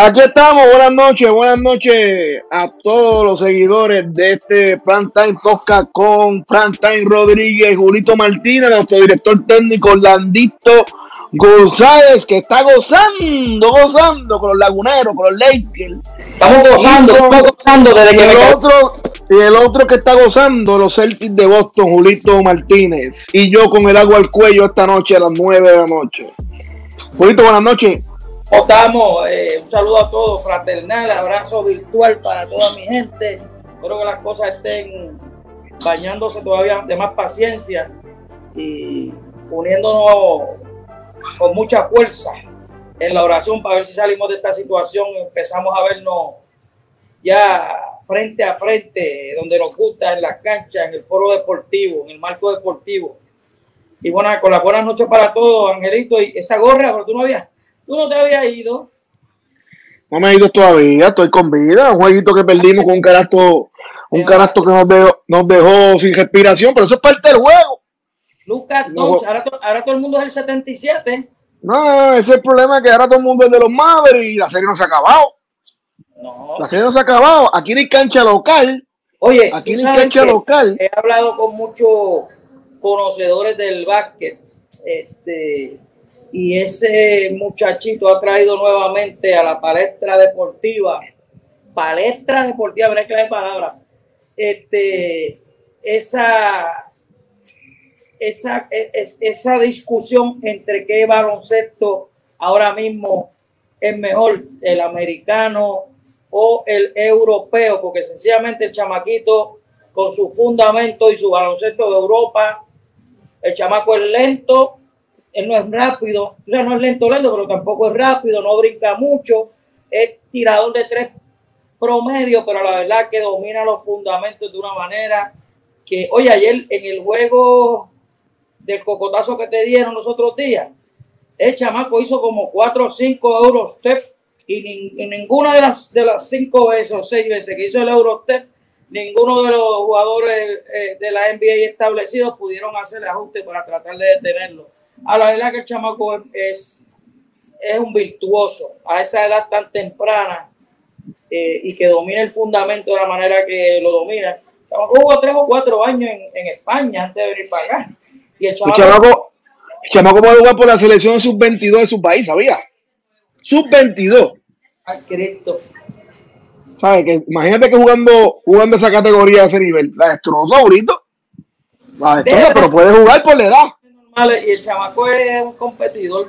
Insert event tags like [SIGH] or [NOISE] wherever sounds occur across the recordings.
Aquí estamos, buenas noches, buenas noches a todos los seguidores de este Time Tosca con Time Rodríguez, Julito Martínez, nuestro director técnico Landito González, que está gozando, gozando con los laguneros, con los Lakers. Estamos gozando, estamos gozando desde que y el otro Y el otro que está gozando, los Celtics de Boston, Julito Martínez. Y yo con el agua al cuello esta noche a las 9 de la noche. Julito, buenas noches. Estamos, eh, un saludo a todos, fraternal, abrazo virtual para toda mi gente. Espero que las cosas estén bañándose todavía de más paciencia y uniéndonos con mucha fuerza en la oración para ver si salimos de esta situación empezamos a vernos ya frente a frente, donde nos gusta, en las canchas, en el foro deportivo, en el marco deportivo. Y bueno, con las buenas noches para todos, Angelito. Y esa gorra, pero tú no habías Tú no te habías ido. No me he ido todavía, estoy con vida. Un jueguito que perdimos con un carajo, un carajo que nos dejó, nos dejó sin respiración, pero eso es parte del juego. Lucas, no, ahora, ahora, todo el mundo es el 77. No, ese es el problema que ahora todo el mundo es de los Mavericks y la serie no se ha acabado. No. La serie no se ha acabado. Aquí no hay cancha local. Oye, aquí no hay cancha local. He hablado con muchos conocedores del básquet. Este, y ese muchachito ha traído nuevamente a la palestra deportiva, palestra deportiva, ver de palabra, este, esa, esa, esa discusión entre qué baloncesto ahora mismo es mejor, el americano o el europeo, porque sencillamente el chamaquito con su fundamento y su baloncesto de Europa, el chamaco es lento, él no es rápido, o no es lento, lento, pero tampoco es rápido, no brinca mucho, es tirador de tres promedio, pero la verdad que domina los fundamentos de una manera que, oye, ayer en el juego del cocotazo que te dieron los otros días, el chamaco hizo como cuatro o cinco Eurostep y, y ninguna de las, de las cinco veces o seis veces que hizo el Eurostep, ninguno de los jugadores eh, de la NBA establecidos pudieron hacer el ajuste para tratar de detenerlo a la verdad que el chamaco es, es un virtuoso a esa edad tan temprana eh, y que domina el fundamento de la manera que lo domina. El chamaco jugó tres o cuatro años en, España antes de venir para acá. Y el chamaco, el chamaco, puede jugar por la selección sub-22 de su país, ¿sabía? Sub-22. Ay, Cristo. ¿Sabes? Que, imagínate que jugando, jugando esa categoría de ese nivel, la destrozó ahorita. La destroza, pero puede jugar por la edad y el chamaco es un competidor.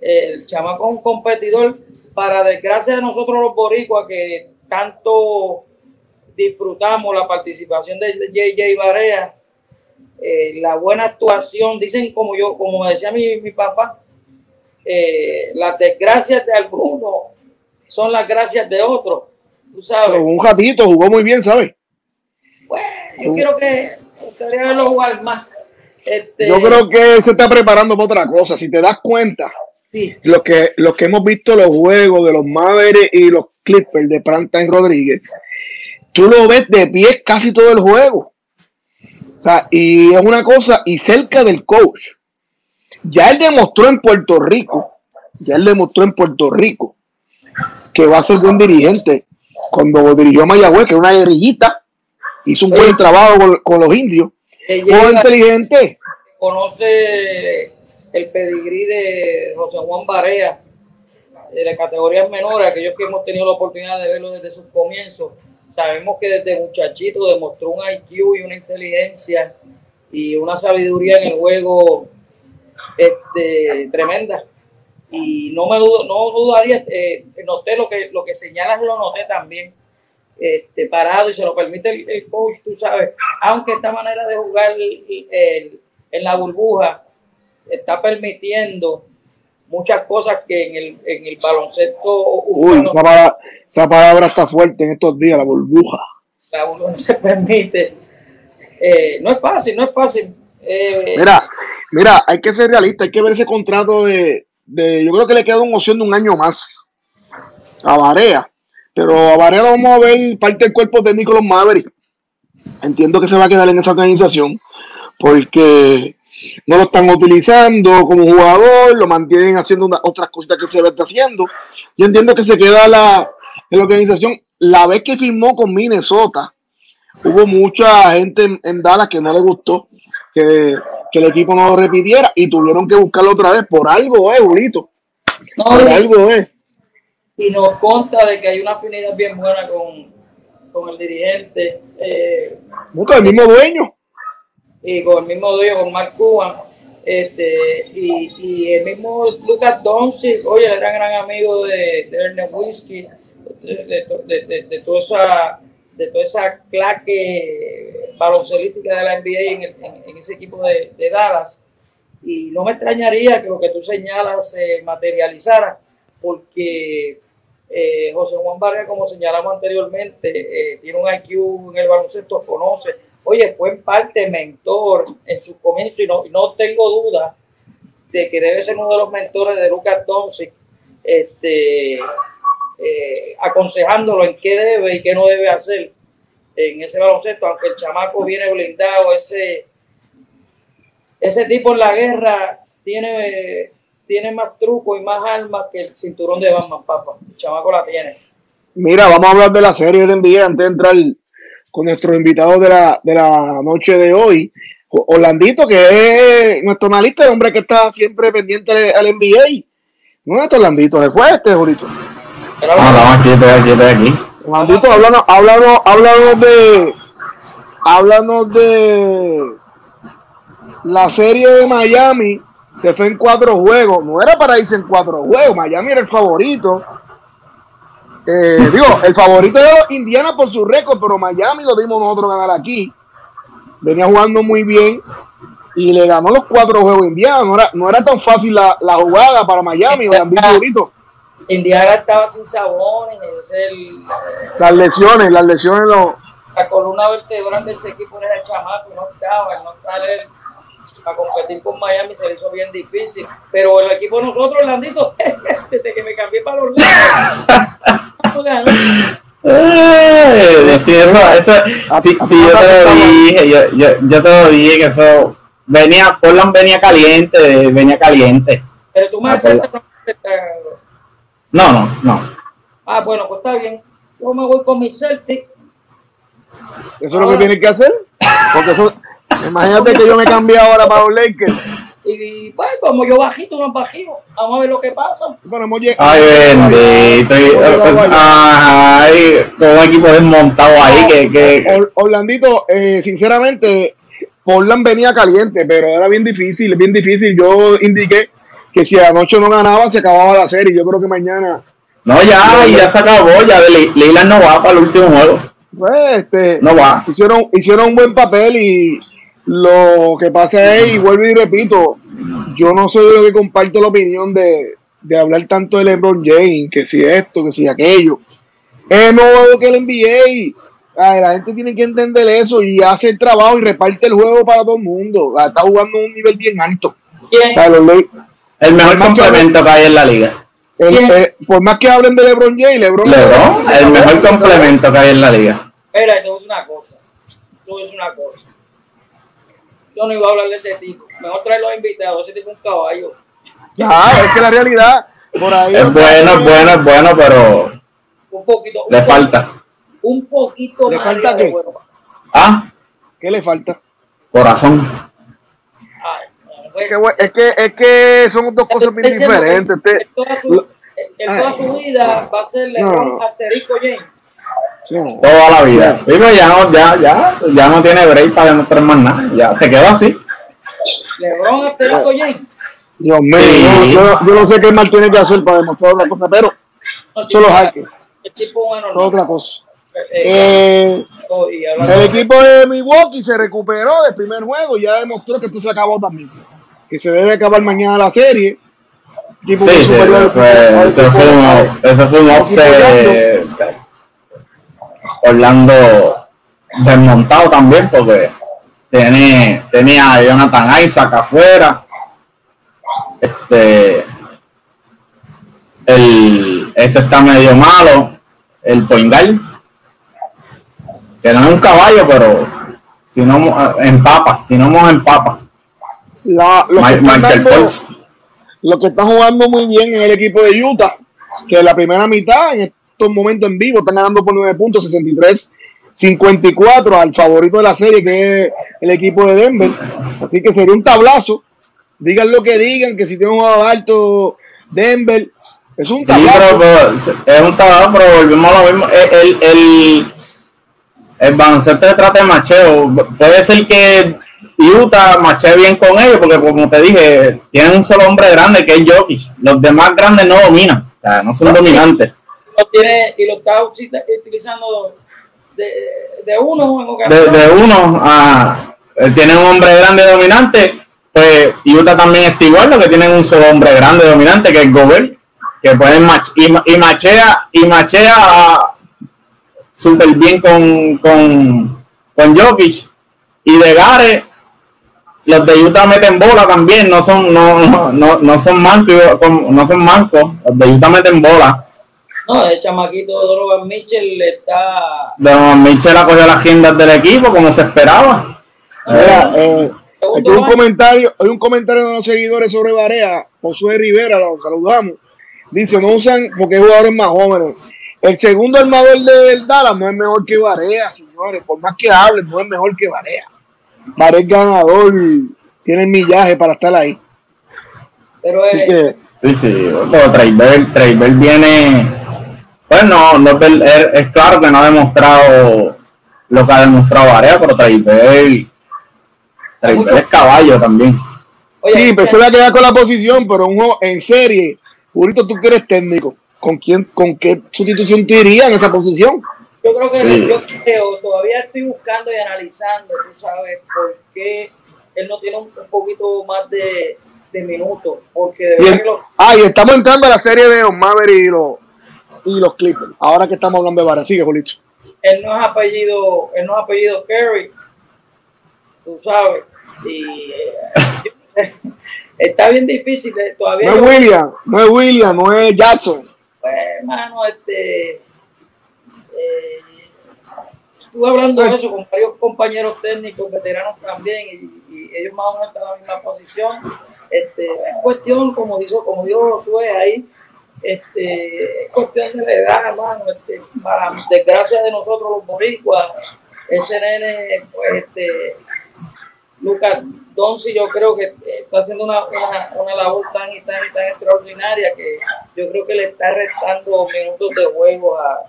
El chamaco es un competidor para desgracia de nosotros los boricuas que tanto disfrutamos la participación de JJ Barea, eh, la buena actuación, dicen como yo, como decía mi, mi papá, eh, las desgracias de algunos son las gracias de otros, tú sabes. un ratito jugó muy bien, ¿sabes? Pues yo quiero que gustaría verlo jugar más. Este, Yo creo que se está preparando para otra cosa. Si te das cuenta, los, que, los que hemos visto los juegos de los Mavericks y los Clippers de Prantan Rodríguez, tú lo ves de pie casi todo el juego. y es una cosa, y cerca del coach. Ya él demostró en Puerto Rico, ya él demostró en Puerto Rico que va a ser buen dirigente. Cuando dirigió a Mayagüez, que es una guerrillita, hizo un buen trabajo con los indios muy inteligente. Conoce el pedigrí de José Juan Barea, de las categorías menores, aquellos que hemos tenido la oportunidad de verlo desde sus comienzos. Sabemos que desde muchachito demostró un IQ y una inteligencia y una sabiduría en el juego este, tremenda. Y no me no dudaría, eh, noté lo que, lo que señalas, lo noté también este, parado y se lo permite el, coach, tú sabes, aunque esta manera de jugar en la burbuja está permitiendo muchas cosas que en el, en el baloncesto Uy, esa, palabra, está fuerte en estos días, la burbuja. La burbuja no se permite. Eh, no es fácil, no es fácil. Eh, mira, mira, hay que ser realista, hay que ver ese contrato de, de yo creo que le queda una opción de un año más a Barea pero a Varela vamos a ver parte del cuerpo técnico de los Mavericks. Entiendo que se va a quedar en esa organización porque no lo están utilizando como jugador, lo mantienen haciendo otras cositas que se está haciendo. Yo entiendo que se queda la, la organización. La vez que firmó con Minnesota, hubo mucha gente en, Dallas que no le gustó que, el equipo no lo repitiera y tuvieron que buscarlo otra vez. Por algo es, Julito. por algo es. Y nos consta de que hay una afinidad bien buena con, el dirigente. Eh, el mismo dueño y con el mismo dueño, con Mark Cuban, este, y, el mismo Lucas Doncic, oye, era gran amigo de, de Ernest Whiskey, de, toda esa de toda esa claque baloncelística de la NBA en, ese equipo de, Dallas. Y no me extrañaría que lo que tú señalas se materializara, porque eh, José Juan Vargas, como señalamos anteriormente, eh, tiene un IQ en el baloncesto, conoce. Oye, fue en parte mentor en su comienzo y no, no tengo duda de que debe ser uno de los mentores de Lucas Doncic, este, eh, aconsejándolo en qué debe y qué no debe hacer en ese baloncesto, aunque el chamaco viene blindado, ese, ese tipo en la guerra tiene, tiene más truco y más armas que el cinturón de Batman, papá. El chamaco la tiene. Mira, vamos a hablar de la serie de NBA antes de entrar con nuestro invitado de la, de la noche de hoy, Orlandito, que es nuestro analista, el hombre que está siempre pendiente al NBA. ¿No es Orlandito? ¿Se fue este, Jurito? No, no, aquí estoy aquí, estoy aquí. Orlandito, háblanos, háblanos, háblanos de... Háblanos de la serie de Miami se fue en cuatro juegos. No era para irse en cuatro juegos. Miami era el favorito. Eh, digo, el favorito de los Indiana por su récord, pero Miami lo dimos nosotros ganar aquí. Venía jugando muy bien y le ganó los cuatro juegos Indiana. No era, no era tan fácil la, la jugada para Miami. Indiana estaba sin sabones. El, las lesiones, las lesiones. Lo... La columna vertebral de ese equipo era el chamaco no estaba, no estaba él para competir con Miami se le hizo bien difícil. Pero el equipo de nosotros, Landito, [LAUGHS] desde que me cambié para los eh, sí, eso, eso, sí, sí, yo te lo dije, yo, yo, yo, te lo dije que eso venía, Portland venía caliente, venía caliente. Pero tú me ah, aceptas, no, no, no. Ah, bueno, pues está bien. Yo me voy con mi Celtic. ¿Eso es lo que tiene que hacer? Porque eso, imagínate que yo me cambié ahora para los Lakers y pues, como yo bajito, no bajito, vamos a ver lo que pasa. Bueno, Ay, bendito. Ay, todo un equipo desmontado ahí. que, que... Orlandito, eh, sinceramente, Portland venía caliente, pero era bien difícil, bien difícil. Yo indiqué que si anoche no ganaba, se acababa la serie. Yo creo que mañana. No, ya, ya se acabó. Ya Leila no va para el último juego. Pues, este, no va. Hicieron, hicieron un buen papel y lo que pasa es, y vuelvo y repito, yo no soy de lo que comparto la opinión de, hablar tanto de LeBron James, que si esto, que si aquello. Es nuevo que el NBA. la gente tiene que entender eso y hace el trabajo y reparte el juego para todo el mundo. Está jugando a un nivel bien alto. el mejor complemento que, hay en la liga. Eh, por más que hablen de LeBron James, LeBron, LeBron el mejor complemento que hay en la liga. Espera, es una cosa. es una cosa yo no iba a hablar de ese tipo. Mejor traerlo a invitados, ese tipo es un caballo. Ah, es que la realidad, por ahí. Es bueno, es bueno, es bueno, pero. Un poquito. le falta. Un poquito ¿Le falta qué? ¿Ah? ¿Qué le falta? Corazón. es, que, es, que, es que son dos cosas bien diferentes. En toda su, en toda su vida va a ser Lebron no. asterisco James. Toda la vida. Digo, ya no, ya, ya, ya no tiene break para demostrar más nada. Ya se quedó así. Lebron asterisco James. Dios mío, yo, yo, no sé qué mal tiene que hacer para demostrar otra cosa, pero solo hay otra cosa. Eh, el equipo de Milwaukee se recuperó del primer juego y ya demostró que esto se acabó también. Que se debe acabar mañana la serie. Sí, sí, eso, fue un, eso fue un offset Orlando desmontado también porque tiene, tenía a Jonathan Isaac afuera. Este, el, este está medio malo, el Poingal, que no es un caballo, pero si no empapa, si no en papa La, los, que están que están jugando muy bien en el equipo de Utah, que la primera mitad, en estos momentos en vivo, están ganando por 9 puntos, 63 54 al favorito de la serie, que es el equipo de Denver. Así que sería un tablazo. Digan lo que digan, que si tiene un jugador alto Denver, es un tablazo. Pues, es un tablazo, pero volvemos a lo mismo. El, el, el baloncesto de trata de macheo. Puede ser que Utah machee bien con ellos, porque como te dije, tienen un solo hombre grande que es Jokic. Los demás grandes no dominan, o sea, no son dominantes. Tiene, y lo está utilizando de, uno en De, uno a. Eh, tienen un hombre grande dominante, pues Utah también está igual, lo que tienen un solo hombre grande dominante, que es Gobert, que pueden mach y, y, machea, y machea súper bien con, con, con Jokic. Y de Gare, los de Utah meten bola también, no son, no, no, no, son mancos, no son mancos, los de Utah meten bola. No, el chamaquito Donovan Mitchell está. Donovan Mitchell ha cogido las agendas del equipo como se esperaba. Eh, hay un comentario, hay un comentario de los seguidores sobre Barea, Josué Rivera, lo saludamos. Dice, no usan porque hay jugadores más jóvenes. El segundo armador de Dallas no es mejor que Barea, señores. Por más que hablen, no es mejor que Barea. Barea es ganador, tiene el millaje para estar ahí. Pero es, sí, sí, pero viene pues no, es, claro que no ha demostrado lo que ha demostrado Area, pero Traibel, es caballo también. sí, pero se va a quedar con la posición, pero un en serie, Julito, tú que eres técnico, ¿con quién, con qué sustitución te iría en esa posición? Yo creo que yo creo, todavía estoy buscando y analizando, tú sabes, por qué él no tiene un, poquito más de, minutos, porque de Ah, y estamos entrando a la serie de Maverick y los y los Clippers. Ahora que estamos hablando de Vara, sigue, Julito. Él no es apellido, él no es apellido Kerry, tú sabes. Y eh, [LAUGHS] está bien difícil eh, todavía. No es William, no es William, no es Jackson. Pues, hermano, este. Eh, estuve hablando de eso con varios compañeros técnicos, veteranos también, y, y ellos más o menos están en la misma posición. Este, es cuestión, como dijo, como dijo Josué ahí, este, es cuestión de edad, hermano, este, para desgracia de nosotros los boricuas, ese nene, pues, este, Lucas Donzi, yo creo que está haciendo una, una, labor tan y tan y tan extraordinaria que yo creo que le está restando minutos de juego a,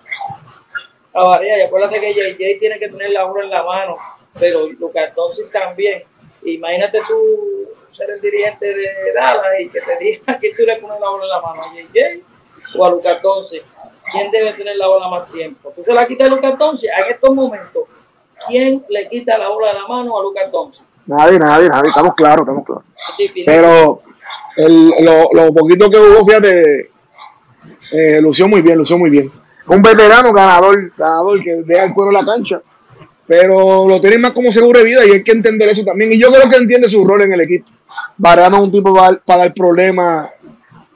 a. Y acuérdate que JJ tiene que tener la obra en la mano, pero Lucas Donzi también. Imagínate tú ser el dirigente de Dallas y que te diga [LAUGHS] que tú le pones la bola en la mano a JJ o a Lucas 11. ¿Quién debe tener la bola más tiempo? Tú se la quitas a Lucas 11 en estos momentos. ¿Quién le quita la bola de la mano a Lucas 11? Nadie, nadie, nadie. Estamos claros, estamos claros. Pero el, lo, lo, poquito que hubo, fíjate, eh, lució muy bien, lució muy bien. Un veterano ganador, ganador que deja el cuero en la cancha pero lo tiene más como seguro de vida y hay que entender eso también. Y yo creo que entiende su rol en el equipo. Varano es un tipo para, para dar problemas,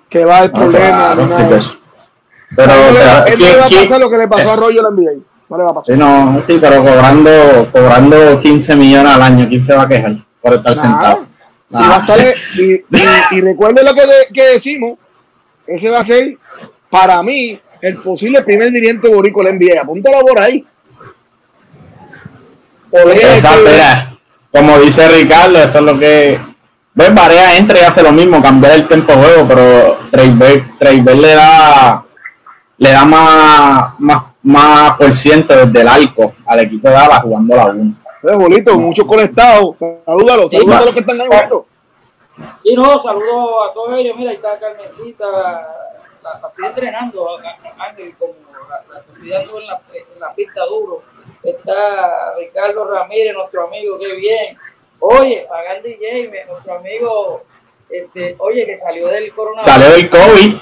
que va a dar problemas. pero, le va a pasar lo que le pasó a Rollo en la NBA. No le va a pasar. Sí, no, sí, pero cobrando, cobrando 15 millones al año, ¿quién se va a quejar por estar sentado? Y, y, [LAUGHS] recuerde lo que, que decimos, ese va a ser, para mí, el posible primer dirigente borico de la NBA. Apúntalo por ahí. Exacto, como dice Ricardo, eso es lo que. Ves, Barea entra y hace lo mismo, cambiar el tiempo de juego, pero Traver le da le da más, más, más por ciento desde el arco al equipo de Dallas jugando la 1. Es bonito, muchos conectados. Salúdalo, sí, a los que están ahí. Sí, no, saludo a todos ellos. Mira, ahí está Carmencita, la, estoy entrenando, Ángel, como la, estoy dando en la, en la pista duro está Ricardo Ramírez, nuestro amigo, qué bien. Oye, Pagan DJ, nuestro amigo, este, oye, que salió del coronavirus. Salió del COVID.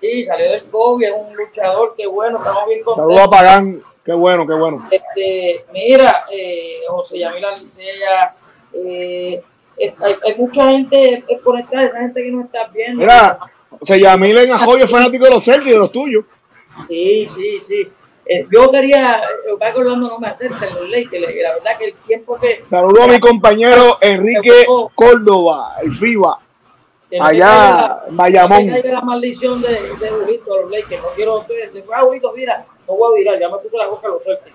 Sí, salió del COVID, es un luchador, qué bueno, estamos bien contentos. Saludos a Pagan, qué bueno, qué bueno. Este, mira, eh, José Yamila Licea, eh, hay, hay, mucha gente conectada, esa gente que no está viendo. Mira, José Yamila en Ajoyo fanático de los Celtics, de los tuyos. Sí, sí, sí. Eh, yo quería, va Orlando no me acepta en los Lakers, la verdad que el tiempo que... Saludo a mi compañero Enrique Córdoba, el FIBA, allá en Bayamón. Que la maldición de, de a los Lakers, no quiero... De, ah, Burrito, mira, no voy a virar, ya me puse la boca, lo suelte.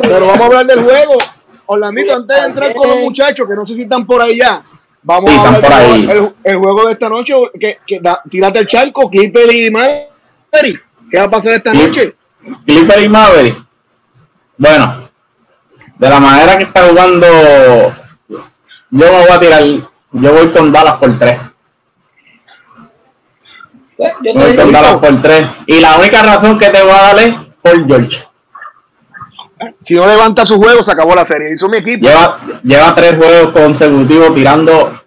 Pero vamos a hablar del juego. Orlandito, antes de entrar con los muchachos, que no sé si están por ahí ya, vamos a hablar del el, juego de esta noche, que, que tírate el charco, Clipper y Maverick. ¿Qué va a pasar esta noche? Clipper y Maverick. Bueno, de la manera que está jugando, yo me voy a tirar, yo voy con Dallas por tres. Pues, yo voy con Dallas por tres. Y la única razón que te voy a dar es por George. Si no levanta su juego, se acabó la serie. Hizo mi equipo. Lleva, lleva tres juegos consecutivos tirando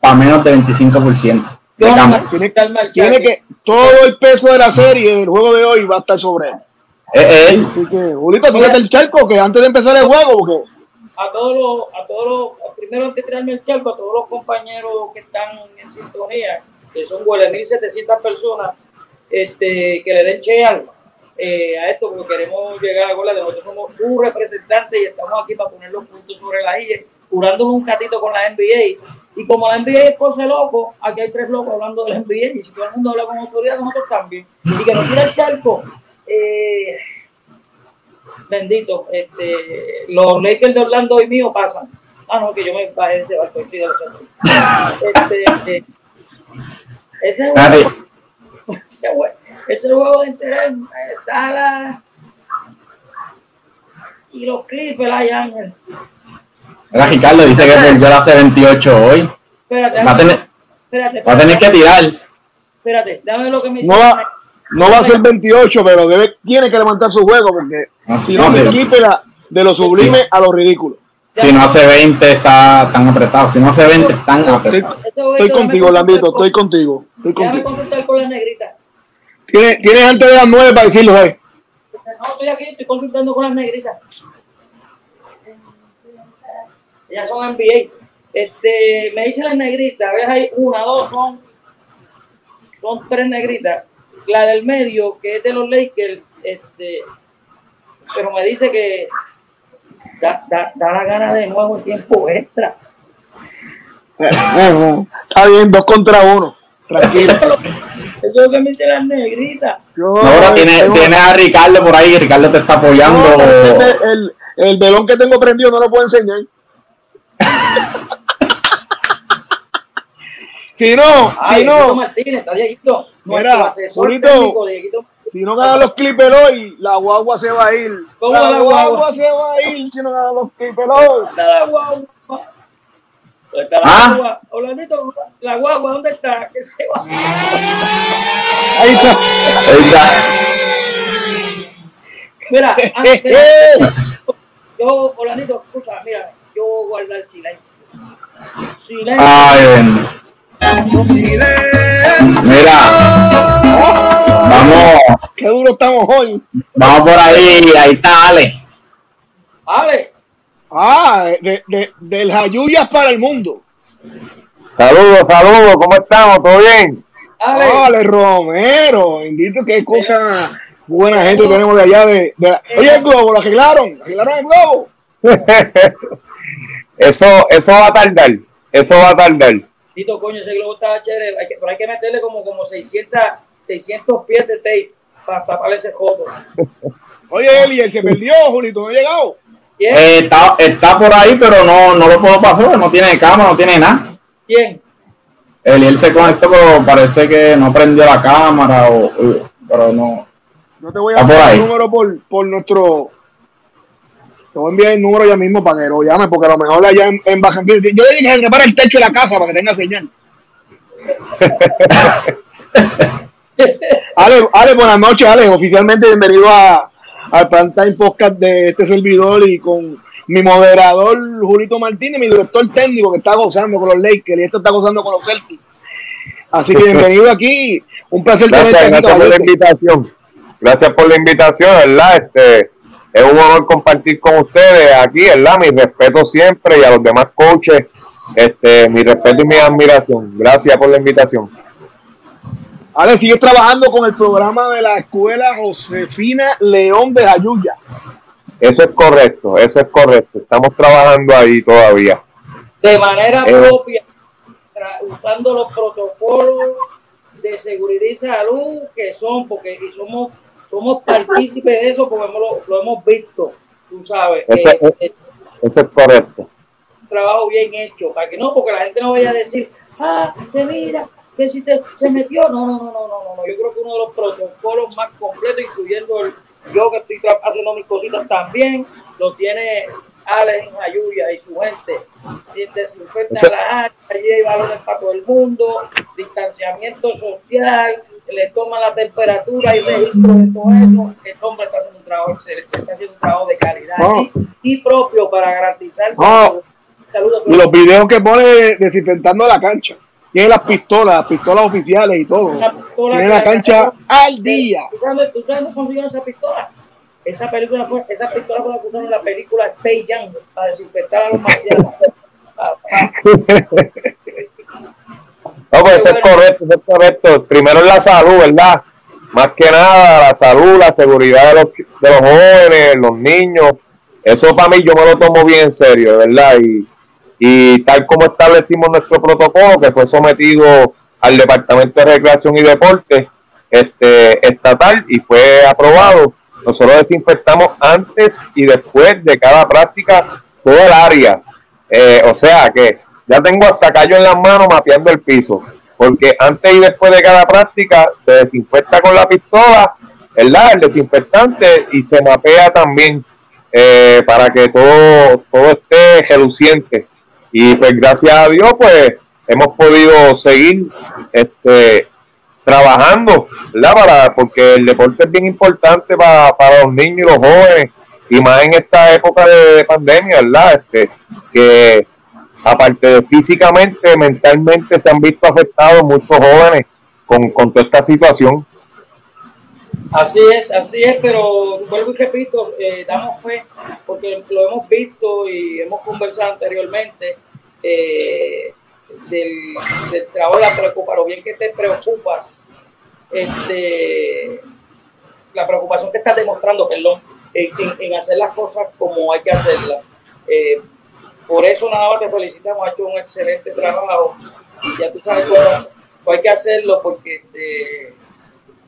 para menos de 25%. tiene, tiene, que todo el peso de la serie, el juego de hoy va a estar sobre él. Eh, eh. Así que, Julito, tírate el charco que antes de empezar el juego, porque a todos los, a todos los, primero antes de tirarme el charco, a todos los compañeros que están en sintonía, que son 1700 personas, este, que le den che eh, a esto porque queremos llegar a la de nosotros somos su representante y estamos aquí para poner los puntos sobre la I, curándonos un catito con la NBA. Y como la NBA es cosa loco, aquí hay tres locos hablando de la NBA y si todo el mundo habla con autoridad, nosotros también. Y que nos tira el charco. Eh, bendito, este, los Lakers de Orlando y mío pasan. Ah, no, que yo me bajé de este barco de los otros. Este, este, ese juego, ese juego, ese juego de interés está la, y los Clippers hay Ángel. Mira, Ricardo dice que volvió a hace 28 hoy. Espérate, va a tener, espérate, va a tener que tirar. Espérate, dame lo que me dice. No no va a ser 28, pero debe, tiene que levantar su juego porque no, si no, se quite la, de lo sublime sí. a lo ridículo. Si no hace 20, está tan apretado. Si no hace 20, están apretados. Estoy, estoy contigo, Lambito, estoy contigo. Estoy Déjame consultar con la negrita. ¿Tienes, tienes antes de las 9 para decirlo, ¿sabes? No, estoy aquí, estoy consultando con las negritas. Ellas son NBA. Este, me dice las negritas, ves ahí una, dos, son, son tres negritas. La del medio, que es de los Lakers, este, pero me dice que da, da, da la gana de nuevo el tiempo extra. Está bien, dos contra uno. Tranquilo. Eso es lo que me dice las negritas. No, ahora tiene, tiene, a Ricardo por ahí, Ricardo te está apoyando. No, el, el, el velón que tengo prendido no lo puedo enseñar. [LAUGHS] si no, Ay, si no. Martínez, está Dieguito. Mira, bonito, si no ganan los Clippers hoy, la guagua se va a ir. ¿Cómo la, la guagua? guagua se va a ir si no ganan los Clippers hoy. La guagua. ¿Dónde está la ¿Ah? guagua? Orlandito, la guagua, ¿dónde está? Que se va. Ahí está. Ahí está. Mira, [LAUGHS] antes, yo, Orlandito, escucha, mira, yo voy a guardar silencio. Silencio. Ay. Mira. Vamos. Qué duro estamos hoy. Vamos por ahí. Ahí está Ale. Ale. Ah, de, de, del Jayuyas para el mundo. Saludos, saludos, ¿cómo estamos? ¿Todo bien? Ale. Ale Romero, bendito qué cosa buena gente tenemos de allá de, de la... Oye, el globo, lo arreglaron, arreglaron el globo. [LAUGHS] eso, eso va a tardar, eso va a tardar. Tito, coño, ese globo estaba chévere, hay que, pero hay que meterle como, como 600, 600 pies de tape para taparle ese joto. [LAUGHS] Oye, Eli, él se perdió, Julito, no ha llegado. ¿Quién? Eh, está, está por ahí, pero no, no lo puedo pasar. No tiene cámara, no tiene nada. ¿Quién? Él, él se conectó, pero parece que no prendió la cámara. O, pero no. No te voy Está a ahí. el número por, por nuestro. Te voy a enviar el número ya mismo para que lo llame, porque a lo mejor allá en, en Baja Yo le dije que repara el techo de la casa para que tenga señal. [LAUGHS] Ale, Ale, buenas noches, Ale. Oficialmente bienvenido a, al Prime Podcast de este servidor y con mi moderador Julito Martínez, mi director técnico que está gozando con los Lakers y esto está gozando con los Celtics. Así que bienvenido aquí. Un placer Gracias, tenerte aquí, gracias por la invitación. Gracias por la invitación, ¿verdad? Este, es un honor compartir con ustedes aquí, ¿verdad? Mi respeto siempre y a los demás coaches, este, mi respeto y mi admiración. Gracias por la invitación. Ale, sigues trabajando con el programa de la escuela Josefina León de Ayuya. Eso es correcto, eso es correcto. Estamos trabajando ahí todavía. De manera eh, propia, usando los protocolos de seguridad y salud que son, porque somos, somos partícipes de eso, porque lo, hemos visto, tú sabes. Eso, eh, eso es correcto. Un trabajo bien hecho, para que no, porque la gente no vaya a decir, ah, te mira, que si te, se metió. No, no, no, no, no, no. Yo creo que uno de los protocolos más completos, incluyendo el, yo que estoy haciendo mis cositas también, lo tiene Alex en Ayuya y su gente. Desinfecta la área, hay balones para todo el mundo, distanciamiento social, le toma la temperatura y registro de todo eso. El hombre está haciendo un trabajo excelente, está haciendo un trabajo de calidad y, propio para garantizar. y los videos que pone desinfectando la cancha tiene las pistolas, las pistolas oficiales y todo. Tiene la cancha al día. ¿Tú sabes dónde consiguieron esa pistola? Esa película esa pistola fue la que usaron en la película Space Jam para desinfectar a los marcianos. [LAUGHS] no, pues eso es correcto, eso es correcto. Primero es la salud, ¿verdad? Más que nada, la salud, la seguridad de los, de los jóvenes, los niños. Eso para mí yo me lo tomo bien en serio, ¿verdad? Y, y tal como establecimos nuestro protocolo, que fue sometido al Departamento de Recreación y Deporte este, estatal y fue aprobado, nosotros desinfectamos antes y después de cada práctica todo el área. Eh, o sea que ya tengo hasta callo en las manos mapeando el piso, porque antes y después de cada práctica se desinfecta con la pistola, ¿verdad? El desinfectante y se mapea también eh, para que todo, todo esté reluciente. Y pues gracias a Dios, pues hemos podido seguir este, trabajando, ¿verdad? Para, porque el deporte es bien importante para, los niños y los jóvenes, y más en esta época de, pandemia, ¿verdad? Este, que aparte de físicamente, mentalmente se han visto afectados muchos jóvenes con, con toda esta situación. Así es, así es, pero vuelvo y repito, eh, damos fe, porque lo hemos visto y hemos conversado anteriormente eh, del, del, trabajo de la preocupación, bien que te preocupas, este, la preocupación que estás demostrando, perdón, en, en, hacer las cosas como hay que hacerlas. Eh, por eso nada más te felicitamos, ha hecho un excelente trabajo y ya tú sabes cómo hay que hacerlo porque este,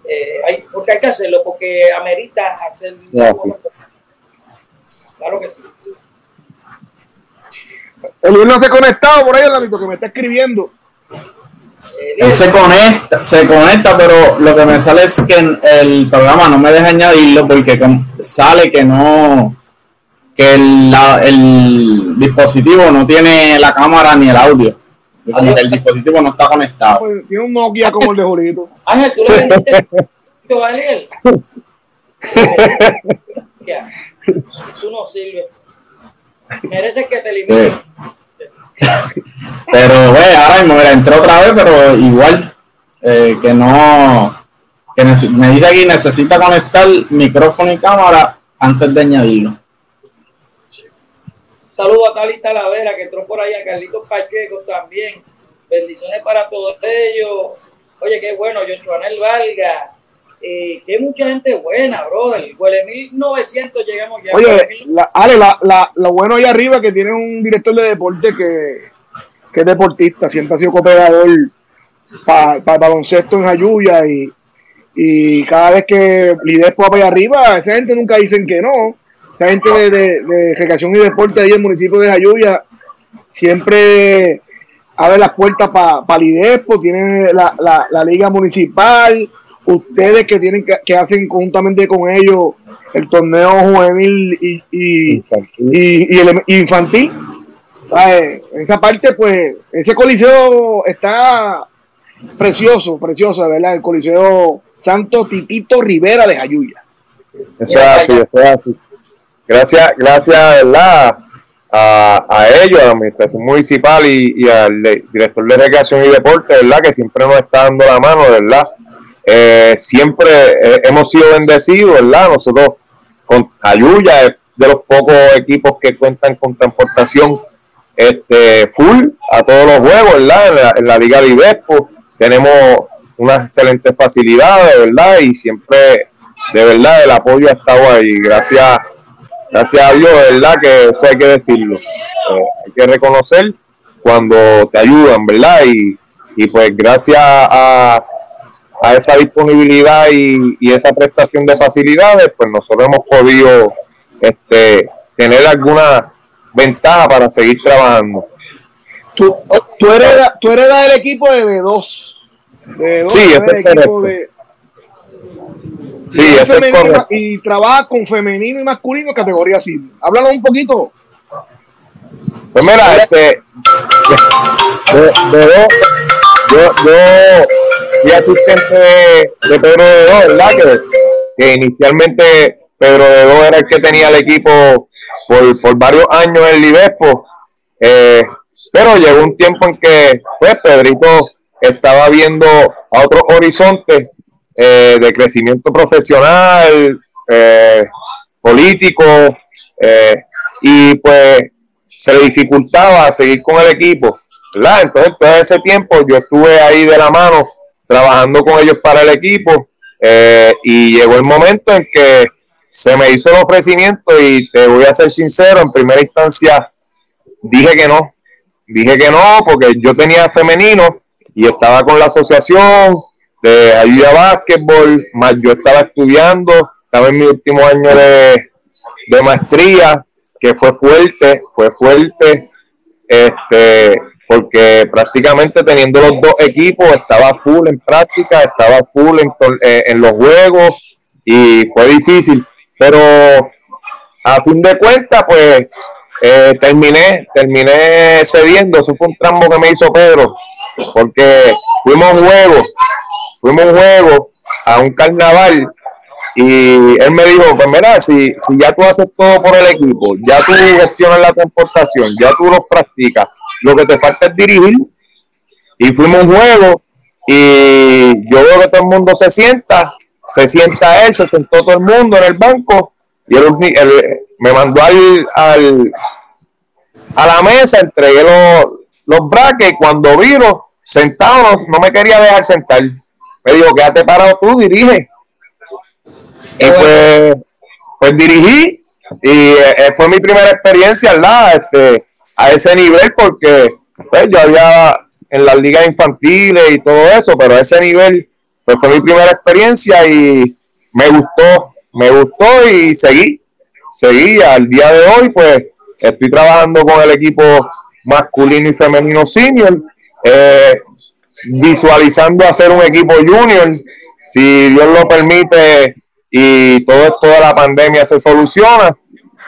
eh, hay, porque hay que hacerlo, porque amerita hacer Claro que sí. El no se ha conectado por ahí, Lalito, que me está escribiendo. Él se conecta, se conecta, pero lo que me sale es que el programa no me deja añadirlo porque sale que no, que el, el dispositivo no tiene la cámara ni el audio. el dispositivo no está conectado. Pues, tiene un Nokia como el de Jorito. [LAUGHS] Ángel, tú le dijiste Daniel. [LAUGHS] Tú no sirves. Mereces que te eliminen. Pero, ve, ahora mismo, entró otra vez, pero igual eh, que no. Que me dice aquí necesita conectar micrófono y cámara antes de añadirlo. Saludos a Cali Talavera que entró por ahí, a Carlitos Pacheco también. Bendiciones para todos ellos. Oye, qué bueno, Joanel Valga. Eh, que mucha gente buena, brother. Huele 1900 llegamos ya. Oye, la, Ale, la, la, lo bueno ahí arriba que tiene un director de deporte que, que es deportista, siempre ha sido cooperador para el baloncesto en Ayuya y, y cada vez que Lidespo va para allá arriba, esa gente nunca dicen que no esa gente de, de, recreación y deporte ahí en el municipio de Jayuya siempre abre las puertas para pa Lidespo, tienen la, la, la, liga municipal, ustedes que tienen que, hacen conjuntamente con ellos el torneo juvenil y, y, y, el infantil. En esa parte, pues, ese coliseo está precioso, precioso, de verdad, el coliseo Santo Titito Rivera de Jayuya. Eso es así, eso es así gracias, gracias ¿verdad? A, a ellos, a la administración municipal y, al director de recreación y deporte, ¿verdad? Que siempre nos está dando la mano, ¿verdad? Eh, siempre eh, hemos sido bendecidos, ¿verdad? Nosotros con Ayuya es de los pocos equipos que cuentan con transportación este full a todos los juegos, ¿verdad? En la, Liga de tenemos unas excelentes facilidades, ¿verdad? Y siempre, de verdad, el apoyo ha estado ahí. Gracias, gracias a Dios, ¿verdad? Que eso hay que decirlo. Eh, hay que reconocer cuando te ayudan, ¿verdad? Y, y pues gracias a, a esa disponibilidad y, y, esa prestación de facilidades, pues nosotros hemos podido este, tener alguna ventaja para seguir trabajando. Tú, tú, heredas, tú heredas el equipo de, de dos. De dos sí, el equipo de, sí, eso es correcto. y trabaja con femenino y masculino categoría así. Háblalo un poquito. Pues mira, este, de, yo, yo fui asistente de, Pedro de Dos, ¿verdad? Que, que inicialmente Pedro de Dos era el que tenía el equipo por, por varios años en el Lidespo. Eh, pero llegó un tiempo en que pues Pedrito estaba viendo a otros horizontes eh, de crecimiento profesional, eh, político, y pues se le dificultaba seguir con el equipo, ¿verdad? Entonces, todo ese tiempo yo estuve ahí de la mano trabajando con ellos para el equipo eh, y llegó el momento en que se me hizo el ofrecimiento y te voy a ser sincero, en primera instancia dije que no, dije que no porque yo tenía femenino y estaba con la asociación de ayuda a básquetbol, más yo estaba estudiando, estaba en mi último año de, de maestría, que fue fuerte, fue fuerte, este, porque prácticamente teniendo los dos equipos estaba full en práctica, estaba full en, eh, en los juegos y fue difícil, pero a fin de cuentas, pues eh, terminé, terminé cediendo, eso fue un tramo que me hizo Pedro, porque fuimos juego, fuimos juego a un carnaval y él me dijo, pues mira, si, si ya tú haces todo por el equipo, ya tú gestionas la comportación, ya tú los practicas, lo que te falta es dirigir. Y fuimos un juego y yo veo que todo el mundo se sienta, se sienta él, se sentó todo el mundo en el banco y él, me mandó al, al, a la mesa, entregué los, los braques y cuando vino sentado no, me quería dejar sentar. Me dijo, quédate parado tú, dirige. Y pues, pues dirigí y eh, fue mi primera experiencia ¿verdad? Este, a ese nivel porque pues, yo había en las ligas infantiles y todo eso, pero a ese nivel pues fue mi primera experiencia y me gustó, me gustó y seguí, seguí al día de hoy pues estoy trabajando con el equipo masculino y femenino senior, eh, visualizando hacer un equipo junior, si Dios lo permite y todo esto de la pandemia se soluciona.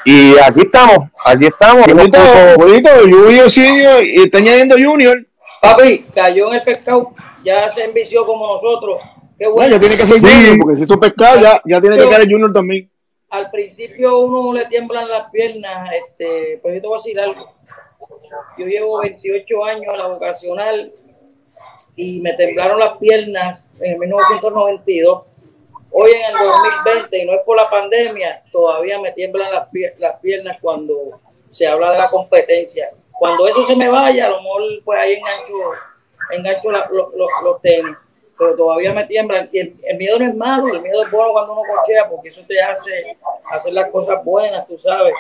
Y aquí estamos, aquí estamos. Bonito, bonito, Junior Senior y está añadiendo Junior. Papi, cayó en el pescado, ya se envició como nosotros. Qué bueno. ya tiene que ser sí. Junior, porque si esto pescado, ya, ya tiene que caer el Junior también. Al principio uno le tiemblan las piernas, este, pero yo te voy a decir algo. Yo llevo 28 años en la vocacional y me temblaron las piernas en 1992 hoy en el 2020, y no es por la pandemia, todavía me tiemblan las, las piernas cuando se habla de la competencia. Cuando eso se me vaya, a lo mejor pues ahí engancho, engancho la, los tenis, pero todavía me tiemblan. Y el, miedo no es malo, el miedo es bueno cuando uno cochea, porque eso te hace hacer las cosas buenas, tú sabes.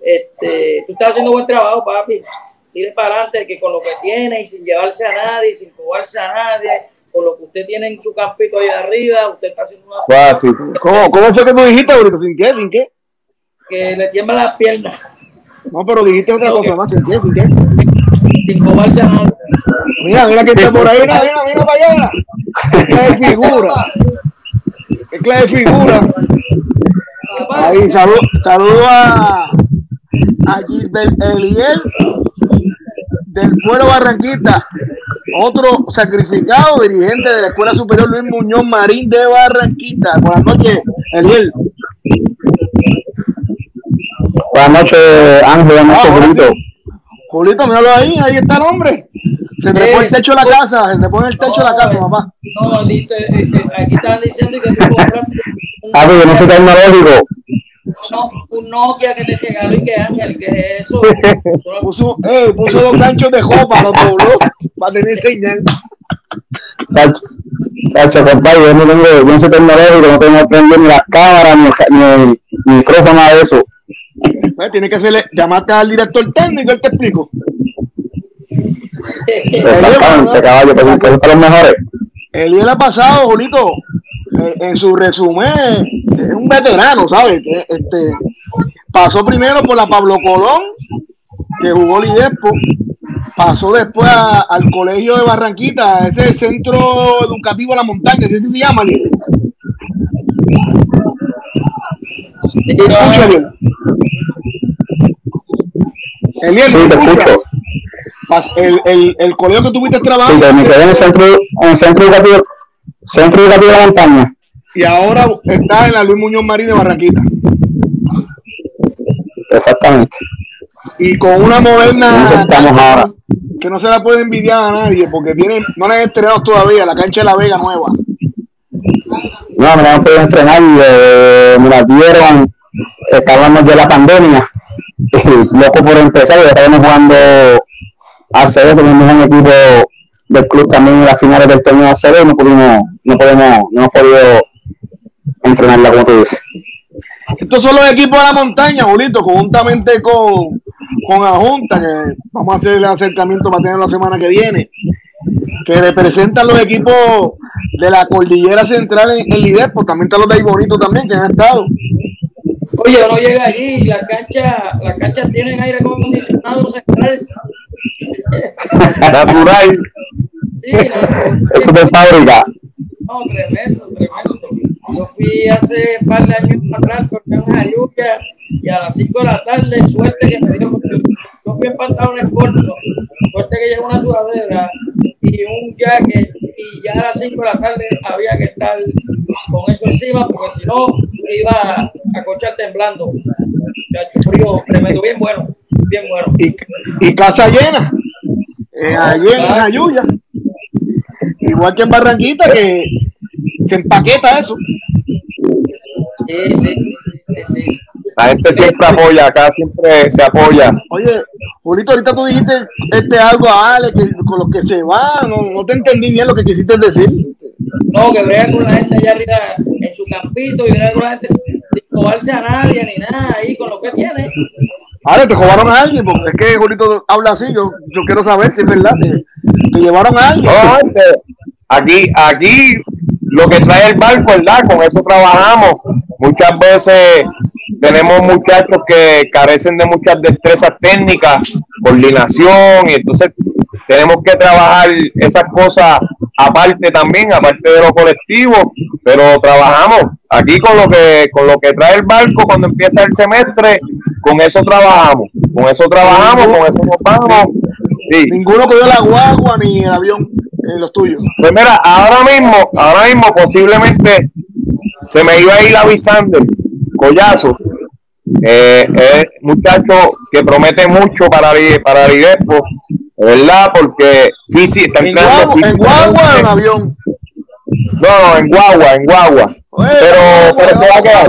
Este, tú estás haciendo buen trabajo, papi. Tire para adelante, que con lo que tiene y sin llevarse a nadie, sin jugarse a nadie, con lo que usted tiene en su campito ahí arriba, usted está haciendo una... Fácil. [LAUGHS] ¿Cómo, ¿Cómo fue que tú dijiste, ahorita? ¿Sin qué? ¿Sin qué? Que le tiembla las piernas. No, pero dijiste otra cosa más. ¿Sin qué? ¿Sin qué? Sin cobarse a nada. Mira, mira que está por ahí. Mira, mira, mira para allá. ¿Qué clase de figura? ¿Qué clase de figura? Ahí, saludo, saludo a, a Gilbert Eliel del pueblo Barranquita, otro sacrificado dirigente de la Escuela Superior Luis Muñoz Marín de Barranquita. Buenas noches, Eliel. Buenas noches, Ángel. Buenas noches, ah, Julito. Julito, míralo ahí, ahí está el hombre. Se te pone el techo de la casa, se te pone el techo de la casa, papá. No, aquí estaban diciendo que tú compraste. Ah, pero no soy tecnológico. No, un Nokia que te regaló y que Ángel, que es eso. [LAUGHS] puso, eh, puso dos ganchos de jopa, los dobló para tener señal. Cacho, compadre, yo no tengo, yo no soy tecnológico, no tengo prendido ni las cámaras, ni, ni, el, ni micrófono, nada de eso. Pues, tiene que hacerle, llamarte al director técnico, él te explico. Exactamente, caballo, que son los mejores. El día pasado, Julito, en su resumen, es un veterano, ¿sabes? Este, pasó primero por la Pablo Colón, que jugó Lidespo, pasó después al colegio de Barranquita, ese es el centro educativo de la montaña, ¿qué se llama? Sí, Eliel, sí, te escucho. El, el, el, colegio que tuviste trabajando. Sí, me quedé en el centro, en el centro educativo, centro educativo de la montaña. Y ahora está en la Luis Muñoz Marín de Barranquita. Exactamente. Y con una moderna que no se la puede envidiar a nadie porque tienen, no la han estrenado todavía, la cancha de la Vega nueva. No, no la han podido estrenar, eh, me la dieron, estábamos de la pandemia, [LAUGHS] loco por empezar, ya estábamos jugando ACB, tenemos un equipo del club también en las finales del torneo ACB, no pudimos, no podemos, no hemos podido entrenarla como tú dices. Estos son los equipos de la montaña, Julito, conjuntamente con, con Ajunta, que vamos a hacer el acercamiento para tener la semana que viene, que representan los equipos de la cordillera central en, el Lidepo, también están los de ahí bonito también, que han estado. Oye, no llega allí, las canchas, las canchas tienen aire acondicionado central. [LAUGHS] Natural. Sí, Eso de fábrica. No, tremendo, tremendo. Yo fui hace un par de años atrás porque en lluvia y a las 5 de la tarde, suerte que me dio. Yo fui en pantalones cortos, suerte que llegó una sudadera y un jacket y ya a las 5 de la tarde había que estar con eso encima porque si no iba a cochar temblando. Ya frío tremendo, bien bueno, bien bueno. Y, y casa llena, eh, allí en Ayuya. Igual que en Barranquita, que se empaqueta eso. Sí, sí, sí, sí. La gente siempre apoya, acá siempre se apoya. Oye, Julito, ahorita tú dijiste este algo a Ale, que con los que se va, no, no te entendí bien lo que quisiste decir. No, que brega con la gente allá arriba en su campito y brega con la gente sin cobarse a nadie ni nada ahí con lo que tiene. Ale, te robaron a alguien, porque es que Julito habla así, yo, yo quiero saber si es verdad, te, llevaron a alguien. No, aquí, aquí lo que trae el barco, ¿verdad? Con eso trabajamos. Muchas veces tenemos muchachos que carecen de muchas destrezas técnicas, coordinación, y entonces tenemos que trabajar esas cosas aparte también, aparte de lo colectivo, pero trabajamos aquí con lo que con lo que trae el barco cuando empieza el semestre, con eso trabajamos, con eso trabajamos, con eso nos vamos. Ninguno cogió la guagua ni el avión en los tuyos. Pues mira, ahora mismo, ahora mismo posiblemente se me iba a ir avisando Collazo, eh, es muchacho que promete mucho para, para ¿verdad? Porque físico, ¿En, guagua, ¿En guagua o en avión? No, no, en guagua, en guagua. pero, pero se va a quedar.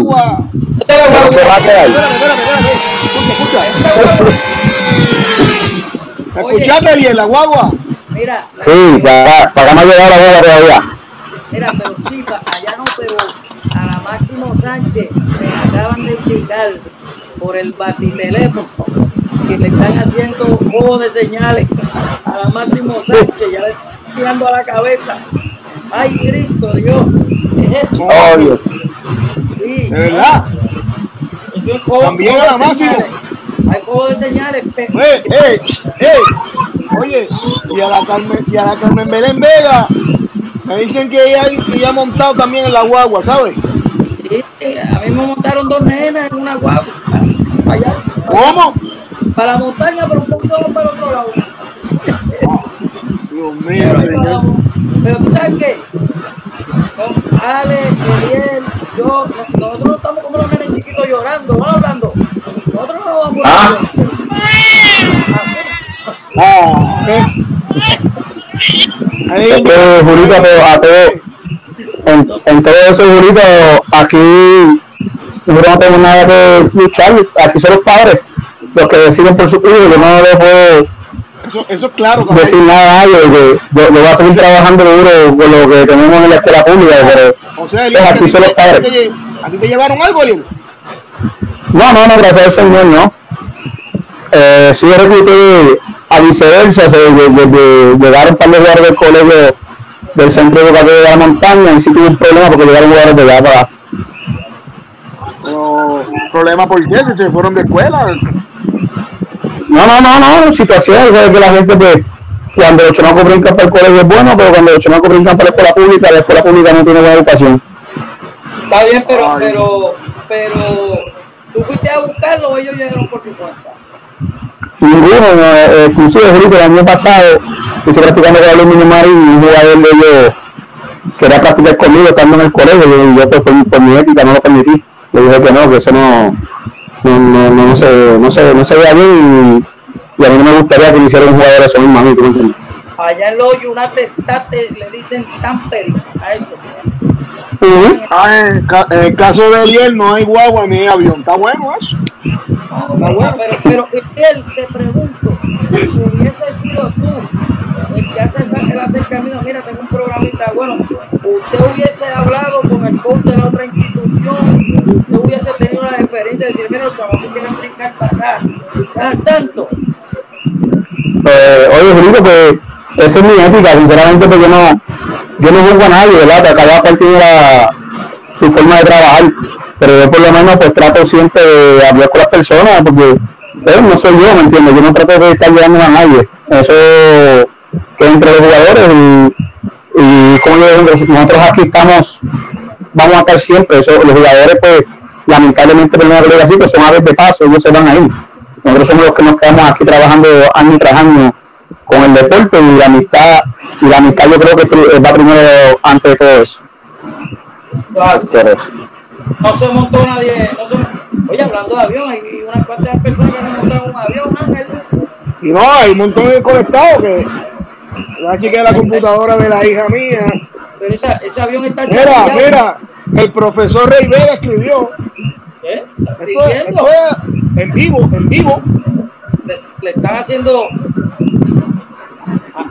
Pero se va a quedar. ¿Escuchaste bien la guagua? Mira. Sí, para, para no llegar a la guagua todavía. Mira, pero sí, allá no, pero a la Máximo Sánchez me acaban de explicar por el batiteléfono que le están haciendo juego de señales a la Máximo Sánchez, ya le están tirando a la cabeza. ¡Ay, Cristo, Dios! ¿Es esto? Oh, Dios. Sí, ¿De verdad? También a la Máximo. Hay juego de señales. ¡Eh, eh, eh! Oye, y a la Carmen, y a la Carmen Belén Vega me dicen que ella, ella ha montado también en la guagua, ¿sabes? Sí, a mí me montaron dos nenas en una guagua. Allá, ¿Cómo? Para la montaña, pero un poquito para el otro lado. Dios mío, pero, pero tú sabes qué? Con Ale, Eliel, yo, nosotros no estamos como los nenes chiquitos llorando, no hablando. Nosotros no vamos a ah. ah, a en, en todo eso, Julito, aquí nosotros no tenemos nada que luchar, aquí son los padres los que deciden por su hijo, yo no puedo Eso, eso es claro. Decir nada, yo, yo, yo, voy a seguir trabajando duro con lo que tenemos en la escuela pública, pero o sea, pues aquí son los padres. ¿A ti te llevaron algo, Eliel? No, no, no, gracias al Señor, no. Eh, sí, recluté a viceversa, se, llegaron un par de jugadores del colegio del centro educativo de la montaña y sí tuve un problema porque llegaron jugadores de allá para no, ¿Problema por qué? Si se fueron de escuela. No, no, no, no, situación, es que la gente pues cuando los chamacos brincan para el colegio es bueno, pero cuando los chamacos brincan para la escuela pública, la escuela pública no tiene buena educación. Está bien, pero, pero, pero, ¿tú fuiste a buscarlo o ellos llegaron por su cuenta? Ninguno, eh, inclusive el año pasado estoy practicando con el aluminio Marín y un jugador de ellos quería practicar conmigo estando en el colegio y yo pues por, por mi ética no lo permití. Le dije que no, que eso no, no, no, no, se, no, se, no se veía bien y, a mí no me gustaría que me hiciera un jugador eso mismo a mí, Allá en los United States le dicen tampering a eso. Ah, en, el caso de Eliel no hay guagua ni avión. Está bueno eso. está bueno, pero, pero él te pregunto, si hubiese sido tú el que hace el acercamiento, mira, tengo un programita, bueno, usted hubiese hablado con el coach de la otra institución, usted hubiese tenido la experiencia de decir, mira, los chavales quieren brincar para acá, cada tanto. Eh, oye, Julito, pues esa es mi ética, sinceramente, porque no, yo no juego a nadie, ¿verdad? Cada cual tiene la, su forma de trabajar, pero yo por lo menos pues trato siempre de hablar con las personas, porque eh, no soy yo, ¿me entiendes? Yo no trato de estar llegando a nadie. Eso que entre los jugadores y, y como yo nosotros aquí estamos, vamos a estar siempre. Eso, los jugadores, pues, lamentablemente, por una así, pues son aves de paso, ellos se van ahí. Nosotros somos los que nos quedamos aquí trabajando año tras año con el deporte y la amistad, y la amistad yo creo que va primero antes de todo eso. No se montó nadie, no se, oye, hablando de avión, hay unas cuantas personas que se montaron un avión, Ángel. Y no, hay un montón de conectados que la chica de la computadora de la hija mía. Pero esa, ese avión está Mira, mira, el profesor Rey Vega escribió. ¿Eh? Esto, en vivo, en vivo. Le, están haciendo.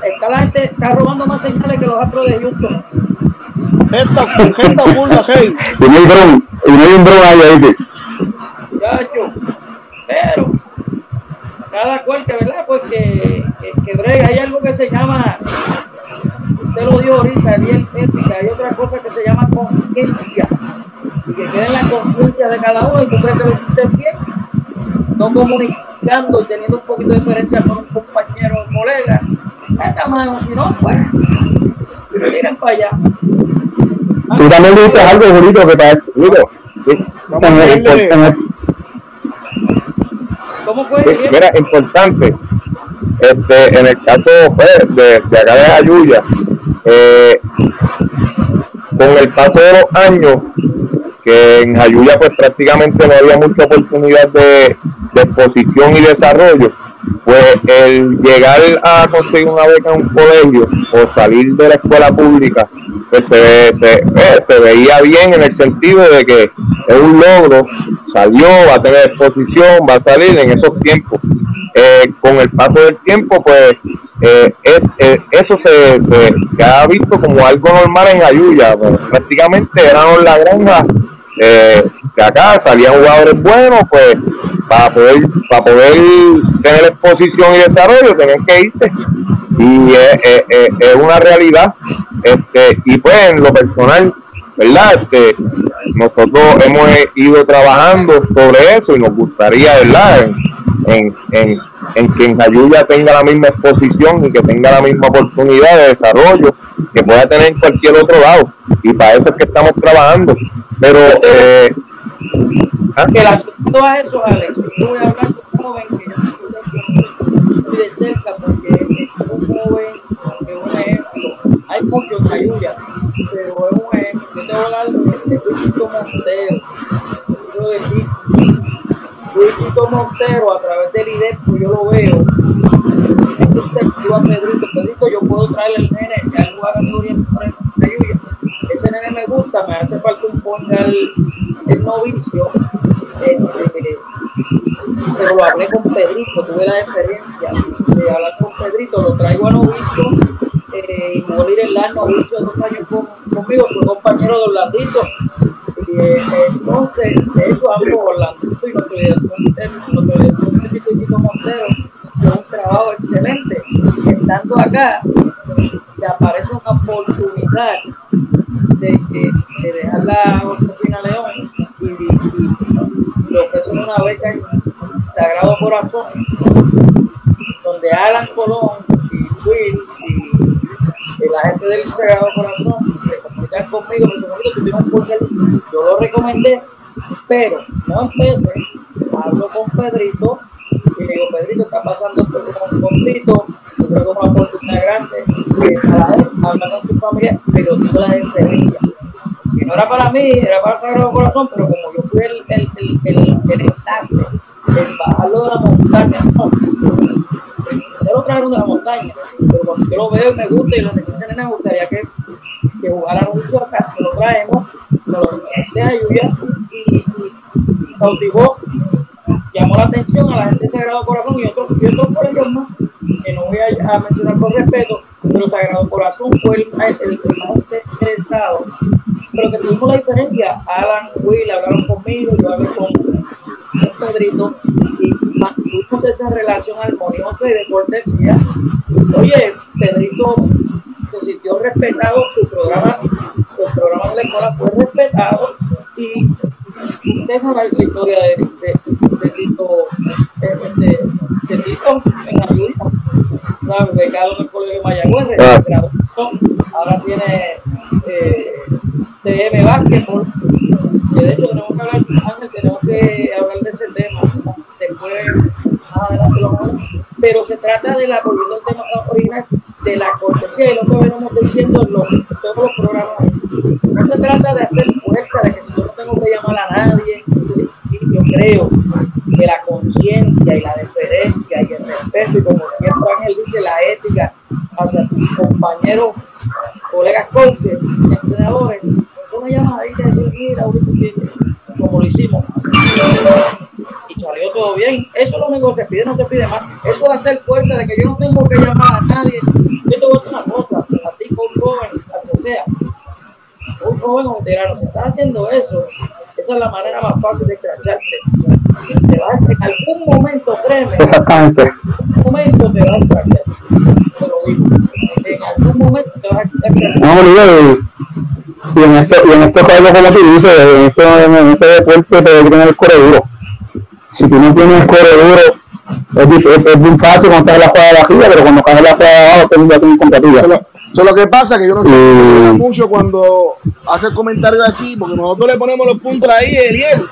Está la gente está robando más señales que los astros de Houston. Esta, esta burla, hey. Y no hay dron, y no hay un dron ahí, ahí. Pero cada cual que, ¿verdad? Pues que, que, brega, hay algo que se llama, usted lo dio ahorita, bien ética, hay otra cosa que se llama conciencia, y que quede en la conciencia de cada uno, y tú crees que lo hiciste bien, no comunicando y teniendo un poquito de diferencia con un compañero o colega, esta mano, si no, pues, tiran para allá. Tú también dijiste algo bonito que te digo. ¿Cómo fue? Mira, importante, este, en el caso pues, de, de, acá de Ayuya, eh, con el paso de los años, que en Ayuya pues prácticamente no había mucha oportunidad de, de exposición y desarrollo, pues el llegar a conseguir una beca en un colegio o salir de la escuela pública, pues se, se, eh, se veía bien en el sentido de que es un logro, salió, va a tener exposición, va a salir en esos tiempos. Eh, con el paso del tiempo, pues eh, es, eso se, se, se, ha visto como algo normal en Ayuya, pues, prácticamente eran la granja eh, de acá salían jugadores buenos, pues para poder, para poder tener exposición y desarrollo tenían que irse. Y es, una realidad. Este, y pues en lo personal, ¿verdad? Este, nosotros hemos ido trabajando sobre eso y nos gustaría, ¿verdad? En, en, en que en Ayuya tenga la misma exposición y que tenga la misma oportunidad de desarrollo que pueda tener en cualquier otro lado. Y para eso es que estamos trabajando. Pero eh, ¿ah? que el asunto eso, Alex, yo voy a hablar con un joven que yo de cerca porque un joven un ejemplo. Hay muchos de Luisito Montero. Quiero decir, Luisito Montero a través del IDEPO yo lo veo. Yo a Pedrito, Pedrito, yo puedo traerle el nene, que algo haga ayuda. Ese nene me gusta, me hace falta un ponga el, el novicio. Este, pero lo hablé con Pedrito, tuve la experiencia de hablar con Pedrito lo traigo a novicio eh, y morir en la novicio dos años conmigo, su compañero de Orlandito. Y eh, entonces, de hecho, hablo Orlandito y nuestro director, nuestro Montero, fue un trabajo excelente. Estando acá, te aparece una oportunidad de, de, de dejar la Josefina León y, y, y le ofrecen una beca en Sagrado Corazón, donde Alan Colón y Will y la gente del Sagrado Corazón se comunican conmigo, me yo lo recomendé, pero no empecé, hablo con Pedrito y le digo, Pedrito, está pasando esto con, con Tito, yo creo que es una oportunidad grande, que a la gente, habla con su familia, pero tú la ella. Que no era para mí, era para el Sagrado Corazón, pero como yo fui el, el, el, el, el enlace, el bajarlo de la montaña, no. De la montaña, pero cuando yo lo veo y me gusta y lo necesito, me gustaría que, que jugara mucho acá, que lo traemos, lo deja lluvia y, y, cautivó llamó la atención a la gente de Sagrado Corazón y otros, y otros más, que no voy a, mencionar con respeto, pero Sagrado Corazón fue el, el, el más interesado. Pero que tuvimos la diferencia, Alan, Will hablaron conmigo, yo hablé con, con Pedrito mantuvimos esa relación armoniosa y de cortesía. Oye, Pedrito se sintió respetado, su programa, el programa de la escuela fue respetado y deja la historia de, de, de Tito, de, de, de Tito en ayuda, becado en el colegio Mayagüez, ahora tiene eh, TM Básquetbol, que de hecho tenemos que hablar, Ángel, tenemos que hablar de ese tema después, más adelante lo vamos pero se trata de la, volviendo al tema original, de la cortesía y lo que venimos diciendo en los, todos los programas. No se trata de hacer fuerza, de que si yo no tengo que llamar a nadie, yo creo que la conciencia y la deferencia y el respeto, y como siempre Ángel dice, la ética hacia tus compañeros, colegas coaches, entrenadores, una llamadita y decir, mira, como lo hicimos y salió todo bien. Eso es lo único que se pide, no se pide más. Eso de hacer fuerte de que yo no tengo que llamar a nadie. Yo te voy una cosa, a ti, con joven, a que sea, un joven o veterano, si estás haciendo eso, esa es la manera más fácil de cracharte. Te vas, en algún momento, créeme, Exactamente. en algún momento te vas a crachar. Te lo digo. En algún momento te vas a y en este, y en este juego, como tú dices, en este, en este deporte te tener el core duro. Si tú no tienes core duro, es, es, es bien fácil cuando estás en la jugada de arriba, pero cuando caes en la jugada de abajo, ya tienes competencia. Solo, solo que pasa que yo no sé Mm. mucho cuando hace comentarios aquí, porque nosotros le ponemos los puntos ahí, Eliel.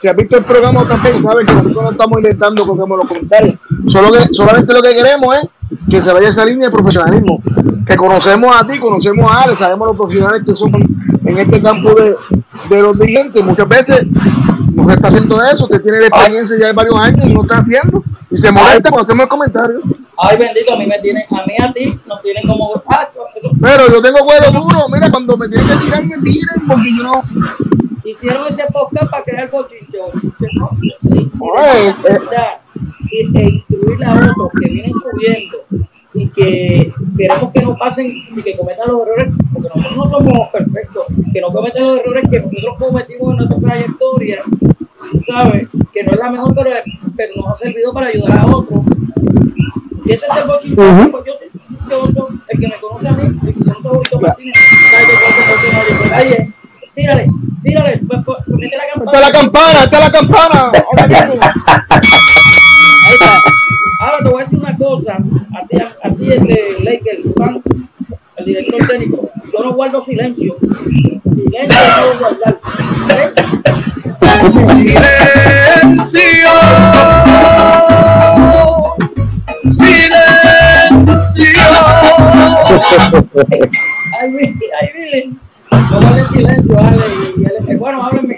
Si has visto el programa también, sabes que nosotros no estamos inventando cosas en los comentarios. Solo que, solamente lo que queremos es que se vaya esa línea de profesionalismo. Que conocemos a ti, conocemos a Ale, sabemos los profesionales que son en este campo de, de los dirigentes. Muchas veces no se está haciendo eso, usted tiene experiencia ya de varios años y no está haciendo. Y se molesta cuando hacemos el comentario. Ay, bendito, a mí me tienen, a mí a ti nos tienen como. Ah, Pero yo tengo huevo duro, mira, cuando me tienen que tirar, me tiran, porque yo no. hicieron ese podcast para crear bochinche, ¿no? Sí, sí, Ay, e instruir a otros que vienen subiendo y que queremos que no pasen y que cometan los errores, porque nosotros no somos perfectos, que no cometan los errores que nosotros cometimos en nuestra trayectoria, tú ¿sabes? Que no es la mejor, pero, pero nos ha servido para ayudar a otros. Y eso es el bochinche, Ujú. pues yo soy bochinchoso, el que me conoce a mí, el que conoce a Julito Martínez, sabe que no dice, "Oye, tírale, tírale, pues, pues, mete la campana. Está la campana, está la campana. Ahora te voy a decir una cosa, a ti, así es de Laker, fan, el director técnico, yo no guardo silencio. Silencio no guardar. ¿ok? Ay, mi- ay, miren. No guarden silencio, Ale, y, Bueno, háblenme.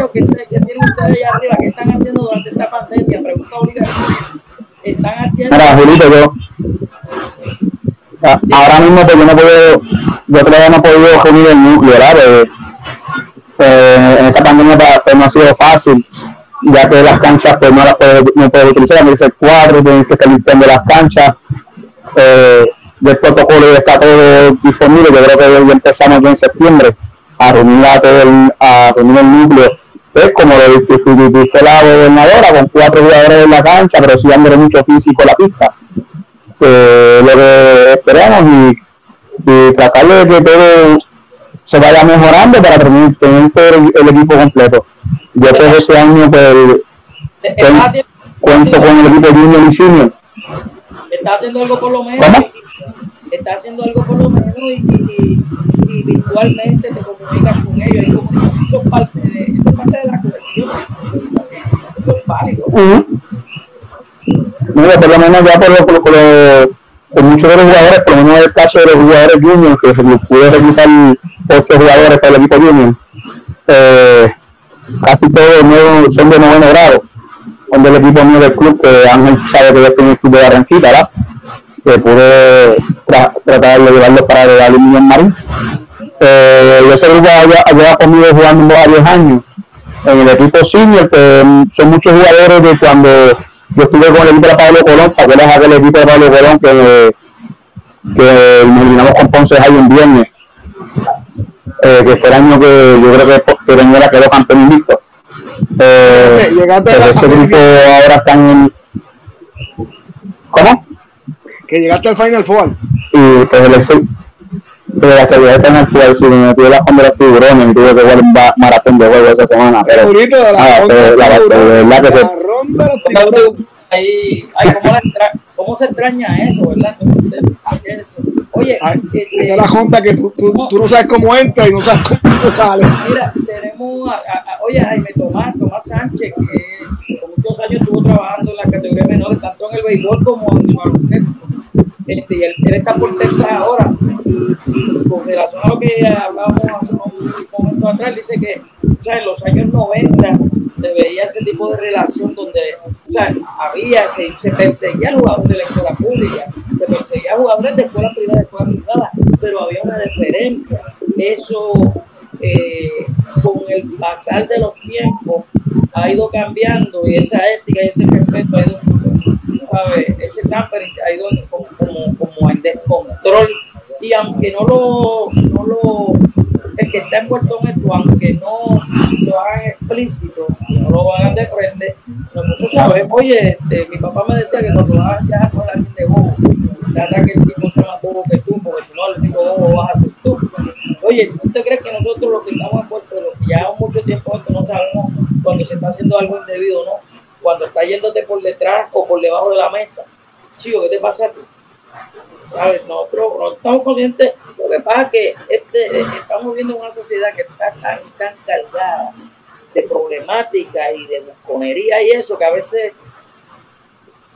Lo que, que tienen ustedes allá arriba, ¿qué están haciendo durante esta pandemia? Pregunta obligatoria. Están haciendo. Mira, Julito, yo. a- Ahora mismo, pues yo no puedo. Yo todavía no he podido reunir el núcleo, ¿verdad? Eh, en esta pandemia pues, pues, no ha sido fácil, ya que las canchas pues no las puedes no puedes utilizar, tienes que ser cuatro, tienes que estar limpiando las canchas. eh, del protocolo y está todo disponible. Yo creo que ya empezamos ya en septiembre a reunir a todo el, a reunir el núcleo. Es como lo distribuiste la gobernadora con cuatro jugadores en la cancha, pero sí dándole mucho físico a la pista. Eh, lo que esperamos y, y tratar de que todo se vaya mejorando para tener, tener todo el, equipo completo. Yo creo que este año pues, cuento con el equipo junior y senior. Está haciendo algo por lo menos. Está haciendo algo por lo menos y, y, y virtualmente te comunicas con ellos. Y como esto es parte de, esto es parte de la cohesión. Esto es válido. Uh -huh. Mira, por lo menos ya por lo, por, por, por muchos de los jugadores, por lo menos el caso de los jugadores juniors, que se pudo reclutar ocho jugadores para el equipo junior, eh, casi todos son de noveno grado, son del equipo mío del club, que Ángel sabe que yo estoy en el club de Barranquita, ¿verdad? Que pude tra tratar de llevarlos para el Aluminium Marín. Eh, ese grupo lleva conmigo jugando varios años en el equipo senior, que son muchos jugadores de cuando yo estuve con el equipo de Pablo Colón, ¿te acuerdas aquel equipo de Pablo Colón que, que eliminamos con Ponce ahí un viernes? Eh, que fue el año que yo creo que, que Veñera quedó campeón invicto. Eh, pero ese grupo ahora están en... ¿Cómo? Que llegaste al Final Four. Y pues el Excel pero la calidad está en el Four, si me tuve la con los tiburones y tuve que jugar un maratón de juego esa semana. Pero, bonito de la, ah, pero la, base, de verdad que se... Ahí, ay, ¿cómo, extra, ¿Cómo se extraña eso, verdad? Oye, ay, este, la junta que tú, tú, no, tú, no sabes cómo entra y no sabes cómo sale. Mira, tenemos a, a, a, oye, Jaime Tomás, Tomás Sánchez, que muchos años estuvo trabajando en la categoría menor, tanto en el béisbol como en el baloncesto. Este, y él, él, está por Texas ahora. Con relación a lo que hablábamos hace un momento atrás, dice que o sea, en los años 90 se veía ese tipo de relación donde o sea, había, se, se perseguía a jugadores de la escuela pública, se perseguía a jugadores de escuela privada, de escuela privada, pero había una diferencia. Eso, eh, con el pasar de los tiempos, ha ido cambiando y esa ética y ese respeto ha ido ¿sabes? ese tampering ha ido como, como, como en descontrol y aunque no lo, no lo el que está envuelto en esto, aunque no lo hagan explícito, no lo hagan de frente, nosotros sabemos, oye, este, mi papá me decía que cuando vas a viajar con la gente bobo, trata que el tipo sea más bobo que tú, porque si no el tipo bobo vas a ser tú. Oye, ¿usted cree que nosotros los que estamos envueltos, los que llevamos mucho tiempo esto, no sabemos cuando se está haciendo algo indebido o no? Cuando está yéndote por detrás o por debajo de la mesa. Chico, ¿qué te pasa a ti? ¿Sabes? Nosotros no estamos conscientes. Lo que pasa es que este, estamos viendo una sociedad que está tan, tan cargada de problemática y de busconería y eso, que a veces,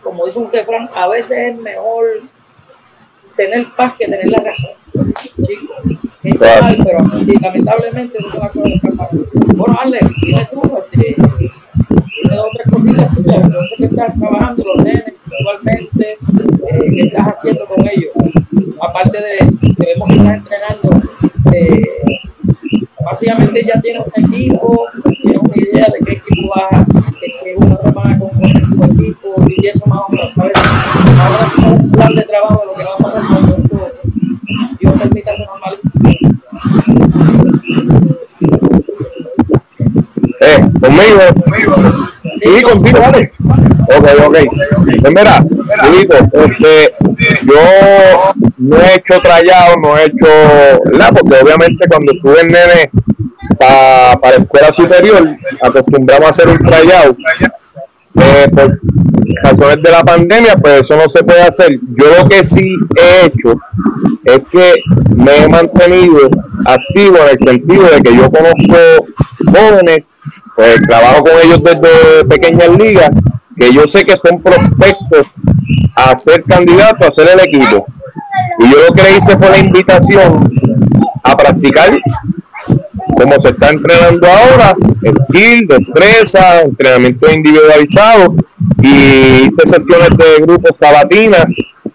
como dice un refrán, a veces es mejor tener paz que tener la razón. Chicos, es mal, pero lamentablemente no se va a poder escapar. Bueno, Ale, dime tú, este, dime otras cositas tuyas, que estás trabajando los nenes igualmente, eh, ¿qué estás haciendo con ellos? Aparte de que estás entrenando, básicamente ya tienes un equipo, tienes una idea de qué equipo vas, de qué jugadores van a componer su equipo y eso más o menos, ¿sabes? Ahora tenemos un plan de trabajo de lo que va a pasar cuando esto, Dios permita que normalice. Conmigo. Sí, contigo, vale. Ok, ok. Pues mira, digo, este, yo no he hecho trayado, no he hecho, ¿verdad? Porque obviamente cuando estuve en nene para pa la escuela superior, acostumbramos a hacer un tryout. Eh, por razones de la pandemia, pues eso no se puede hacer. Yo lo que sí he hecho es que me he mantenido activo en el sentido de que yo conozco jóvenes, pues trabajo con ellos desde pequeñas ligas, que yo sé que son prospectos a ser candidatos a ser el equipo. Y yo lo que le hice fue la invitación a practicar como se está entrenando ahora, skill, destreza, entrenamiento individualizado y hice sesiones de grupos sabatinas.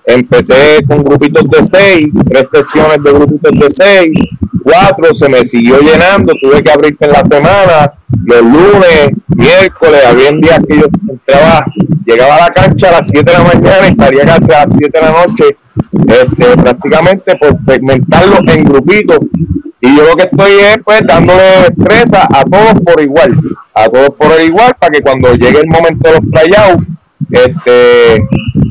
Empecé con grupitos de seis, tres sesiones de grupitos de seis, cuatro, se me siguió llenando, tuve que abrirte en la semana, los lunes, miércoles, había días que yo entraba, llegaba a la cancha a las 7 de la mañana y salía a, a las 7 de la noche este, prácticamente por segmentarlos en grupitos. Y yo lo que estoy es pues dándole destreza a todos por igual, a todos por igual, para que cuando llegue el momento de los tryouts, este,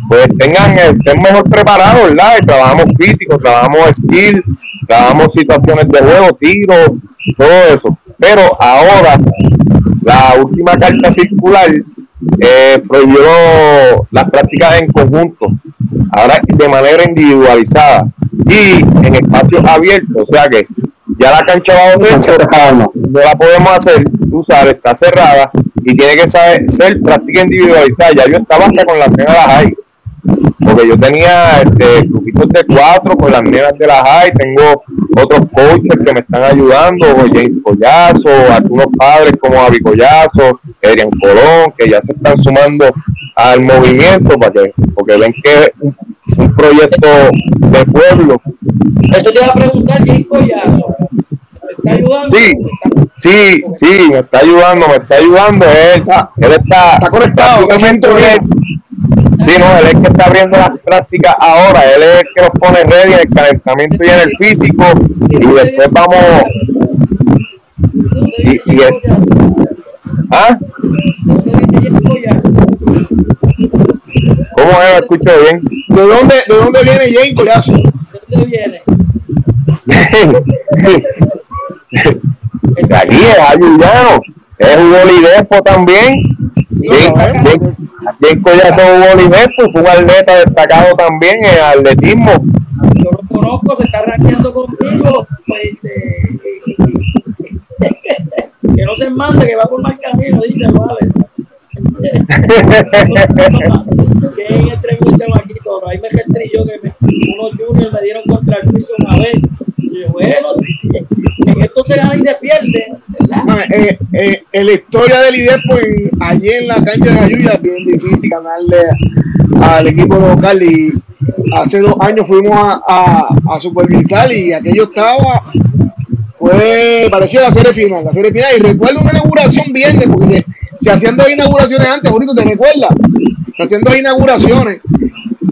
pues tengan, estén mejor preparados, ¿verdad? trabajamos físico, trabajamos skill, trabajamos situaciones de juego, tiros, todo eso. Pero ahora, la última carta circular eh, prohibió las prácticas en conjunto, ahora de manera individualizada y en espacios abiertos, o sea que ya la cancha va no, no la podemos hacer, usar, está cerrada y tiene que saber, ser práctica individualizada. Ya yo estaba hasta con las nenas de la high, porque yo tenía este, grupitos de cuatro con las nenas de la high, tengo otros coaches que me están ayudando, James Collazo, algunos padres como Avi Collazo, Adrian Colón, que ya se están sumando al movimiento para que, porque ven que es un, proyecto de pueblo. Eso te iba a preguntar, James Collazo. está ayudando? Sí, sí, sí, me está ayudando, me está ayudando. Él, él está, está conectado. Sí, no, él es el que está abriendo las prácticas ahora, él es el que nos pone ready en el calentamiento y en el físico, y después vamos. Y, y es, ¿Ah? ¿Cómo es? Escucho bien. ¿De dónde, de dónde viene Jane Collazo? ¿De dónde viene? de [LAUGHS] aquí es ayudado. Es un bolidespo también. Bien, Collazo Bolívar fue un atleta destacado también en el atletismo. Yo lo conozco, se está rankeando contigo. Pues, este, que no se mande, que va por mal camino, dice, vale. En el en. Ah, eh, eh, en la historia del IDEPO, allí en la cancha de Ayuya, bien difícil ganarle al equipo local. Y hace dos años fuimos a, a, supervisar y aquello estaba, fue, parecía la serie final, la serie final. Y recuerdo una inauguración viernes, porque hacían dos inauguraciones antes, bonito, ¿te recuerdas? Se hacían dos inauguraciones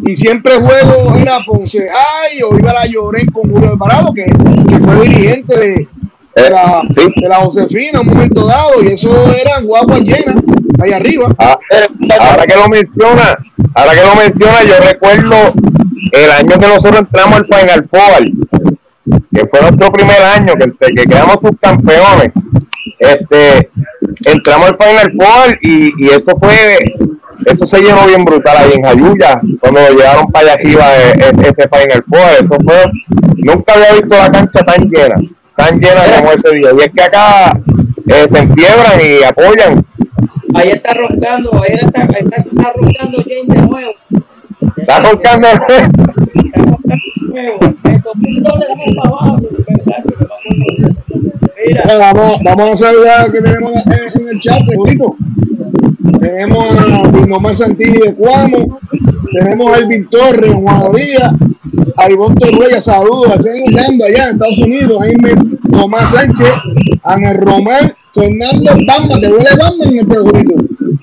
y siempre juego era Ponce Ay o iba la Lloren con Julio Alvarado, que, que fue dirigente de, de la, de la Josefina en un momento dado, y eso eran guaguas llenas ahí arriba. Ah, eh, ahora que lo menciona, ahora que lo menciona, yo recuerdo el año que nosotros entramos al Final Four, que fue nuestro primer año, que, que quedamos subcampeones. Este, entramos al Final Four y, y esto fue esto se llenó bien brutal ahí en Jayuya, cuando llegaron para allá arriba este Final Four. Eso fue, nunca había visto la cancha tan llena tan llena como ese día. Y es que acá eh, se enfiebran y apoyan. Ahí está roncando, ahí está, ahí está, está roncando Jane de nuevo. Está roncando. Está Mira. Vamos, vamos a saludar que tenemos en, el chat, bonito. Tenemos a Vilmomar Santilli de Cuamo, tenemos a Elvin Torres, Juan Díaz, a Ivonne Torruella, saludos, están escuchando allá en Estados Unidos, Jaime Tomás Sánchez, Ana Román, Fernando Bamba, te duele Bamba en este juguito.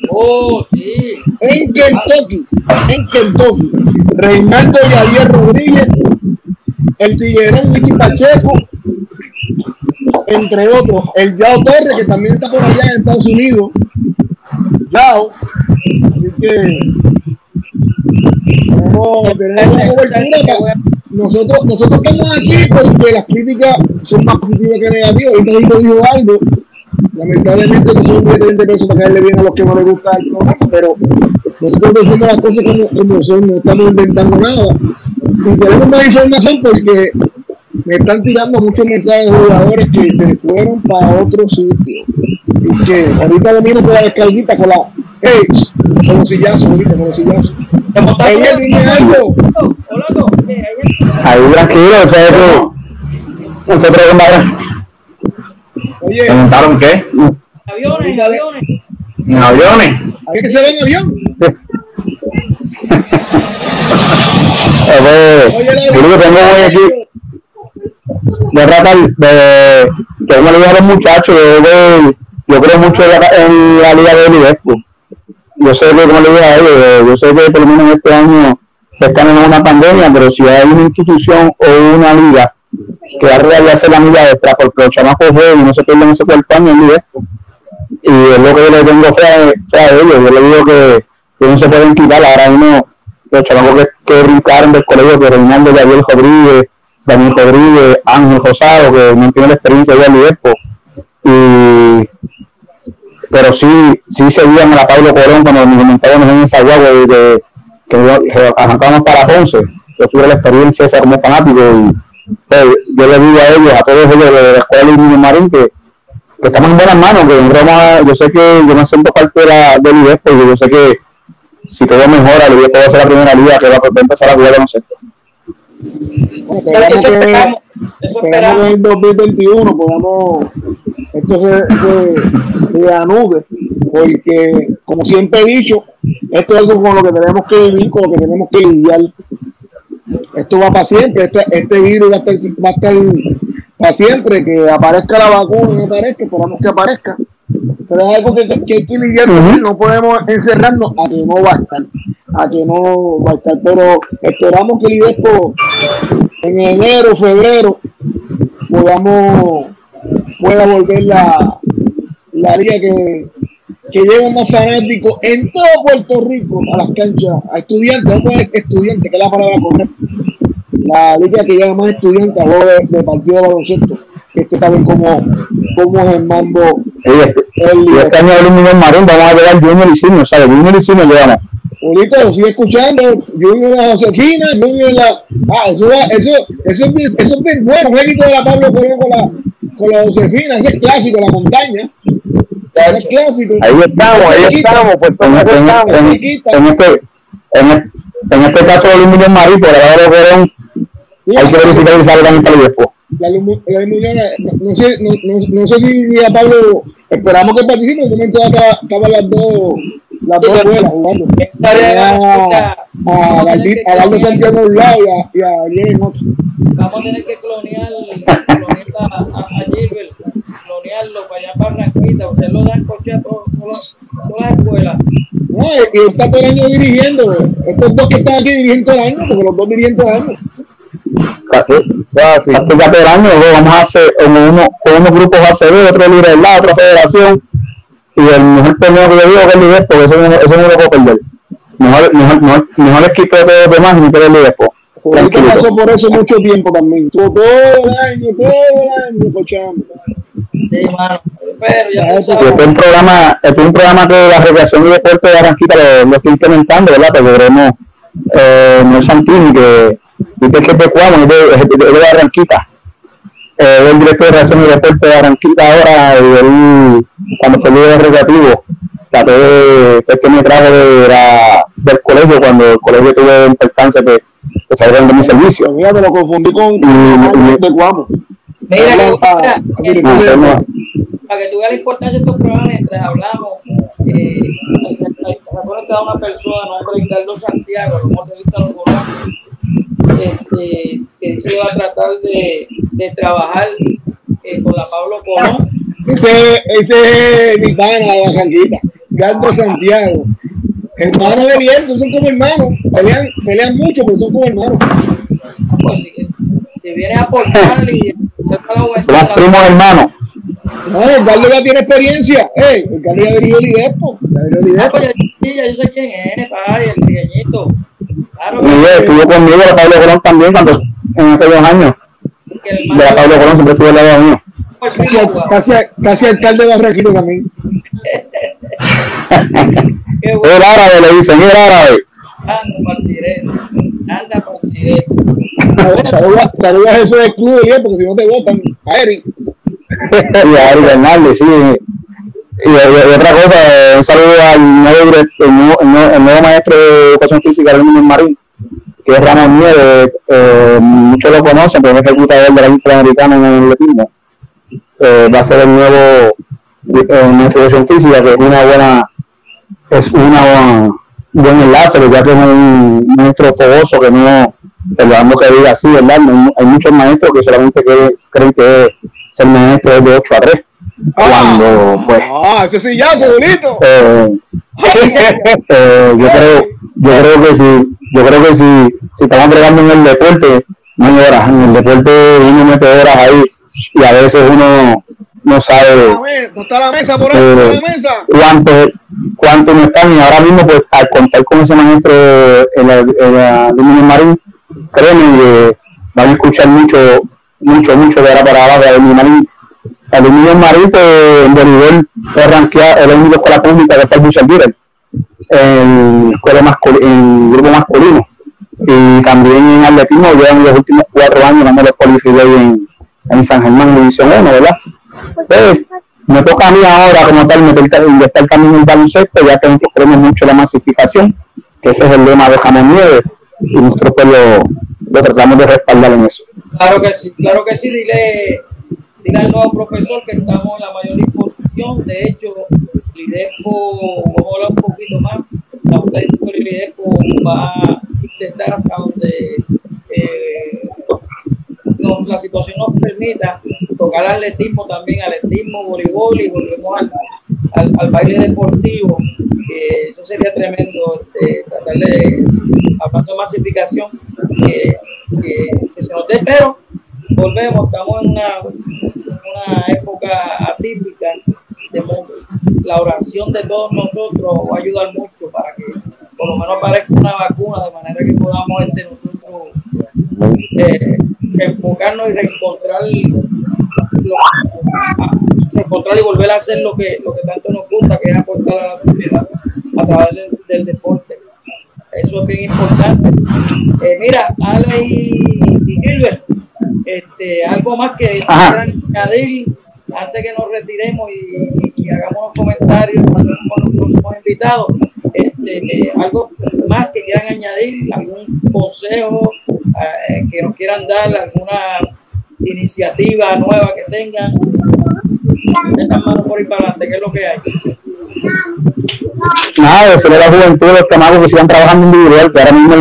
Oh, sí. En Kentucky, en Kentucky, Reinaldo Javier Rodríguez, el Tiguerón Michi Pacheco, entre otros, el Yao Torres, que también está por allá en Estados Unidos. Yao. Así que nosotros, nosotros estamos aquí porque las críticas son más positivas que negativas. Ahorita dijo algo. Lamentablemente no son 20 pesos para caerle bien a los que no les gusta pero nosotros decimos las cosas como, como son, no estamos inventando nada. Y tenemos más información porque me están tirando muchos mensajes de jugadores que se fueron para otro sitio. Y que ahorita lo mismo con la descarguita con la. ¡Hey! Con los sillazos, ahorita, con los sillazos. Ella dime algo. Ahí tranquilo, nosotros. Nosotros con Oye. ¿Preguntaron qué? Aviones, en aviones. ¿En aviones? ¿Hay que se ve en avión? [LAUGHS] Oye, yo que tengo hoy aquí de tratar de que le diga a los muchachos de, yo creo mucho en la, liga de Liverpool. Yo sé que como le dije a ellos yo sé que por lo este año están en una pandemia, pero si hay una institución o una liga que va a hacer la milla extra porque los chamacos juegan y no se pierden ese cuerpo año en y es lo que yo le tengo fe a, a ellos, yo le digo que, que, no se pueden quitar. Ahora mismo los chamacos que, que brincaron del colegio que Reinaldo Gabriel Rodríguez, Daniel Rodríguez, Ángel Rosado, que no tiene la experiencia de Liverpool y pero sí, sí seguían a Pablo Corón cuando me comentábamos en esa guagua de, que arrancábamos para Ponce, yo tuve la experiencia esa como fanático y pues, yo le digo a ellos, a todos ellos de la escuela y Marín que, que, estamos en buenas manos, que en Roma yo sé que yo me siento parte de la del porque yo sé que si todo mejora, el IDES puede ser la primera liga que va a empezar a jugar en nosotros. Esperamos que, esperamos que en 2021 podamos esto se, se, porque como siempre he dicho, esto es algo con lo que tenemos que vivir, con lo que tenemos que lidiar. Esto va para siempre, este, este virus va a, estar, va a estar para siempre, que aparezca la vacuna, no aparezca, esperamos que aparezca. Pero es algo que, que hay que lidiar, no podemos encerrarnos a que no va a estar, a que no va a estar. Pero esperamos que el IDESPO en enero, febrero, podamos pueda volver la, la liga que, que lleva más fanáticos en todo Puerto Rico a las canchas, a estudiantes, vamos a poner estudiantes, que es la palabra correcta. La liga que lleva más estudiantes a de, de partido de baloncesto, que ustedes saben cómo, cómo es el mambo. Este, y este año el Marín vamos a llegar Junior y Senior, ¿sabes? Junior y Senior Bonito, sigue escuchando, Junior la Josefina, Junior la... Ah, eso, eso, eso, es, bien, eso es bien bueno, un de la Pablo Colón con la, con la Josefina, ese es clásico, la montaña. Es clásico. Ahí estamos, ahí estamos, pues en, en, en, este, en, este caso de Luis Marí, por ahora de Verón, hay que verificar si sale también para después. La, la, la, no, sé, no, no, no sé si a Pablo esperamos que participe, en un momento estaban las dos las dos abuelas jugando. A, a, a Dardo Santiago un lado y a, Ariel en otro. Vamos a tener que clonear, clonear a, a Gilbert, clonearlo para allá para Ranquita, usted lo da en coche a todas las escuelas. No, y está todo el año dirigiendo. Estos dos que están aquí dirigiendo el año, porque los dos dirigen todo el año. Casi, casi. Hasta ya año, vamos a hacer uno, con unos grupos ACB, otro libre del lado, otra federación y el mejor torneo que yo digo que es el Liverpool, porque eso, eso no lo puedo perder. Mejor, mejor, mejor, mejor equipo de demás y que el Liverpool. Porque pasó por eso mucho tiempo también. Todo, el año, todo el año, cochando. Sí, mano. Pero ya este es un programa, este es un programa que la recreación y deporte de Barranquita lo, lo estoy implementando, ¿verdad? Porque queremos eh, no es Santini, que dice que es de Cuamo, es de, es de, Barranquita eh, el director de Relación y Deporte de Barranquita ahora, y él, cuando fue líder recreativo, traté de, fue que me trajo de la, del colegio, cuando el colegio tuvo importancia que, que salieron de mi servicio. Mira, me lo confundí con y, y, de Guamo. Mira, mira, para, que, para que tú veas la importancia de estos programas, mientras hablamos, eh, recuerdo que da una persona, nombre Ricardo Santiago, lo hemos entrevistado con este, que se iba a tratar de, de trabajar eh, con la Pablo Colón. Ese, ese es mi pana de Barranquita, Gardo Santiago. Hermano de viento, son como hermanos. Pelean, pelean mucho, pero son como hermanos. Pues si, si vienes a aportar y. Son primos hermanos. No, el Gardo ya tiene experiencia. Eh, el Gardo ya dirigió el IDEPO. Ah, pues, ya, yo sé quién es, padre, el pequeñito. Claro, y estuvo conmigo la Pablo Colón también cuando en aquellos años. De la Pablo Colón siempre estuvo al lado mío. Casi, casi, casi alcalde de Barranquito también. [LAUGHS] El árabe le dicen, el árabe. Anda por sireno. Anda por sireno. Saluda, saluda a Jesús del Club bien, porque si no te votan, a Eric. [LAUGHS] y a Eric Hernández, sí. Y, otra cosa, un saludo al nuevo, el nuevo, el nuevo, maestro de educación física del Marín, que es Ramón Nieves, eh, muchos lo conocen, pero es ejecutador de la Interamericana en el atletismo. Eh, va a ser el nuevo eh, maestro de educación física, que es una buena, es una buen enlace, ya que es un maestro fogoso que no, perdón que diga así, ¿verdad? Hay muchos maestros que solamente creen que ser maestro es de 8 a 3 cuando pues ah ese sillazo bonito eh, [LAUGHS] eh, yo creo yo creo que si yo creo que si, si estamos bregando en el deporte, no hay horas. En el deporte uno mete horas ahí y a veces uno no sabe no está la mesa por ahí, eh, la mesa. cuánto, cuánto no están y ahora mismo pues al contar con ese maestro en la, en la Marín, créeme que van a escuchar mucho, mucho, mucho de ahora para abajo de Marín. Aluminio pues, en Bolívar fue rankeado, el único escuela pública que fue el en, en grupo masculino y también en atletismo llevan los últimos cuatro años dando los qualificados en, en San Germán División 1, ¿verdad? Pues, me toca a mí ahora como tal meter el camino en baloncesto, ya que nosotros queremos mucho la masificación, que ese es el lema de Jamón Nieves, y nosotros pues lo, lo, tratamos de respaldar en eso. Claro que sí, claro que sí, dile, dile al nuevo profesor que estamos en la mayor disposición, de hecho, Lidesco, vamos a hablar un poquito más, la Lidesco va a intentar hasta donde eh, la situación nos permita tocar atletismo también, atletismo, voleibol y volvemos al, al, baile deportivo, que eso sería tremendo, este, tratar de, hablando de masificación, que, se nos dé, pero volvemos, estamos en una, una época atípica, de, la oración de todos nosotros va a ayudar mucho para que por lo menos aparezca una vacuna de manera que podamos este, nosotros eh, enfocarnos y reencontrar, reencontrar y volver a hacer lo que, lo que tanto nos gusta, que es aportar a la sociedad a través del, deporte. Eso es bien importante. Eh, mira, Ale y, Gilbert, este, algo más que quieran añadir antes que nos retiremos y, y, hagamos unos comentarios con los próximos invitados. Este, eh, algo más que quieran añadir, algún consejo eh, que nos quieran dar, alguna iniciativa nueva que tengan. Metan mano por ahí para adelante, ¿qué es lo que hay? Nada, eso de la juventud, los chamacos que sigan trabajando individual, que ahora mismo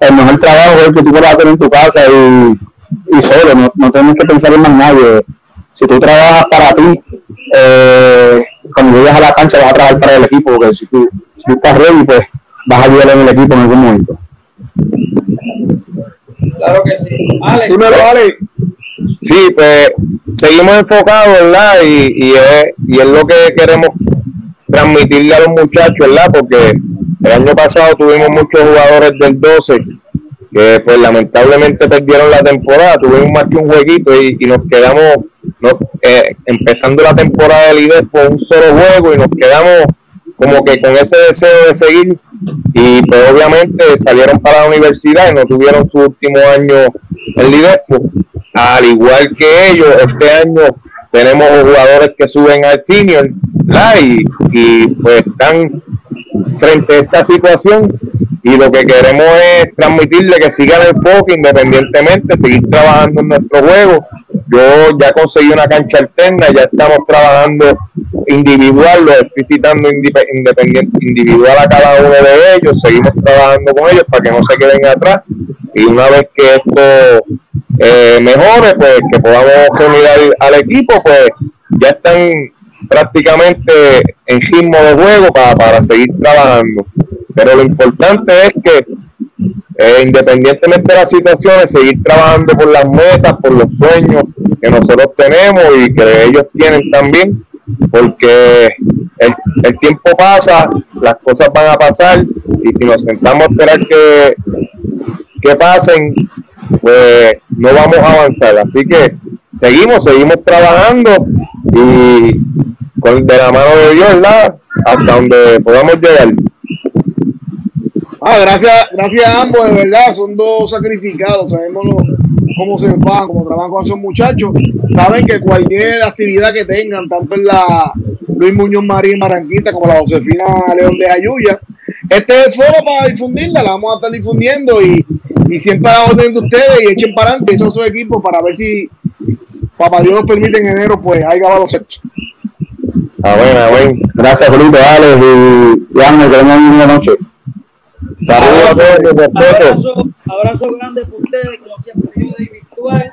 el, mejor trabajo es el que tú puedas hacer en tu casa y, y solo, no, no tenemos que pensar en más nadie. Si tú trabajas para ti, eh, cuando llegas a la cancha vas a trabajar para el equipo, porque si tú, si estás ready, pues vas a ayudar en el equipo en algún momento. Claro que sí. Ale. Dímelo, Ale. Sí, pues seguimos enfocados, ¿verdad? Y, y, es, y es lo que queremos transmitirle a los muchachos, ¿verdad? Porque el año pasado tuvimos muchos jugadores del 12 que pues lamentablemente perdieron la temporada, tuvimos más que un jueguito y, nos quedamos eh, empezando la temporada de líder por un solo juego y nos quedamos como que con ese deseo de seguir. Y pues obviamente salieron para la universidad y no tuvieron su último año en Liverpool. Al igual que ellos, este año tenemos jugadores que suben al senior y, y pues están frente a esta situación y lo que queremos es transmitirle que sigan el enfoque independientemente, seguir trabajando en nuestro juego. Yo ya conseguí una cancha alterna, ya estamos trabajando individual, lo estoy citando independiente, individual a cada uno de ellos, seguimos trabajando con ellos para que no se queden atrás y una vez que esto eh, mejore, pues que podamos unir al, equipo, pues ya están prácticamente en ritmo de juego para, para seguir trabajando. Pero lo importante es que, eh, independientemente de las situaciones, seguir trabajando por las metas, por los sueños que nosotros tenemos y que ellos tienen también, porque el, tiempo pasa, las cosas van a pasar y si nos sentamos a esperar que, que pasen, pues no vamos a avanzar. Así que seguimos, seguimos trabajando y con, de la mano de Dios. Hasta donde podamos llegar. Ah, gracias, gracias a ambos, de verdad, son dos sacrificados, sabemos cómo se van, cómo trabajan con esos muchachos, saben que cualquier actividad que tengan, tanto en la Luis Muñoz Marín Maranquita como la Josefina León de Ayuya, este es foro para difundirla, la vamos a estar difundiendo y, y siempre a la orden de ustedes y echen para adelante esos su equipos para ver si papá Dios nos permite en enero, pues hay baloncesto. Ah, bueno, bueno. Gracias, Felipe, Alex y Juan, que tengan una noche. Saludos a todos. Abrazo, abrazo grande por ustedes, como siempre yo de virtual.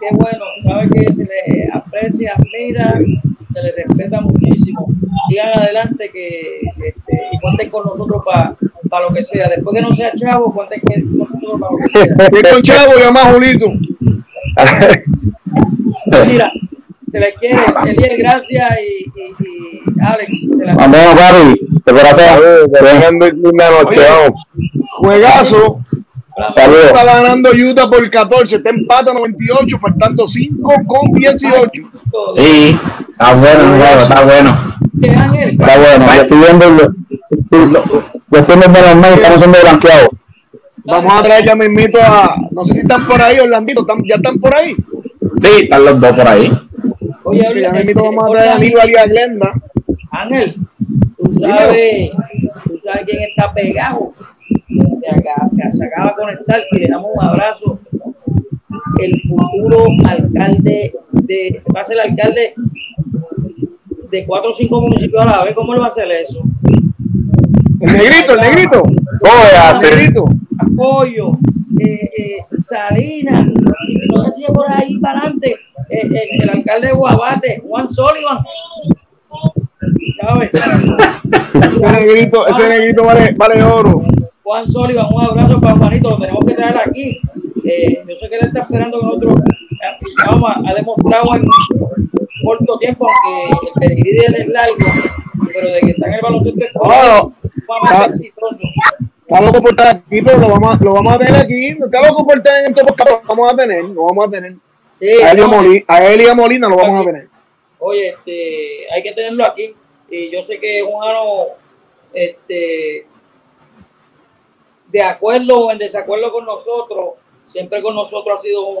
Qué bueno, sabe que se les aprecia, admira, se les respeta muchísimo. Sigan adelante que este, y cuenten con nosotros para para lo que sea. Después que no sea chavo, cuente que nosotros para lo que sea. Si con chavo, llama Julito. Mira, se le quiere, Eliel, gracias y, y, y Alex. se la- Vamos, papi. De corazón. Juegazo. Saludos. Está ganando Utah por 14. Está empate 98, faltando 5 con 18. Sí, está bueno el juego, está bueno. Está bueno. Yo estoy viendo. Yo estoy viendo los medios, estamos siendo blanqueados. Vamos a traer ya me invito a. No sé si están por ahí, Orlandito. ¿están- ¿Ya están por ahí? Sí, están los dos por ahí. Oye, Ya me vamos a traer a Aníbal y a Glenda. Ángel, tú sabes, tú sabes quién está pegado. Acá, que se acaba de conectar y le damos un abrazo. El futuro alcalde de, va a ser el alcalde de cuatro o cinco municipios a la vez. ¿Cómo le va a hacer eso? El negrito, el negrito. ¿Cómo es El negrito. Apoyo, eh, eh, Salinas, no decía por ahí para adelante, eh, el, el alcalde de Guabate, Juan Sullivan. ¿Sabes? Ese negrito, ese negrito vale, vale oro. Juan Sullivan, un abrazo para Juanito, lo tenemos que traer aquí. Eh, yo sé que él está esperando que nosotros eh, ha demostrado en corto tiempo, aunque el pedigrí de él es largo, pero de que está en el baloncesto es Ah. exitoso. Está loco por estar aquí, pero lo vamos, a- lo vamos a tener aquí. No está loco por estar en estos podcasts, lo vamos a tener, lo vamos a tener. Sí, A él, y a no, Molina, a y a Molina lo vamos a tener. Oye, este, hay que tenerlo aquí. Y yo sé que Juano, este, de acuerdo o en desacuerdo con nosotros, siempre con nosotros ha sido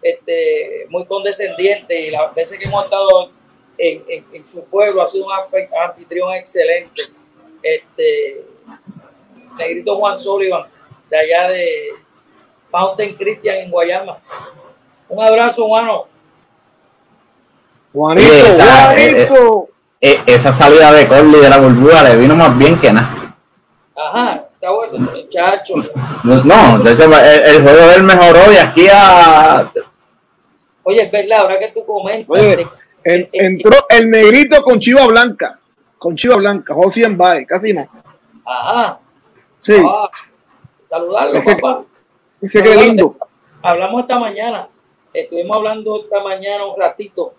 este, muy condescendiente y las veces que hemos estado en, en- en su pueblo ha sido un anfi- anfitrión excelente. Este, Negrito Juan Sullivan, de allá de Fountain Christian en Guayama. Un abrazo, Juano. Juanito, esa, Juanito. Eh, esa salida de Corley de la burbuja le vino más bien que nada. Ajá, está bueno, muchacho. No, de hecho, el, el juego de él mejoró y aquí a. Oye, es verdad, ahora que tú comentas. Oye, en- eh, entró el negrito con chiva blanca. Con chiva blanca, José Embae, casi no. Ajá. Sí, Ah, saludarlo, Ese- papá. ese que lindo. Hablamos esta mañana. Estuvimos hablando esta mañana un ratito.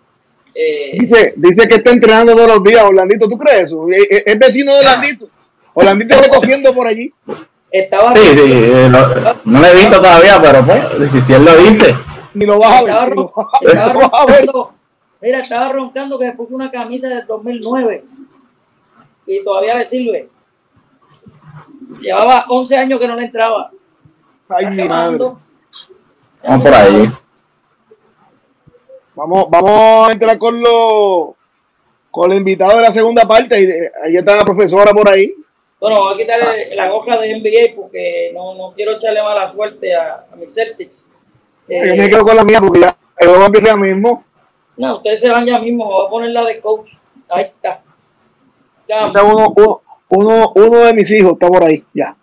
Eh, Dice, dice que está entrenando todos los días, Orlandito. ¿Tú crees eso? Es, es- es vecino de Orlandito. Orlandito recogiendo por allí. estaba, Sí, sí, eh, lo- no lo he visto todavía, pero pues, si, si él lo dice. Ni lo vas a estaba ver. ron- estaba [LAUGHS] ni lo vas a ver. roncando. Mira, estaba roncando que se puso una camisa del 2009 y todavía le sirve. Llevaba 11 años que no le entraba. Ay, mi madre. Vamos por ahí. Vamos, vamos a entrar con los con el invitado de la segunda parte. Y de- ahí está la profesora por ahí. Bueno, voy a quitarle la gorra de NBA porque no, no quiero echarle mala suerte a, a mis Celtics. Eh, Yo me quedo con la mía porque ya el juego empieza ya mismo. no, ustedes se van ya mismo, voy a poner la de coach. Ahí está. Ya, Está uno, uno, uno, uno de mis hijos está por ahí, ya.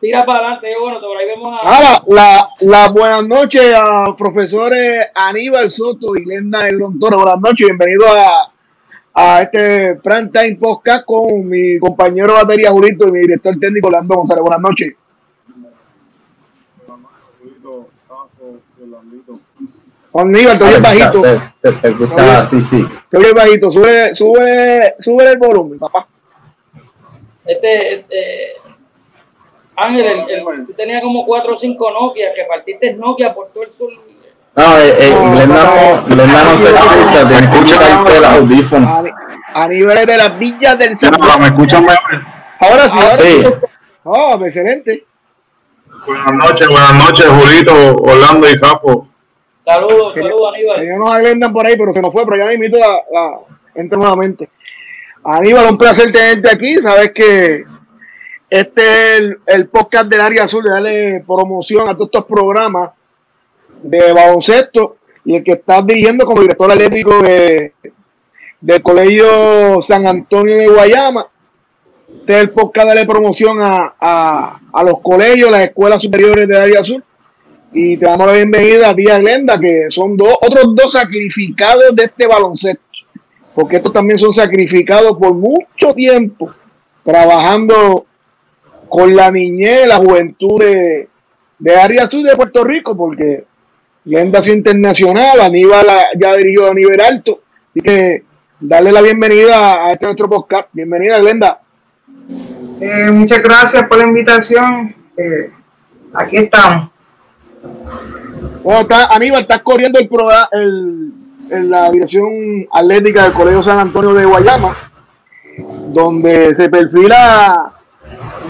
tira para adelante, bueno, por ahí vemos a... Ahora, la, la buenas noches a profesores Aníbal Soto y Glenda Negrón Toro. Buenas noches, bienvenido a, a este Prime Time Podcast con mi compañero batería Julito y mi director técnico Lando González. Buenas noches. Aníbal, te oyes bajito. Te, te- te escucha, sí, sí. Te oyes bajito. Sube, sube, sube el volumen, papá. Este, este, Ángel, el, el- tú tenías como 4 o 5 Nokia, que partiste Nokia por todo el sur. No, eh, eh, No, Glenda no, Glenda no se escucha, que quitarte el audífono. A, a niveles de las villas del Sí, no, ¿Me escuchan mejor? Ahora sí, ahora Sí, Oh, excelente. Buenas noches, buenas noches, Julito, Orlando y Capo. Saludos, saludos, Aníbal. Teníamos a Glendan por ahí, pero se nos fue, pero ya me invito la, la entra nuevamente. Aníbal, un placer tenerte aquí. Sabes que este es el, el podcast del área azul de darle promoción a todos estos programas de baloncesto y el que estás dirigiendo como director atlético de, del Colegio San Antonio de Guayama. Este es el podcast darle promoción a, a, a los colegios, las escuelas superiores del área azul y te damos la bienvenida a ti, Glenda, que son dos, otros dos sacrificados de este baloncesto, porque estos también son sacrificados por mucho tiempo trabajando con la niñez, la juventud de, de área sur de Puerto Rico, porque Glenda sido internacional, Aníbal ya dirigió a nivel alto. Así que darle la bienvenida a este nuestro podcast. Bienvenida, Glenda. Eh, muchas gracias por la invitación. Eh, aquí estamos. Bueno, está, Aníbal, estás corriendo el, programa, el en la dirección atlética del Colegio San Antonio de Guayama, donde se perfila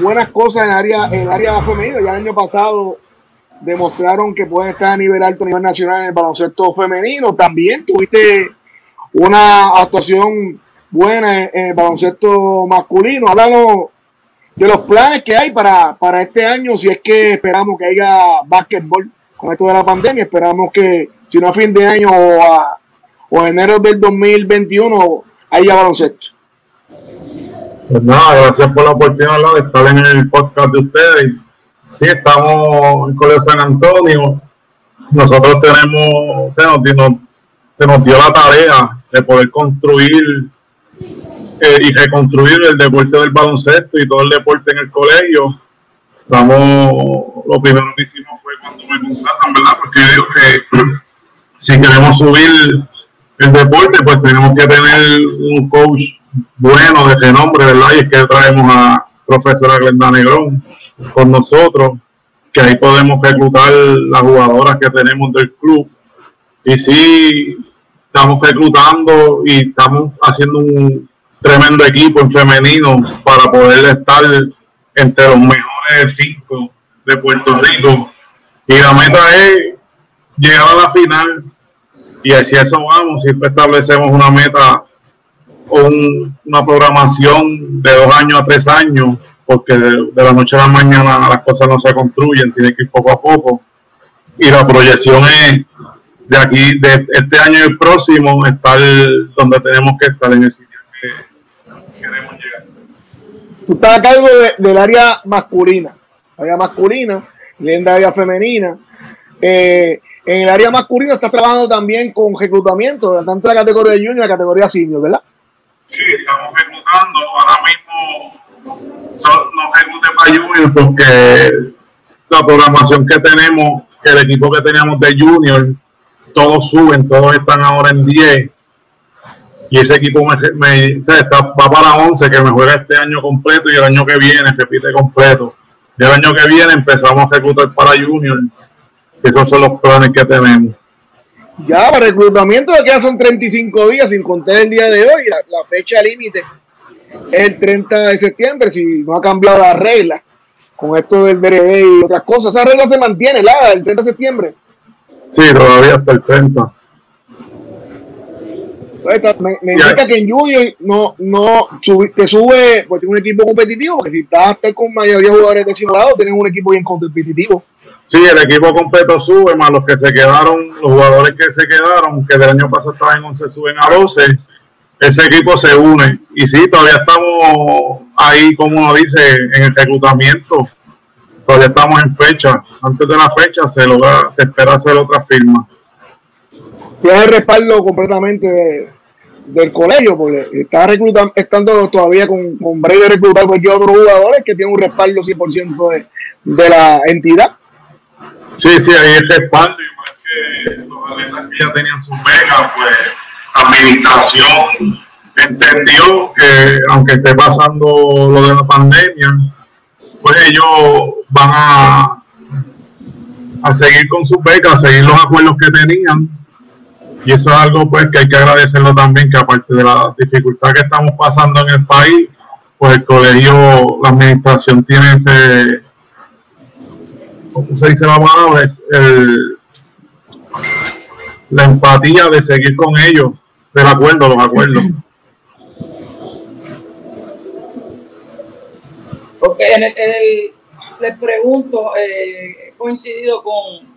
buenas cosas en área, en área femenina. Ya el año pasado demostraron que pueden estar a nivel alto, a nivel nacional en el baloncesto femenino. También tuviste una actuación buena en, el baloncesto masculino. Háblanos de los planes que hay para, para este año, si es que esperamos que haya básquetbol con esto de la pandemia. Esperamos que, si no a fin de año o a, o enero del 2021 haya baloncesto. Pues nada, gracias por la oportunidad de estar en el podcast de ustedes. Sí, estamos en Colegio San Antonio. Nosotros tenemos, se nos, dio, se nos dio la tarea de poder construir eh, y reconstruir el deporte del baloncesto y todo el deporte en el colegio. Estamos, lo primero que hicimos fue cuando me contratan, ¿verdad? Porque digo que [CLEARS THROAT] si queremos subir el deporte, pues tenemos que tener un coach bueno de renombre, ¿verdad? Y es que traemos a profesora Glenda Negrón con nosotros, que ahí podemos reclutar las jugadoras que tenemos del club. Y sí, estamos reclutando y estamos haciendo un tremendo equipo en femenino para poder estar entre los mejores cinco de Puerto Rico. Y la meta es llegar a la final y así eso vamos, siempre establecemos una meta o una programación de dos años a tres años, porque de, la noche a la mañana las cosas no se construyen, tiene que ir poco a poco. Y la proyección es de aquí, de este año y el próximo, estar donde tenemos que estar en el sitio que queremos llegar. Tú estás a cargo del área masculina, área masculina, en área femenina. Eh, en el área masculina estás trabajando también con reclutamiento, tanto la categoría junior y la categoría senior, ¿verdad? Sí, estamos reclutando. Ahora mismo no reclute para junior porque la programación que tenemos, el equipo que teníamos de junior, todos suben, todos están ahora en 10. Y ese equipo me, está, va para 11, que me juega este año completo y el año que viene repite completo. Y el año que viene empezamos a reclutar para junior esos son los planes que tenemos. Ya, para reclutamiento de son 35 días, sin contar el día de hoy. La, fecha límite es el 30 de septiembre, si no ha cambiado la regla con esto del BRD y otras cosas. Esa regla se mantiene, la el 30 de septiembre. Sí, todavía hasta el 30. Me, me indica que en Junior no, no te sube, pues tiene un equipo competitivo, porque si estás con mayoría de jugadores de simulado, tienes un equipo bien competitivo. Sí, el equipo completo sube, más los que se quedaron, los jugadores que se quedaron, que del año pasado estaban en 11, suben a 12. Ese equipo se une. Y sí, todavía estamos ahí, como uno dice, en el reclutamiento. Todavía estamos en fecha. Antes de la fecha se logra, se espera hacer otra firma. Tiene el respaldo completamente del colegio, porque está reclutando, estando todavía con, con breve reclutar cualquier otros jugadores que tiene un respaldo 100% de, de la entidad. Sí, sí, ahí el respaldo, igual que los atletas que ya tenían sus becas, pues administración entendió que aunque esté pasando lo de la pandemia, pues ellos van a, a seguir con sus becas, a seguir los acuerdos que tenían. Y eso es algo pues que hay que agradecerlo también, que aparte de la dificultad que estamos pasando en el país, pues el colegio, la administración tiene ese ¿cómo se dice la palabra? Es la empatía de seguir con ellos, del acuerdo, los acuerdos. Ok, en el, les pregunto, eh, he coincidido con,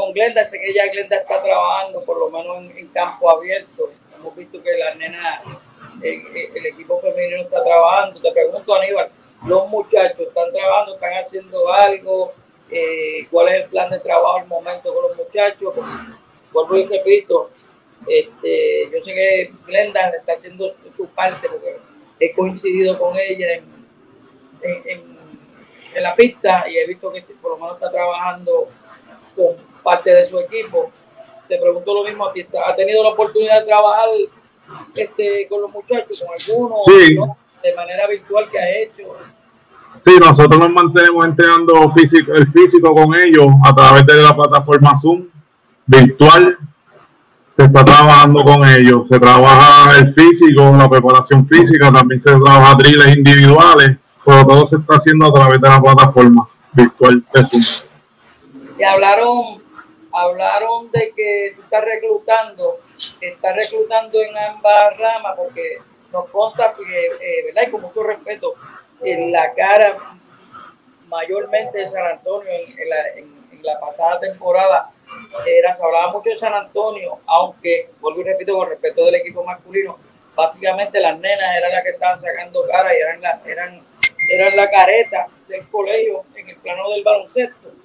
con Glenda, sé que ya Glenda está trabajando por lo menos en, campo abierto. Hemos visto que la nena, el, el, equipo femenino está trabajando. Te pregunto, Aníbal, los muchachos están trabajando, están haciendo algo, eh, cuál es el plan de trabajo al momento con los muchachos. Vuelvo y repito, este, yo sé que Glenda está haciendo su parte porque he coincidido con ella en, en, la pista y he visto que por lo menos está trabajando con parte de su equipo. Te pregunto lo mismo a ti, ¿ha tenido la oportunidad de trabajar este, con los muchachos, con algunos, de manera virtual que ha hecho? Sí, nosotros nos mantenemos entrenando físico, el físico con ellos a través de la plataforma Zoom virtual. Se está trabajando con ellos. Se trabaja el físico, la preparación física, también se trabaja drills individuales, pero todo se está haciendo a través de la plataforma virtual de Zoom. Y hablaron, hablaron de que tú estás reclutando, estás reclutando en ambas ramas, porque nos consta que, eh, ¿verdad? Y con mucho respeto, en la cara mayormente de San Antonio en, la, en, la, pasada temporada era, se hablaba mucho de San Antonio, aunque, vuelvo y repito, con respecto del equipo masculino, básicamente las nenas eran las que estaban sacando cara y eran la, eran, eran la careta del colegio en el plano del baloncesto.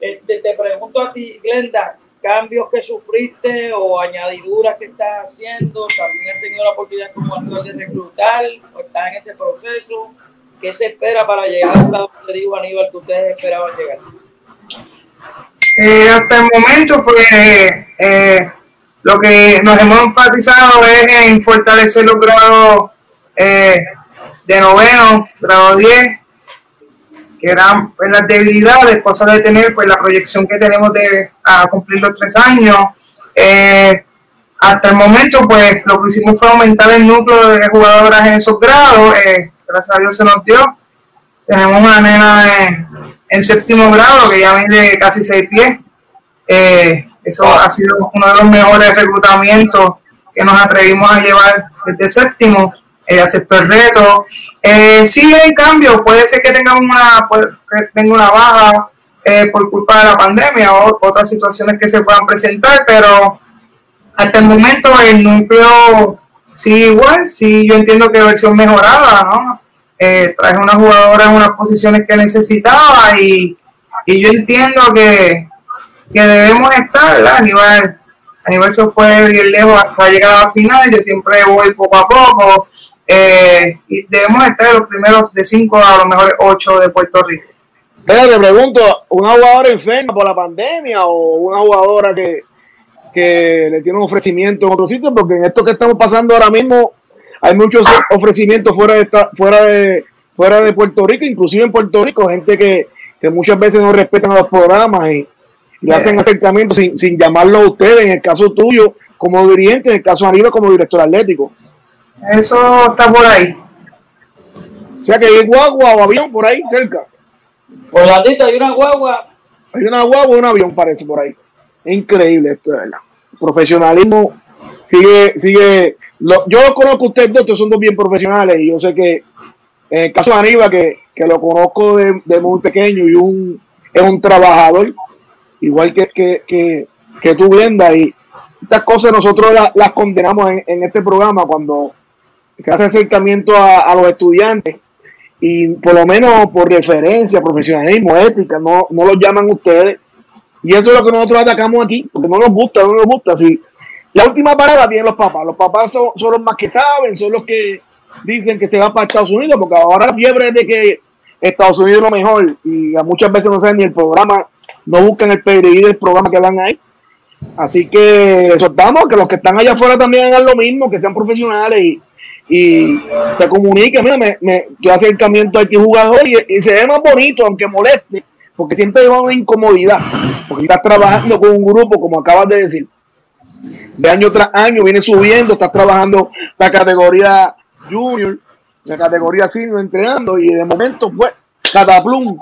Este, te pregunto a ti, Glenda, cambios que sufriste o añadiduras que estás haciendo? ¿También has tenido la oportunidad como actor de reclutar o estás en ese proceso? ¿Qué se espera para llegar hasta donde digo Aníbal que ustedes esperaban llegar? Eh, hasta el momento, pues eh, lo que nos hemos enfatizado es en fortalecer los grados eh, de noveno, grado 10, que eran pues, las debilidades, cosas de tener pues la proyección que tenemos de cumplir los tres años. Eh, hasta el momento, pues lo que hicimos fue aumentar el núcleo de jugadoras en esos grados. Eh, gracias a Dios se nos dio. Tenemos una nena en, séptimo grado que ya mide casi seis pies. Eh, eso ha sido uno de los mejores reclutamientos que nos atrevimos a llevar desde séptimo eh, aceptó el reto. Eh, sí hay cambio, puede ser que tengamos una, tenga una baja eh, por culpa de la pandemia o otras situaciones que se puedan presentar, pero hasta el momento el núcleo sí igual, sí yo entiendo que versión mejorada, ¿no? Eh, traje una jugadora en unas posiciones que necesitaba y, y yo entiendo que, que debemos estar, ¿verdad? A nivel, a nivel se fue bien lejos hasta llegar a la final, yo siempre voy poco a poco, eh, y debemos estar en los primeros de cinco a los mejores ocho de Puerto Rico. Pero te pregunto, ¿una jugadora enferma por la pandemia o una jugadora que, que le tiene un ofrecimiento en otro sitio? Porque en esto que estamos pasando ahora mismo hay muchos ofrecimientos fuera de, fuera de, fuera de Puerto Rico, inclusive en Puerto Rico, gente que, que muchas veces no respetan los programas y, y hacen acercamientos sin, sin llamarlo a ustedes, en el caso tuyo como dirigente, en el caso de Aníbal como director atlético. Eso está por ahí. O sea que hay guagua o avión por ahí cerca. Por latito hay una guagua. Hay una guagua o un avión, parece por ahí. increíble esto, de verdad. Profesionalismo sigue, sigue. yo conozco a ustedes dos, son dos bien profesionales y yo sé que en el caso de Aníbal, que, que lo conozco de, de, muy pequeño y un, es un trabajador, igual que, que, que, que tú, Glenda, y estas cosas nosotros las, condenamos en, en, este programa cuando se hace acercamiento a, los estudiantes y por lo menos por referencia, profesionalismo, ética, no, no los llaman ustedes. Y eso es lo que nosotros atacamos aquí, porque no nos gusta, no nos gusta. Si la última palabra tienen los papás. Los papás son, son, los más que saben, son los que dicen que se va para Estados Unidos, porque ahora la fiebre es de que Estados Unidos es lo mejor y muchas veces no saben ni el programa, no buscan el pedigrí del programa que van ahí. Así que soltamos que los que están allá afuera también hagan lo mismo, que sean profesionales y, y se comunique, mira, me, me, yo acercamiento a este jugador y, se ve más bonito, aunque moleste, porque siempre va una incomodidad, porque estás trabajando con un grupo, como acabas de decir, de año tras año viene subiendo, estás trabajando la categoría junior, la categoría senior entrenando, y de momento, pues, cataplum,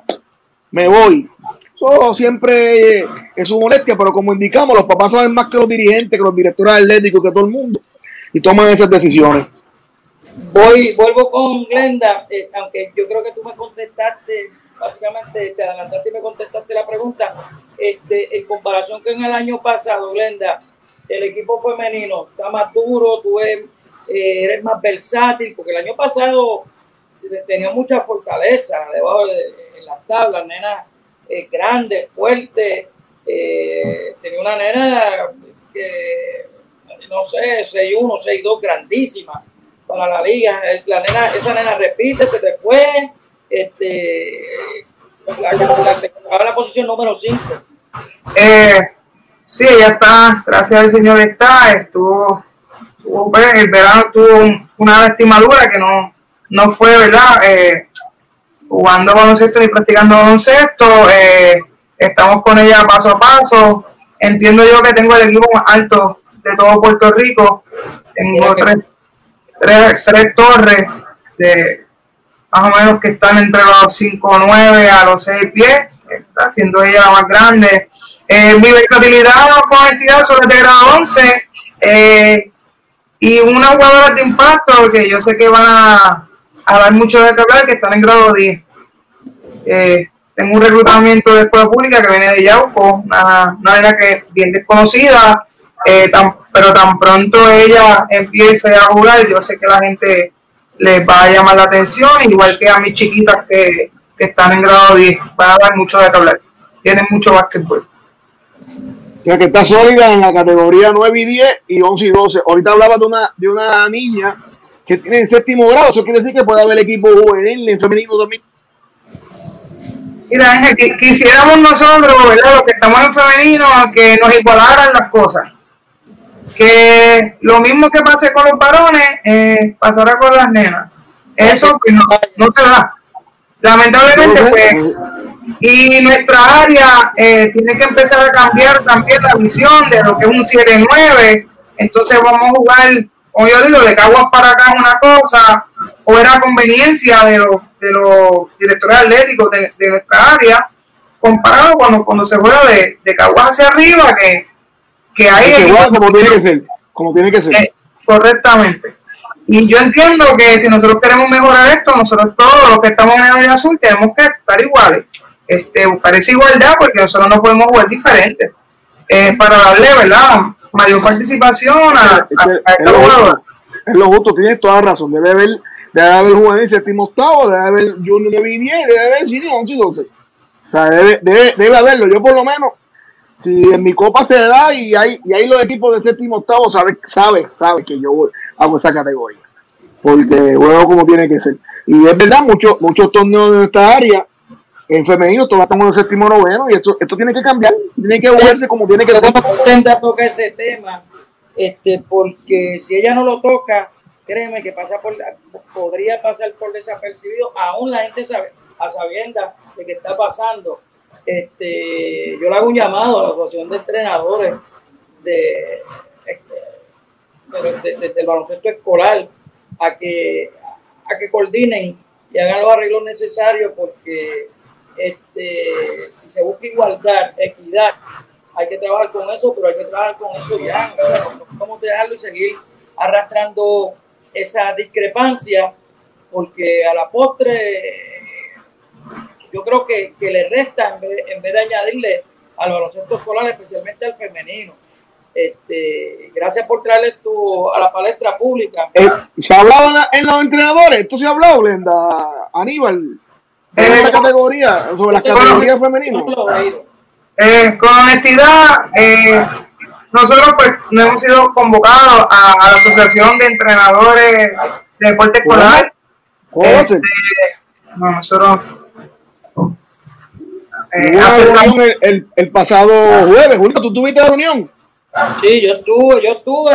me voy. Eso siempre es un molestia, pero como indicamos, los papás saben más que los dirigentes, que los directores atléticos, que todo el mundo, y toman esas decisiones. Voy, vuelvo con Glenda, eh, aunque yo creo que tú me contestaste, básicamente te adelantaste y me contestaste la pregunta. Este, en comparación con el año pasado, Glenda, el equipo femenino está más duro, tú eres, eh, eres más versátil, porque el año pasado tenía mucha fortaleza debajo de, en las tablas, nena eh, grande, fuerte, eh, tenía una nena que, no sé, 6'1, 6'2, grandísima para la liga. La nena, esa nena repite, se te fue, este, la, la, la posición número 5. Eh, sí, ella está, gracias al Señor está, estuvo, estuvo pues, el verano tuvo una lastimadura que no, no fue, ¿verdad? Eh, jugando baloncesto ni practicando baloncesto, eh, estamos con ella paso a paso, entiendo yo que tengo el equipo más alto de todo Puerto Rico, tengo tres, tres, tres torres de más o menos que están entre los 5 9 a los 6 pies, está siendo ella la más grande. Eh, mi versatilidad con honestidad son de grado 11 eh, y una jugadora de impacto que yo sé que van a, a dar mucho de hablar que están en grado 10. Eh, tengo un reclutamiento de escuela pública que viene de Yauco, una, una que bien desconocida, pero tan pronto ella empiece a jugar, yo sé que la gente les va a llamar la atención, igual que a mis chiquitas que, están en grado 10, van a dar mucho de hablar. Tienen mucho básquetbol. Ya que está sólida en la categoría 9 y 10 y 11 y 12. Ahorita hablaba de una, de una niña que tiene en séptimo grado. Eso quiere decir que puede haber equipo juvenil en femenino también. Mira, Ángel, quisiéramos nosotros, ¿verdad? Los que estamos en femenino, que nos igualaran las cosas que lo mismo que pase con los varones, eh, pasará con las nenas. Eso pues, no, se da. Lamentablemente, pues, y nuestra área eh, tiene que empezar a cambiar también la visión de lo que es un 7-9. Entonces vamos a jugar, como yo digo, de caguas para acá es una cosa, o era conveniencia de los, de los directores atléticos de, nuestra área, comparado cuando, cuando se juega de, de caguas hacia arriba, que que hay como tiene que ser, como tiene que ser. Eh, correctamente. Y yo entiendo que si nosotros queremos mejorar esto, nosotros todos los que estamos en el azul tenemos que estar iguales, este, buscar esa igualdad porque nosotros no podemos jugar diferente. Eh, para darle, ¿verdad? Mayor participación a, es, jugador. Es lo justo, tienes toda razón. Debe haber, debe haber jugadores séptimo octavo, debe haber junior 9 y 10, debe haber senior 11 y 12. O sea, debe, debe, debe haberlo. Yo por lo menos si en mi copa se da y hay, y hay los equipos de séptimo octavo, sabe, sabe, sabe que yo hago esa categoría. Porque juego como tiene que ser. Y es verdad, muchos muchos torneos de esta área, en femenino, todos estamos en el séptimo noveno, y esto, esto tiene que cambiar, tiene que jugarse como tiene que ser. contenta tocar ese tema, este, porque si ella no lo toca, créeme que pasa por, podría pasar por desapercibido, aún la gente sabe, a sabiendas de que está pasando este, yo le hago un llamado a la Asociación de Entrenadores de, este, del baloncesto escolar a que, a que coordinen y hagan los arreglos necesarios porque este, si se busca igualdad, equidad, hay que trabajar con eso, pero hay que trabajar con eso ya. no podemos dejarlo y seguir arrastrando esa discrepancia porque a la postre yo creo que, que le resta en vez, en vez, de añadirle al baloncesto escolar, especialmente al femenino. Este, gracias por traerle tu, a la palestra pública. Eh, ¿Se ha hablado en, los entrenadores? ¿Esto se ha hablado, Blenda? Aníbal, de eh, esta categoría, sobre las categorías femeninas. Eh, con honestidad, eh, nosotros pues no hemos sido convocados a, a la Asociación de Entrenadores de Deporte Escolar. ¿Cómo este, no, nosotros eh, el, el, pasado jueves. Julio, ¿tú tuviste la reunión? Sí, yo estuve, yo estuve.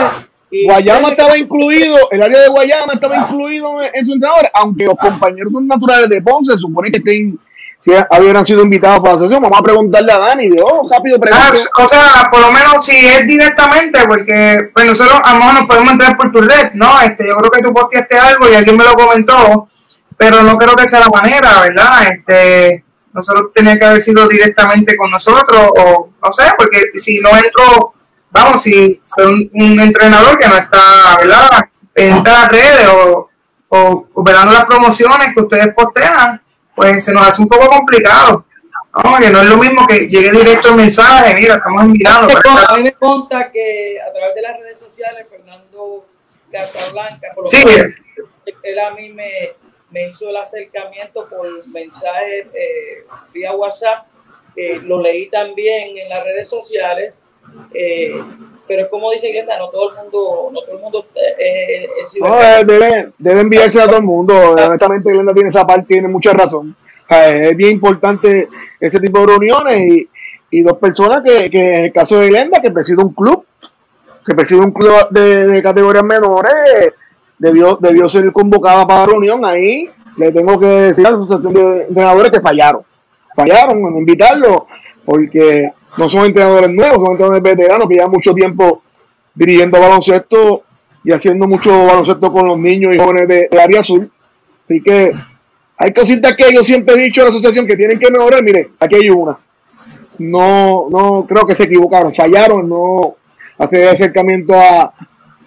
Guayama estaba incluido, el área de Guayama estaba incluido en, su entrenador, aunque los compañeros son naturales de Ponce, supone que estén, si habían sido invitados para la asociación. Vamos a preguntarle a Dani, de oh, rápido ah, o sea, por lo menos si es directamente, porque pues nosotros a lo mejor nos podemos entrar por tu red, ¿no? Este, yo creo que tú posteaste algo y alguien me lo comentó, pero no creo que sea la manera, ¿verdad? Este, nosotros tenía que haber sido directamente con nosotros, o no sé, porque si no entro, vamos, si fue un, entrenador que no está, ¿verdad? En las redes o, o operando las promociones que ustedes postean, pues se nos hace un poco complicado. ¿no? Que no es lo mismo que llegue directo el mensaje, mira, estamos enviando. A mí me conta que a través de las redes sociales, Fernando Casablanca, por lo sí. él a mí me, me hizo el acercamiento por mensaje eh, vía WhatsApp, lo leí también en las redes sociales. Eh, pero es como dice Glenda, no todo el mundo, no todo el mundo eh, es, no, debe, debe, enviarse a todo el mundo. Honestamente, Glenda tiene esa parte, tiene mucha razón. es bien importante ese tipo de reuniones y, y dos personas que, que, en el caso de Glenda, que preside un club, que preside un club de, de categorías menores, debió, debió ser convocada para la reunión. Ahí le tengo que decir a la asociación de entrenadores que fallaron. Fallaron en invitarlo porque no son entrenadores nuevos, son entrenadores veteranos que llevan mucho tiempo dirigiendo baloncesto y haciendo mucho baloncesto con los niños y jóvenes de, área azul. Así que hay cositas que yo siempre he dicho a la asociación que tienen que mejorar. Mire, aquí hay una. No, no creo que se equivocaron, fallaron, no hacer acercamiento a,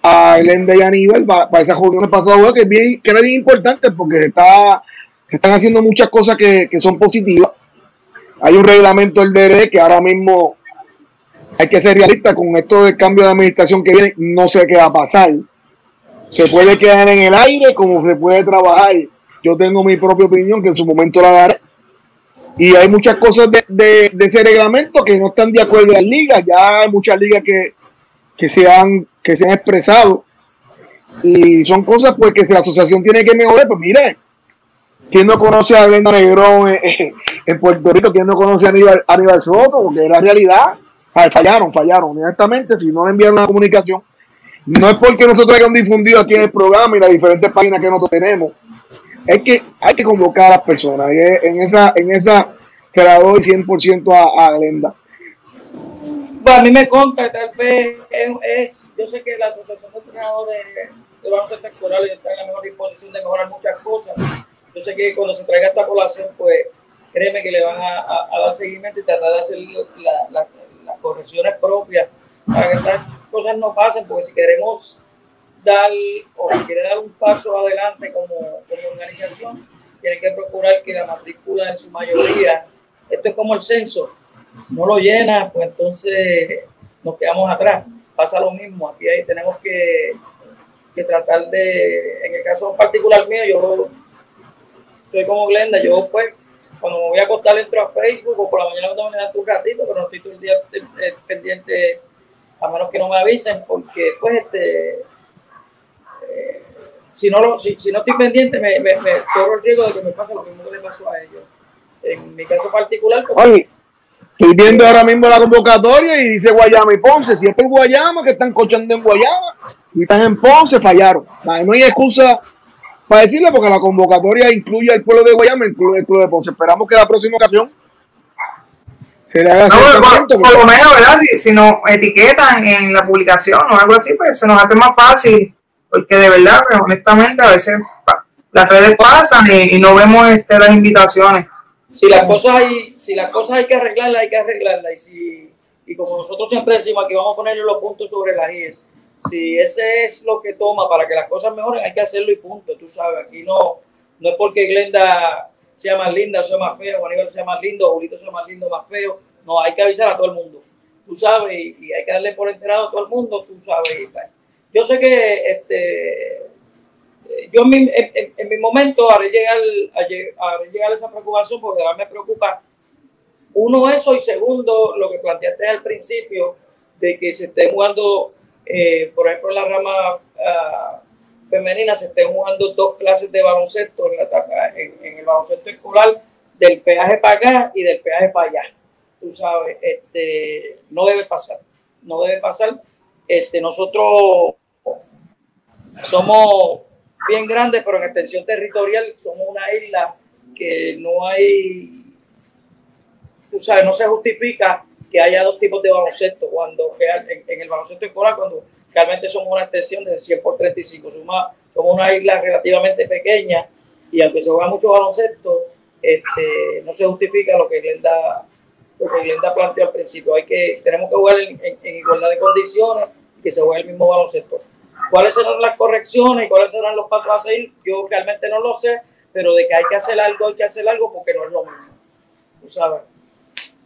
a Elenda y Aníbal para, para esas que es bien, que es bien importante porque se está, están haciendo muchas cosas que, que son positivas hay un reglamento del DRE que ahora mismo hay que ser realista con esto del cambio de administración que viene, no sé qué va a pasar. Se puede quedar en el aire como se puede trabajar. Yo tengo mi propia opinión que en su momento la daré. Y hay muchas cosas de, ese reglamento que no están de acuerdo en las ligas. Ya hay muchas ligas que, que, se, han, que se han expresado. Y son cosas pues que la asociación tiene que mejorar. Pues mire, ¿quién no conoce a Glenda Negrón en Puerto Rico, ¿quién no conoce a Aníbal, Aníbal Soto? Porque es la realidad. fallaron, fallaron. Honestamente, si no enviaron la comunicación, no es porque nosotros hayamos difundido aquí en el programa y las diferentes páginas que nosotros tenemos. Es que hay que convocar a las personas. en esa, en esa que la doy 100% a, a Glenda. Bueno, a mí me conta, tal vez es, yo sé que la Asociación de Entrenadores de, Baloncesto Escolar está en la mejor disposición de mejorar muchas cosas. Yo sé que cuando se traiga esta colación, pues créeme que le van a, dar seguimiento y tratar de hacer las correcciones propias para que estas cosas no pasen, porque si queremos dar o si quieren dar un paso adelante como, como organización, tienen que procurar que la matrícula en su mayoría, esto es como el censo, si no lo llena, pues entonces nos quedamos atrás. Pasa lo mismo, aquí ahí tenemos que, que tratar de, en el caso particular mío, yo estoy como Glenda, yo pues cuando me voy a acostar entro a Facebook o por la mañana cuando me da un ratito, pero no estoy todo el día eh, pendiente, a menos que no me avisen, porque pues este, eh, si, no lo, si, si, no estoy pendiente me, me, corro el riesgo de que me pase lo mismo que le pasó a ellos. En mi caso particular, Oye, estoy viendo ahora mismo la convocatoria y dice Guayama y Ponce. Si es por Guayama, que están cochando en Guayama y están en Ponce, fallaron. No hay excusa para decirle, porque la convocatoria incluye al pueblo de Guayama, incluye el pueblo de Ponce. Esperamos que la próxima ocasión se le haga no, por, lo menos, ¿verdad? Si, si, nos etiquetan en la publicación o algo así, pues se nos hace más fácil, porque de verdad, pues, honestamente, a veces las redes pasan y, no vemos este, las invitaciones. Si las cosas hay, si las cosas hay que arreglarlas, hay que arreglarlas. Y si, y como nosotros siempre decimos, aquí vamos a ponerle los puntos sobre las IES si ese es lo que toma para que las cosas mejoren, hay que hacerlo y punto. Tú sabes, aquí no, no es porque Glenda sea más linda sea más fea, Aníbal sea más lindo, Julito sea más lindo más feo. No, hay que avisar a todo el mundo. Tú sabes, y, hay que darle por enterado a todo el mundo, tú sabes. Yo sé que este, yo en mi, en, mi momento haré llegar, haré llegar esa preocupación porque ahora me preocupa, uno, eso, y segundo, lo que planteaste al principio, de que se esté jugando eh, por ejemplo, en la rama ah, femenina se estén jugando dos clases de baloncesto en, en, el baloncesto escolar, del peaje para acá y del peaje para allá. Tú sabes, este, no debe pasar, no debe pasar. Este, nosotros somos bien grandes, pero en extensión territorial somos una isla que no hay, tú sabes, no se justifica que haya dos tipos de baloncesto, cuando en, en el baloncesto escolar, cuando realmente somos una extensión de 100 por 35, somos, una isla relativamente pequeña y aunque se juega mucho baloncesto, este, no se justifica lo que Glenda, lo que Glenda planteó al principio. Hay que, tenemos que jugar en, igualdad de condiciones y que se juegue el mismo baloncesto. ¿Cuáles serán las correcciones y cuáles serán los pasos a seguir? Yo realmente no lo sé, pero de que hay que hacer algo, hay que hacer algo porque no es lo mismo. Tú sabes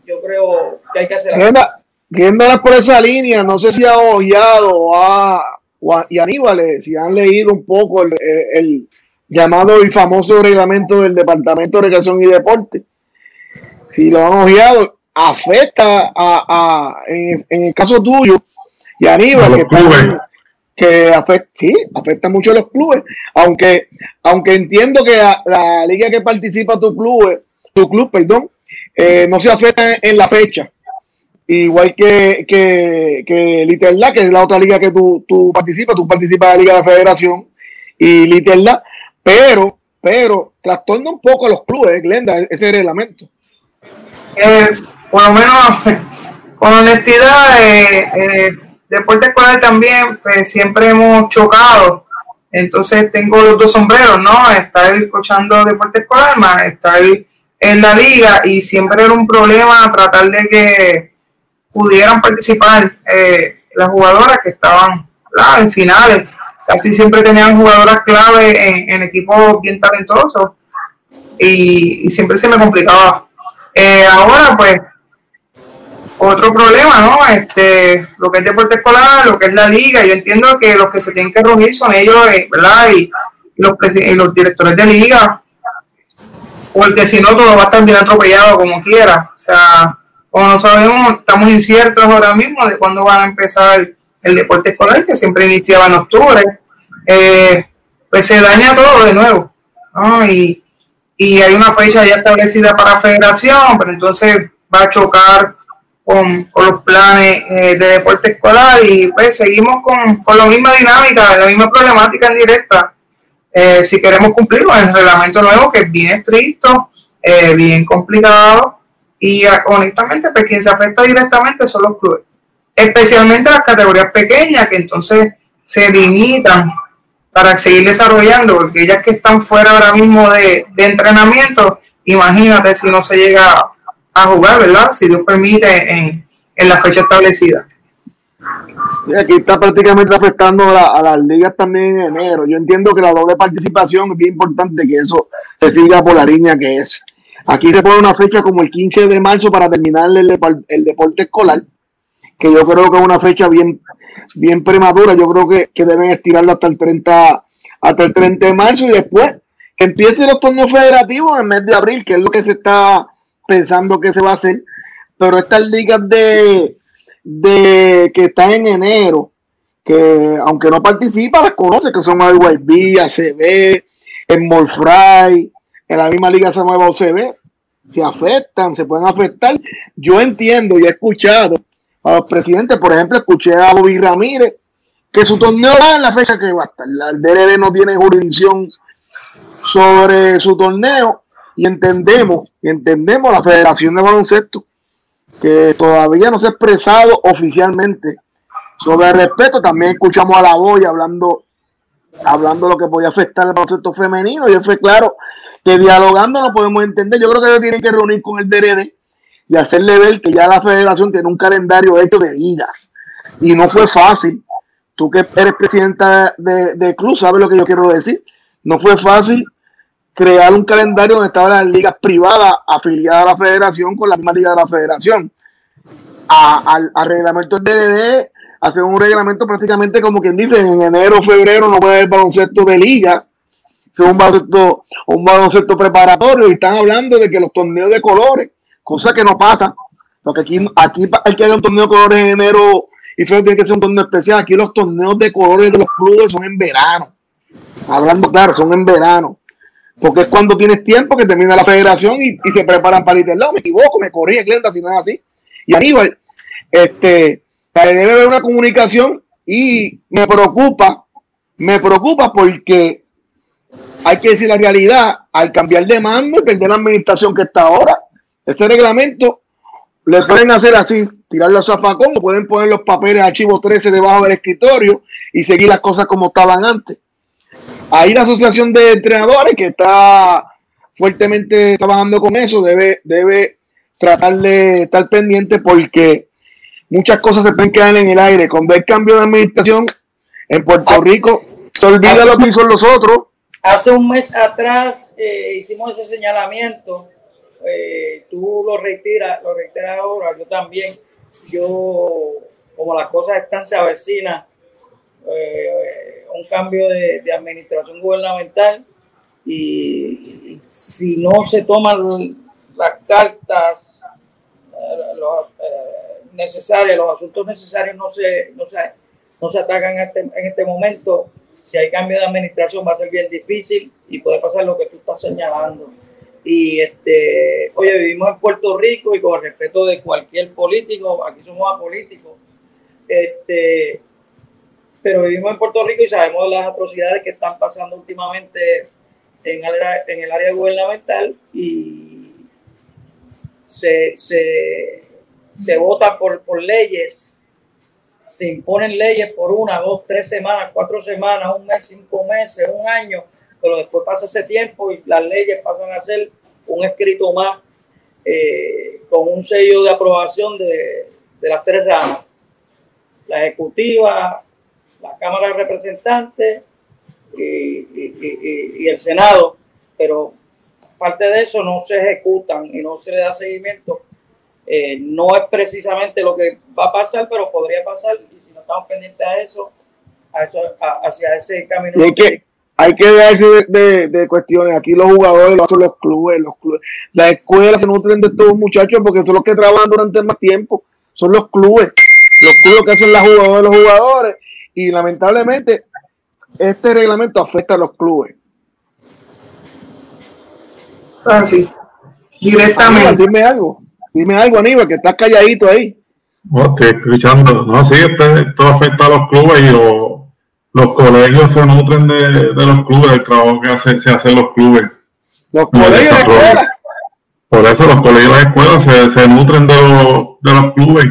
yo creo que hay que hacer algo. por esa línea, no sé si ha oído a, y Aníbal, eh, si han leído un poco el, llamado y famoso reglamento del Departamento de Recreación y Deporte. Si lo han ojeado, afecta a, en, el caso tuyo y Aníbal, que, que afecta, sí, afecta mucho a los clubes, aunque, aunque entiendo que la, liga que participa tu club, tu club, perdón, eh, no se afecta en, la fecha. Igual que, que, que Literla, que es la otra liga que tú, tú participas, tú participas en la Liga de la Federación y Literla, pero, pero trastorna un poco a los clubes, Glenda, ese reglamento. Eh, por lo menos, [LAUGHS] con honestidad, eh, eh, deporte escolar también, pues siempre hemos chocado. Entonces tengo los dos sombreros, ¿no? Estar escuchando deporte escolar más estar en la liga y siempre era un problema tratar de que pudieran participar eh, las jugadoras que estaban en finales. Casi siempre tenían jugadoras clave en, equipos bien talentosos y, siempre se me complicaba. Eh, ahora, pues, otro problema, ¿no? Este, lo que es deporte escolar, lo que es la liga. Yo entiendo que los que se tienen que reunir son ellos, eh, ¿verdad? Y los, y directores de liga, porque si no, todo va a estar bien atropellado como quiera. O sea, como no sabemos, estamos inciertos ahora mismo de cuándo van a empezar el deporte escolar, que siempre iniciaba en octubre, eh, pues se daña todo de nuevo. ¿no? Y, y hay una fecha ya establecida para federación, pero entonces va a chocar con, los planes eh, de deporte escolar y pues seguimos con, con la misma dinámica, la misma problemática en directa. Eh, si queremos cumplir con el reglamento nuevo, que es bien estricto, bien complicado, y ah, honestamente, pues quien se afecta directamente son los clubes, especialmente las categorías pequeñas que entonces se limitan para seguir desarrollando, porque ellas que están fuera ahora mismo de, entrenamiento, imagínate si no se llega a jugar, ¿verdad? Si Dios permite en, la fecha establecida. aquí está prácticamente afectando a, a, las ligas también en enero. Yo entiendo que la doble participación es bien importante que eso se siga por la línea que es. Aquí se pone una fecha como el 15 de marzo para terminar el, el deporte escolar, que yo creo que es una fecha bien, bien prematura. Yo creo que, que deben estirarlo hasta el 30 hasta el 30 de marzo y después que empiecen los torneos federativos en el mes de abril, que es lo que se está pensando que se va a hacer. Pero estas ligas de, de que están en enero, que aunque no participa, las conoce, que son YB, ACB, en Molfry, en la misma liga se mueva OCB, se afectan, se pueden afectar. Yo entiendo y he escuchado a los presidentes, por ejemplo, escuché a Bobby Ramírez, que su torneo va en la fecha que va a estar. El DRD no tiene jurisdicción sobre su torneo y entendemos, y entendemos la Federación de Baloncesto, que todavía no se ha expresado oficialmente sobre el respeto. También escuchamos a la Boya hablando, hablando lo que podía afectar el baloncesto femenino, y él fue claro que dialogando no podemos entender. Yo creo que ellos tienen que reunir con el DRD y hacerle ver que ya la federación tiene un calendario hecho de ligas. Y no fue fácil. Tú que eres presidenta de, de club, sabes lo que yo quiero decir. No fue fácil crear un calendario donde estaban las ligas privadas afiliadas a la federación con la misma liga de la federación. al, reglamento del DRD hacer un reglamento prácticamente como quien dice en enero, febrero no puede haber baloncesto de liga. Un baloncesto, un baloncesto preparatorio y están hablando de que los torneos de colores, cosa que no pasa, porque aquí, aquí hay que haber un torneo de colores en enero y febrero tiene que ser un torneo especial, aquí los torneos de colores de los clubes son en verano, hablando claro, son en verano, porque es cuando tienes tiempo que termina la federación y, se preparan para ir lado, me equivoco, me corrí, Glenda, si no es así, y Aníbal, este, debe haber una comunicación y me preocupa, me preocupa porque hay que decir la realidad, al cambiar de mando y perder la administración que está ahora, ese reglamento le pueden hacer así, tirarlo a zafacón, pueden poner los papeles archivo 13 debajo del escritorio y seguir las cosas como estaban antes. Ahí la asociación de entrenadores que está fuertemente trabajando con eso debe, debe tratar de estar pendiente porque muchas cosas se pueden quedar en el aire. Cuando hay cambio de administración en Puerto Rico, se olvida lo que hizo los otros. Hace un mes atrás eh, hicimos ese señalamiento, eh, tú lo reiteras, lo reiteras ahora, yo también, yo, como las cosas están, se avecina eh, un cambio de, administración gubernamental y, si no se toman las cartas necesarias, los asuntos necesarios no se, no se, no se atacan en este, en este momento. Si hay cambio de administración va a ser bien difícil y puede pasar lo que tú estás señalando. Y este, oye, vivimos en Puerto Rico y con el respeto de cualquier político, aquí somos apolíticos, este, pero vivimos en Puerto Rico y sabemos las atrocidades que están pasando últimamente en el, área gubernamental y se, se, se vota por, por leyes, se imponen leyes por una, dos, tres semanas, cuatro semanas, un mes, cinco meses, un año, pero después pasa ese tiempo y las leyes pasan a ser un escrito más eh, con un sello de aprobación de, de las tres ramas, la ejecutiva, la Cámara de Representantes y, el Senado, pero parte de eso no se ejecutan y no se le da seguimiento. Eh, no es precisamente lo que va a pasar, pero podría pasar y si no estamos pendientes a eso, a eso hacia ese camino. Hay que, hay que darse de, de, cuestiones. Aquí los jugadores lo hacen los clubes, los clubes. Las escuelas se nutren de estos muchachos porque son los que trabajan durante más tiempo. Son los clubes. Los clubes que hacen la jugada de los jugadores. Y lamentablemente este reglamento afecta a los clubes. Así. Directamente. dime algo. Dime algo, Aníbal, que estás calladito ahí. No, estoy escuchando. No, sí, este, esto afecta a los clubes y los, colegios se nutren de, los clubes, el trabajo que hace, se hace en los clubes. Los colegios de. Por eso los colegios de escuela se, se nutren de los, de los clubes.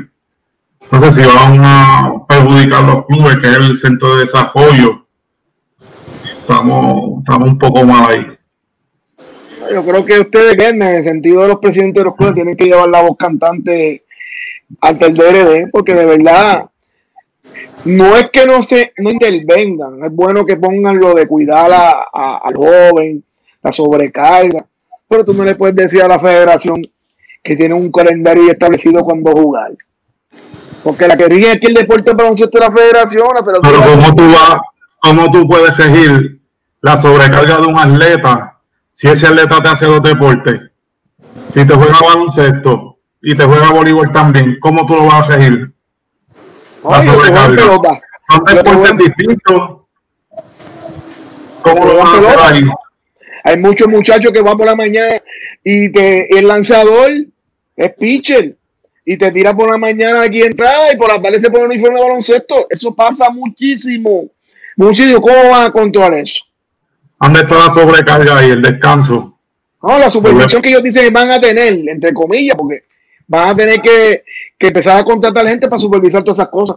Entonces, si van a perjudicar los clubes, que es el centro de desarrollo estamos, estamos un poco mal ahí. Yo creo que ustedes, en el sentido de los presidentes de los clubes, tienen que llevar la voz cantante ante el DRD, porque de verdad no es que no se no intervengan, es bueno que pongan lo de cuidar a, al joven, la sobrecarga, pero tú no le puedes decir a la federación que tiene un calendario establecido cuando jugar. Porque la que rige aquí el deporte baloncesto de la federación, pero, pero ¿cómo tú vas, cómo tú puedes regir la sobrecarga de un atleta, si ese atleta te hace dos deportes, si te juega baloncesto y te juega voleibol también, ¿cómo tú lo vas a regir? La sobrecarga. Son deportes distintos. ¿Cómo lo vas a hacer ahí? Hay muchos muchachos que van por la mañana y te, el lanzador es pitcher y te tira por la mañana aquí entrada y por la tarde se pone un uniforme de baloncesto. Eso pasa muchísimo. Muchísimo. ¿Cómo van a controlar eso? ¿Dónde está la sobrecarga y el descanso? No, la supervisión que ellos dicen que van a tener, entre comillas, porque van a tener que, empezar a contratar gente para supervisar todas esas cosas.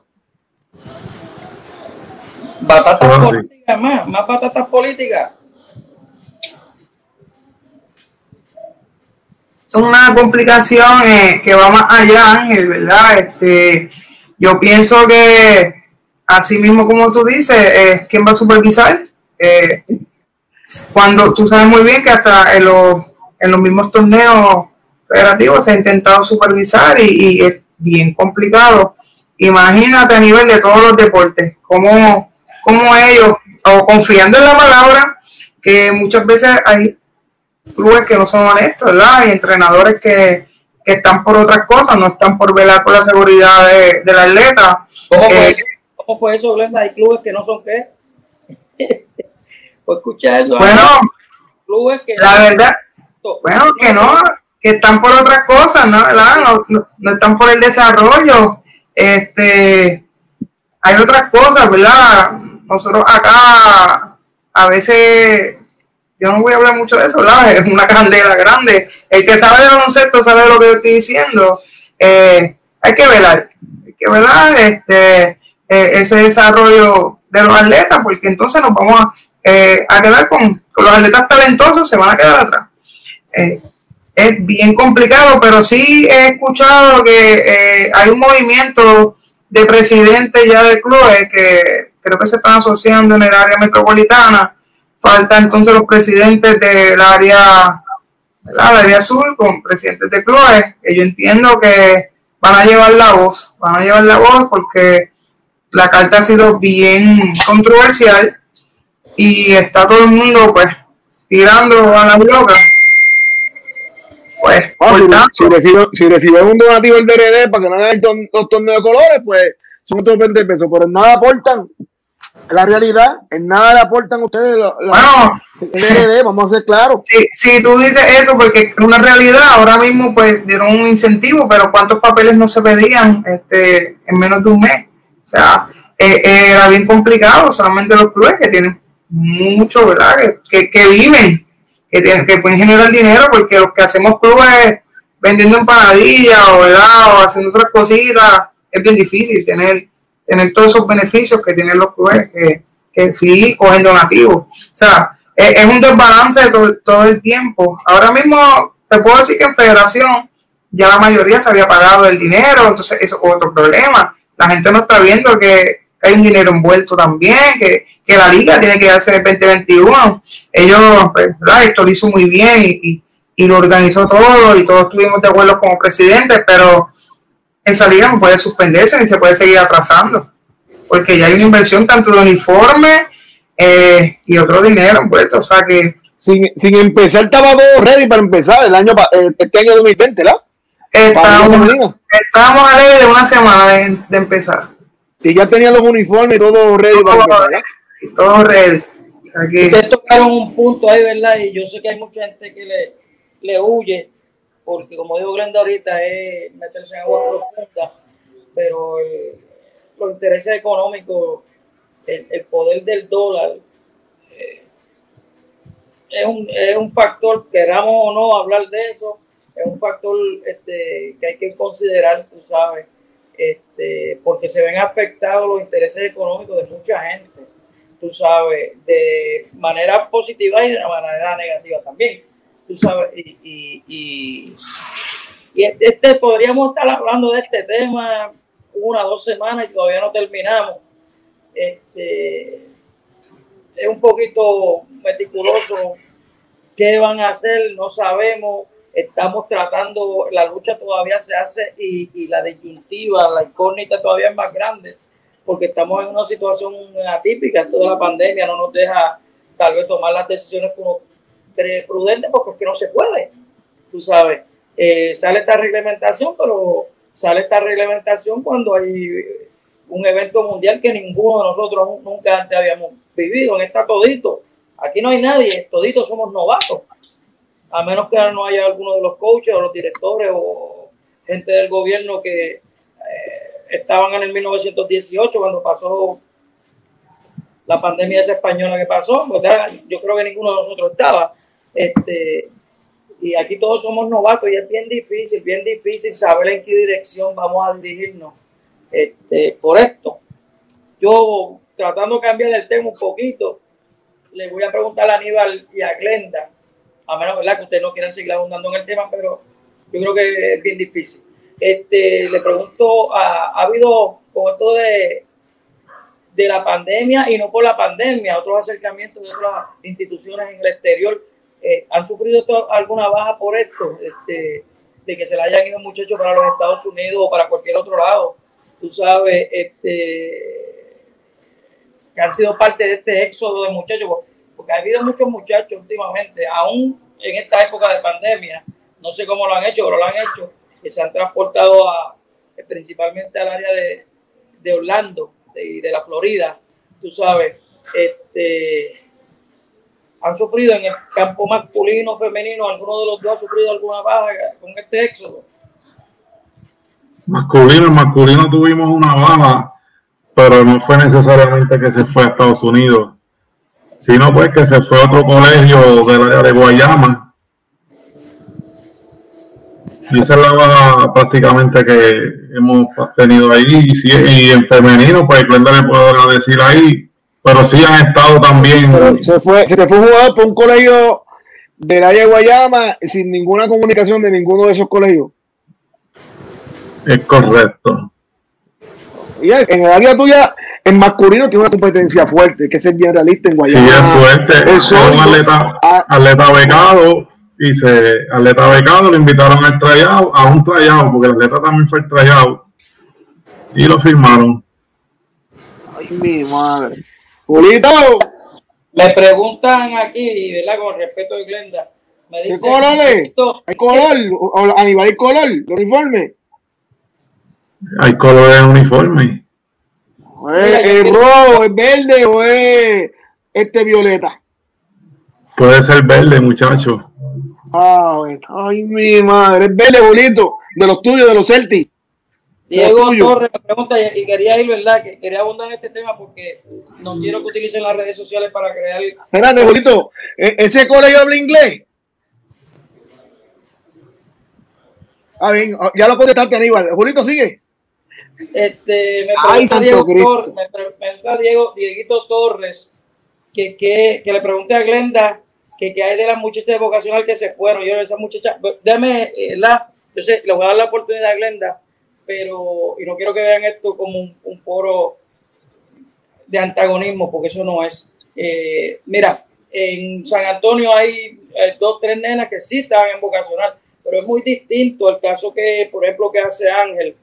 Batatas políticas, más, más patatas políticas. Es una complicación eh, que va más allá, Ángel, ¿verdad? Este, yo pienso que, así mismo como tú dices, eh, ¿quién va a supervisar? Eh, cuando tú sabes muy bien que hasta en los, en los mismos torneos federativos se ha intentado supervisar y, es bien complicado. Imagínate a nivel de todos los deportes, cómo, cómo ellos, o confiando en la palabra, que muchas veces hay clubes que no son honestos, ¿verdad? Hay entrenadores que, están por otras cosas, no están por velar por la seguridad de, del atleta. ¿Cómo, fue eh, eso? ¿Cómo fue eso, Glenda? Hay clubes que no son qué? [LAUGHS] Escucha eso. Bueno, la verdad, bueno, que no, que están por otras cosas, ¿no? No, no, están por el desarrollo. Este, hay otras cosas, ¿verdad? Nosotros acá, a veces, yo no voy a hablar mucho de eso, ¿verdad? Es una candela grande. El que sabe de baloncesto sabe lo que yo estoy diciendo. Eh, hay que velar, hay que velar este, eh, ese desarrollo de los atletas, porque entonces nos vamos a eh, a quedar con, los atletas talentosos, se van a quedar atrás. Eh, es bien complicado, pero sí he escuchado que hay un movimiento de presidentes ya de clubes que creo que se están asociando en el área metropolitana. Falta entonces los presidentes del área, del área azul con presidentes de clubes, que yo entiendo que van a llevar la voz, van a llevar la voz porque la carta ha sido bien controversial y está todo el mundo pues tirando a la bloca. pues, Ah, si, tanto, si reciben un donativo del DRD para que no hagan los torneos de colores, pues son otros 20 pesos, pero nada aportan. La realidad, en nada le aportan ustedes la- bueno, el [LAUGHS] vamos a ser claros. si, si tú dices eso, porque es una realidad, ahora mismo pues dieron un incentivo, pero ¿cuántos papeles no se pedían este, en menos de un mes? O sea, eh, eh, era bien complicado, solamente los clubes que tienen mucho, ¿verdad? Que, que, que viven, que, tienen, que pueden generar dinero, porque los que hacemos clubes vendiendo empanadillas o, ¿verdad? o haciendo otras cositas, es bien difícil tener, tener todos esos beneficios que tienen los clubes, que, que sí cogen donativos. O sea, es, un desbalance todo, todo el tiempo. Ahora mismo te puedo decir que en federación ya la mayoría se había pagado el dinero, entonces eso es otro problema. La gente no está viendo que hay un dinero envuelto también, que, que la liga tiene que darse en el 2021. Ellos, pues. Esto lo hizo muy bien y, y, y lo organizó todo y todos estuvimos de acuerdo como presidentes, pero esa liga no puede suspenderse ni se puede seguir atrasando, porque ya hay una inversión tanto de uniforme eh, y otro dinero envuelto, o sea que Sin, sin empezar, estaba todo ready para empezar el año, pa- eh, este año 2020, ¿verdad? Para la estábamos, estábamos a ley de una semana de, de empezar. Y ya tenían los uniformes y todo ready para Todo, empezar, ¿verdad? y todo ready. O sea que, Ustedes tocaron un punto ahí, ¿verdad? Y yo sé que hay mucha gente que le, le huye, porque como dijo Glenda ahorita, es meterse en agua profunda, pero el- los intereses económicos, el, el poder del dólar, eh, es, un, es un factor, queramos o no hablar de eso, es un factor este, que hay que considerar, tú sabes, este, porque se ven afectados los intereses económicos de mucha gente tú sabes, de manera positiva y de manera negativa también, tú sabes, y, y, y, este, este- podríamos estar hablando de este tema una, dos semanas y todavía no terminamos. Este, es un poquito meticuloso. ¿Qué van a hacer? No sabemos. Estamos tratando, la lucha todavía se hace y, y la disyuntiva, la incógnita todavía es más grande porque estamos en una situación atípica, esto de la pandemia no nos deja tal vez tomar las decisiones que cree prudentes porque es que no se puede, tú sabes. Eh, sale esta reglamentación, pero sale esta reglamentación cuando hay un evento mundial que ninguno de nosotros nu- nunca antes habíamos vivido, en esta todito. Aquí no hay nadie, toditos somos novatos, a menos que no haya alguno de los coaches o los directores o gente del gobierno que eh, estaban en el 1918 cuando pasó la pandemia esa española que pasó, pues yo creo que ninguno de nosotros estaba. Este, y aquí todos somos novatos y es bien difícil, bien difícil saber en qué dirección vamos a dirigirnos este, por esto. Yo, tratando de cambiar el tema un poquito, le voy a preguntar a Aníbal y a Glenda, a menos ¿verdad? que ustedes no quieran seguir abundando en el tema, pero yo creo que es bien difícil. Este, le pregunto, ¿ha, ha habido con esto de, de la pandemia y no por la pandemia, otros acercamientos de otras instituciones en el exterior, eh, ¿han sufrido alguna baja por esto? Este, de que se le hayan ido muchachos para los Estados Unidos o para cualquier otro lado, tú sabes, este, que han sido parte de este éxodo de muchachos, porque ha habido muchos muchachos últimamente, aún en esta época de pandemia, no sé cómo lo han hecho, pero lo han hecho, que se han transportado a, principalmente al área de, de Orlando y de, la Florida, tú sabes, este, han sufrido en el campo masculino, femenino, alguno de los dos ha sufrido alguna baja con este éxodo. Masculino, masculino tuvimos una baja, pero no fue necesariamente que se fue a Estados Unidos, sino pues que se fue a otro colegio del área de Guayama. Y esa es la baja prácticamente que hemos tenido ahí. Y, si- en femenino, pues Glenda le puedo decir ahí, pero sí han estado también. Pero se fue, se fue un jugador por un colegio del área de Guayama sin ninguna comunicación de ninguno de esos colegios. Es correcto. Y en el área tuya, en masculino, tiene una competencia fuerte, que es ser bien realista en Sí, Guayama. es fuerte. el Es un atleta, Ah, atleta becado y se atleta becado lo invitaron al tryout, a un tryout, porque el atleta también fue el tryout y lo firmaron. ay, mi madre. Julito, Me preguntan aquí, ¿verdad? Con respeto de Glenda, Me ¿Qué dice, color es? "Esto- ¿Hay color? ¿O- o- ¿Aníbal hay color? ¿El uniforme? Hay colores en uniforme. ¿O ¿Es, quiero- rojo, es verde o es este violeta? Puede ser verde, muchacho. Ah, bueno. Ay, mi madre, es verde bonito. De los tuyos, de los Celtics. Diego. Torres me pregunta, y quería ir, ¿verdad? Que quería abundar en este tema porque no quiero que utilicen las redes sociales para crear. Espérate, Julito, ¿e- ¿ese colegio habla inglés? Ah, bien, ah, ya lo contestaste, Aníbal. Julito, sigue. Este, me pregunta Diego Cristo. Torres, me pre- pregunta Diego, Dieguito Torres que, que, que le pregunte a Glenda que, que hay de las muchachas de vocacional que se fueron. Yo, esa muchacha, pues, déjame, eh, la, yo sé, le voy a dar la oportunidad a Glenda, pero, y no quiero que vean esto como un, foro de antagonismo, porque eso no es. Eh, mira, en San Antonio hay dos, tres nenas que sí estaban en vocacional, pero es muy distinto el caso que, por ejemplo, que hace Ángel,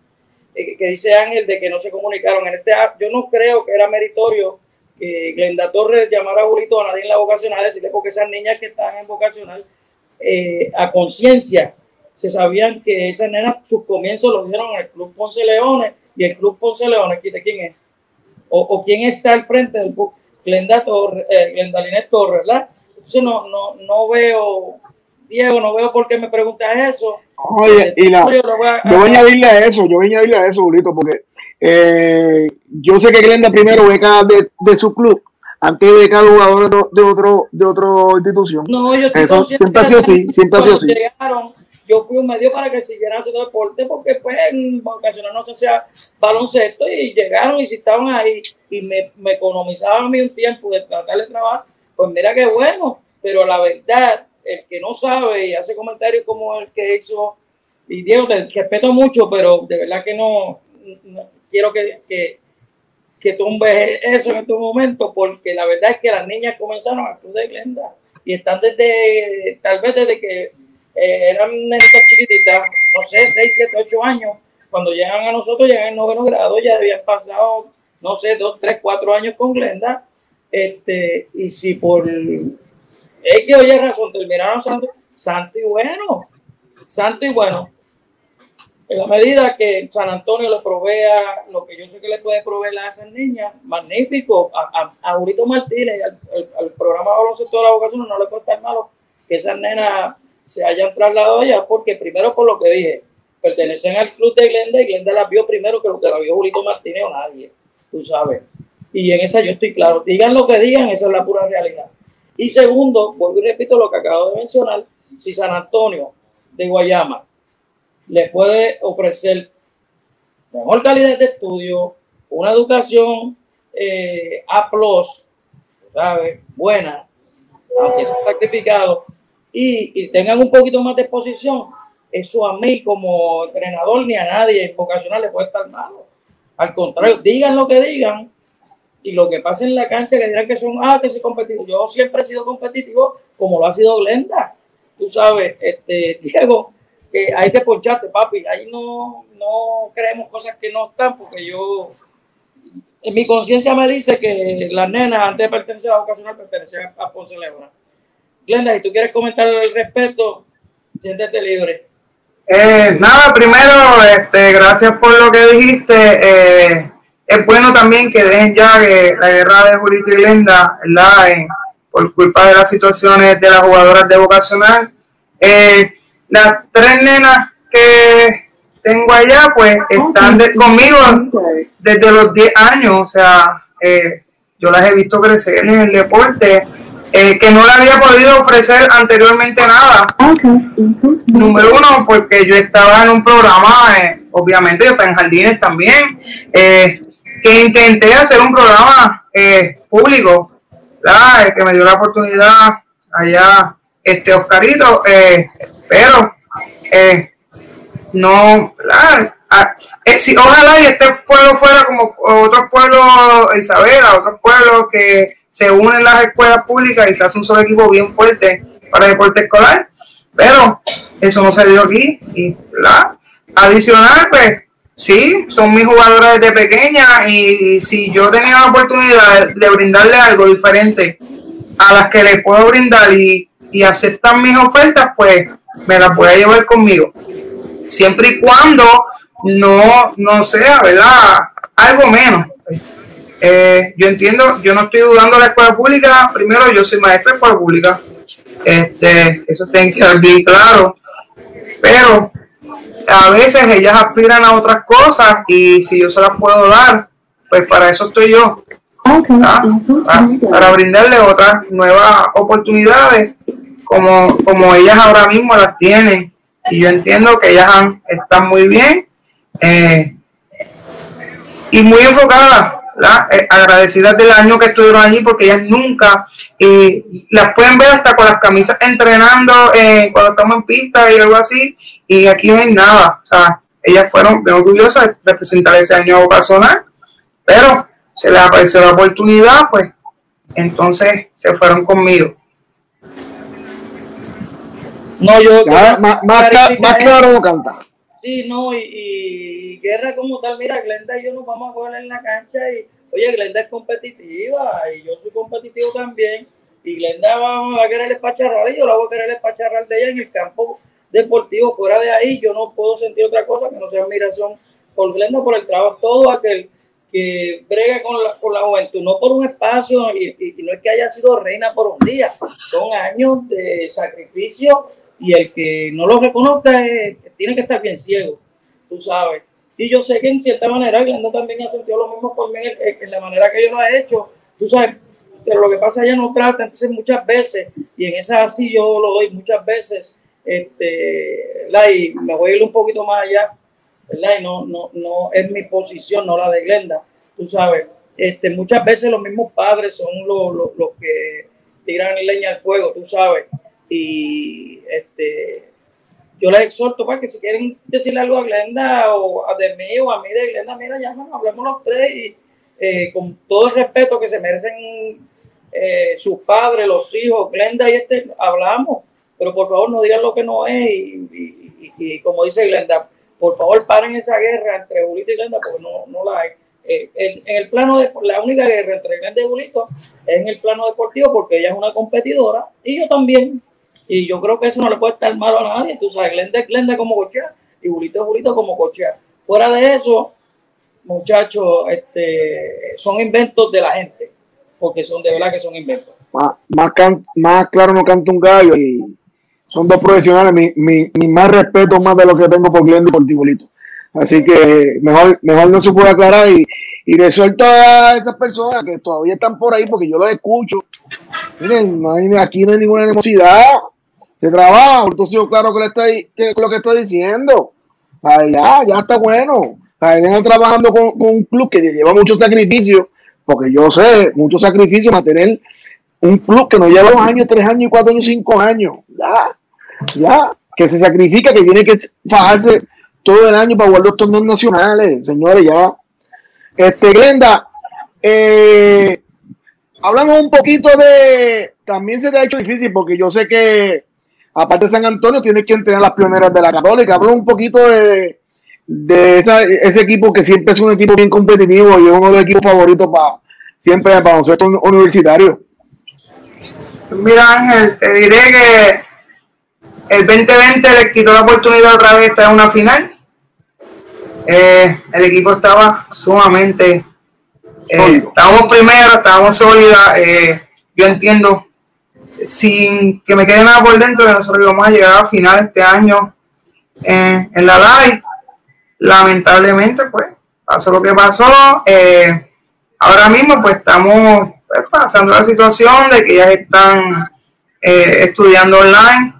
eh, que dice Ángel de que no se comunicaron. En este, yo no creo que era meritorio que Glenda Torres llamara a Julito a nadie en la vocacional, decirle porque esas niñas que están en vocacional eh, a conciencia se sabían que esas nenas sus comienzos los dieron en el Club Ponce Leones y el Club Ponce Leones, ¿de quién es? O, o quién está al frente del club, Glenda Torres, eh, Glenda Linet Torres, ¿verdad? Entonces no, no, no veo, Diego, no veo por qué me preguntas eso. Oye, y la, Yo voy a- yo voy a añadirle a eso, yo voy a añadirle a eso, Julito, porque eh, yo sé que Glenda primero beca de, de su club antes de becar jugadores de, de otro de otra institución. No, yo estoy Eso siempre ha sido así, siempre ha sido cuando así. llegaron, yo fui un medio para que siguieran haciendo deporte porque pues en vocacional no se hacía baloncesto y llegaron y si estaban ahí y me, me economizaban a mí un tiempo de tratar de trabajar, pues mira qué bueno, pero la verdad, el que no sabe y hace comentarios como el que hizo, y Diego, te respeto mucho, pero de verdad que no, quiero que, que, que tumbes eso en estos momentos, porque la verdad es que las niñas comenzaron al club de Glenda y están desde, tal vez desde que eh, eran nenitas chiquititas, no sé, 6, 7, 8 años, cuando llegan a nosotros, llegan en noveno grado, ya habían pasado, no sé, 2, 3, 4 años con Glenda, este, y si por X o Y razón terminaron santo, santo y bueno, santo y bueno, en la medida que San Antonio le provea lo que yo sé que le puede proveer a esas niñas, magnífico. A, a, a Martínez al, al, al programa de baloncesto de la vocación no le puede estar malo que esas nenas se hayan trasladado allá, porque primero por lo que dije, pertenecen al club de Glenda y Glenda las vio primero que lo que la vio Julito Martínez o nadie, tú sabes. Y en esa yo estoy claro. Digan lo que digan, esa es la pura realidad. Y segundo, vuelvo y repito lo que acabo de mencionar, si San Antonio de Guayama le puede ofrecer mejor calidad de estudio, una educación eh, A, ¿sabes? Buena, aunque sea sacrificado, y, tengan un poquito más de exposición, eso a mí como entrenador ni a nadie en vocacional le puede estar malo. Al contrario, digan lo que digan y lo que pasa en la cancha que dirán que son, ah, que soy competitivo. Yo siempre he sido competitivo como lo ha sido Glenda. Tú sabes, este, [LAUGHS] Diego, que ahí te ponchaste, papi. Ahí no, no creemos cosas que no están, porque yo, en mi conciencia me dice que las nenas, antes de pertenecer a vocacional, pertenecían a Ponce León. Glenda, si tú quieres comentar al respecto, siéntete libre. Eh, nada, primero, este, gracias por lo que dijiste. Eh, es bueno también que dejen ya que la guerra de Julito y Glenda, ¿verdad? Eh, por culpa de las situaciones de las jugadoras de vocacional. Eh, las tres nenas que tengo allá, pues están de, conmigo desde los 10 años, o sea, eh, yo las he visto crecer en el deporte, eh, que no le había podido ofrecer anteriormente nada. Número uno, porque yo estaba en un programa, eh, obviamente yo estaba en jardines también, eh, que intenté hacer un programa público, ¿verdad? que me dio la oportunidad allá, este Oscarito, pero eh, no, eh, si, ojalá y este pueblo fuera como otros pueblos, Isabela, otros pueblos que se unen las escuelas públicas y se hace un solo equipo bien fuerte para deporte escolar, pero eso no se dio aquí. Y, ¿verdad? Adicional, pues sí, son mis jugadoras desde pequeña y si yo tenía la oportunidad de, de brindarle algo diferente a las que les puedo brindar y y aceptan mis ofertas, pues me las voy a llevar conmigo. Siempre y cuando no, no sea, ¿verdad? Algo menos. Eh, yo entiendo, yo no estoy dudando de la escuela pública. Primero, yo soy maestro de escuela pública. Este, eso tiene que quedar bien claro. Pero a veces ellas aspiran a otras cosas y si yo se las puedo dar, pues para eso estoy yo. ¿Ah? ¿Ah? Para brindarle otras nuevas oportunidades como, como ellas ahora mismo las tienen. Y yo entiendo que ellas están muy bien eh, y muy enfocadas eh, agradecidas del año que estuvieron allí porque ellas nunca eh, las pueden ver hasta con las camisas entrenando eh, cuando estamos en pista y algo así y aquí no hay nada. O sea ellas fueron bien orgullosas de representar ese año ocasional pero se les apareció la oportunidad pues entonces se fueron conmigo. No yo más, más, claro no canta Sí, no, y, guerra como tal, mira, Glenda y yo nos vamos a jugar en la cancha y, oye, Glenda es competitiva y yo soy competitivo también y Glenda va a querer espacharrar y yo la voy a querer espacharrar de ella en el campo deportivo, fuera de ahí yo no puedo sentir otra cosa que no sea admiración por Glenda, por el trabajo, todo aquel que brega con la, con la juventud, no por un espacio y, y no es que haya sido reina por un día, son años de sacrificio y el que no lo reconozca tiene que estar bien ciego, tú sabes. Y yo sé que en cierta manera Glenda también ha sentido lo mismo por mí en, la manera que yo lo he hecho, tú sabes, pero lo que pasa ella no trata, entonces muchas veces, y en esa así yo lo doy muchas veces, este, me voy a ir un poquito más allá, ¿verdad? Y no, no, no es mi posición, no la de Glenda, tú sabes. Este, muchas veces los mismos padres son los, los, los que tiran leña al fuego, tú sabes. Y este, yo les exhorto para pues, que si quieren decirle algo a Glenda o a de mí o a mí de Glenda, mira, llámanos, hablemos los tres y eh, con todo el respeto que se merecen eh, sus padres, los hijos, Glenda y este, hablamos, pero por favor no digan lo que no es y, como dice Glenda, por favor paren esa guerra entre Julito y Glenda porque no, no la hay. Eh, en, el plano de la única guerra entre Glenda y Julito es en el plano deportivo porque ella es una competidora y yo también y yo creo que eso no le puede estar malo a nadie. Tú sabes, Glenda es Glenda como cochea y Julito es Julito como cochea. Fuera de eso, muchachos, este, son inventos de la gente, porque son de verdad que son inventos. Más, más, claro no canta un gallo y son dos profesionales. Mi, mi, más respeto más de lo que tengo por Glenda y por Julito. Así que mejor, mejor no se puede aclarar y, y le suelto a estas personas que todavía están por ahí porque yo los escucho. Miren, aquí no hay ninguna animosidad se trabaja, entonces yo claro que le está que lo que está diciendo. ya, ya está bueno. Están trabajando con, un club que lleva mucho sacrificio, porque yo sé, mucho sacrificio mantener un club que no lleva dos años, tres años, cuatro años, cinco años. Ya, ya, que se sacrifica, que tiene que bajarse todo el año para jugar los torneos nacionales, señores, ya. Este, Glenda, eh, hablamos un poquito de, también se te ha hecho difícil porque yo sé que aparte de San Antonio, tienes que entrenar las pioneras de la Católica. Habla un poquito de, ese equipo que siempre es un equipo bien competitivo y es uno de los equipos favoritos para siempre para nosotros universitario. Mira Ángel, te diré que el 2020 le quitó la oportunidad otra vez de estar en una final. Eh, el equipo estaba sumamente, eh, estábamos primero, estábamos sólidas. Eh, yo entiendo sin que me quede nada por dentro que nosotros íbamos a llegar a final este año en, la live. Lamentablemente, pues, pasó lo que pasó. Eh, ahora mismo, pues, estamos pues, pasando la situación de que ellas están eh, estudiando online.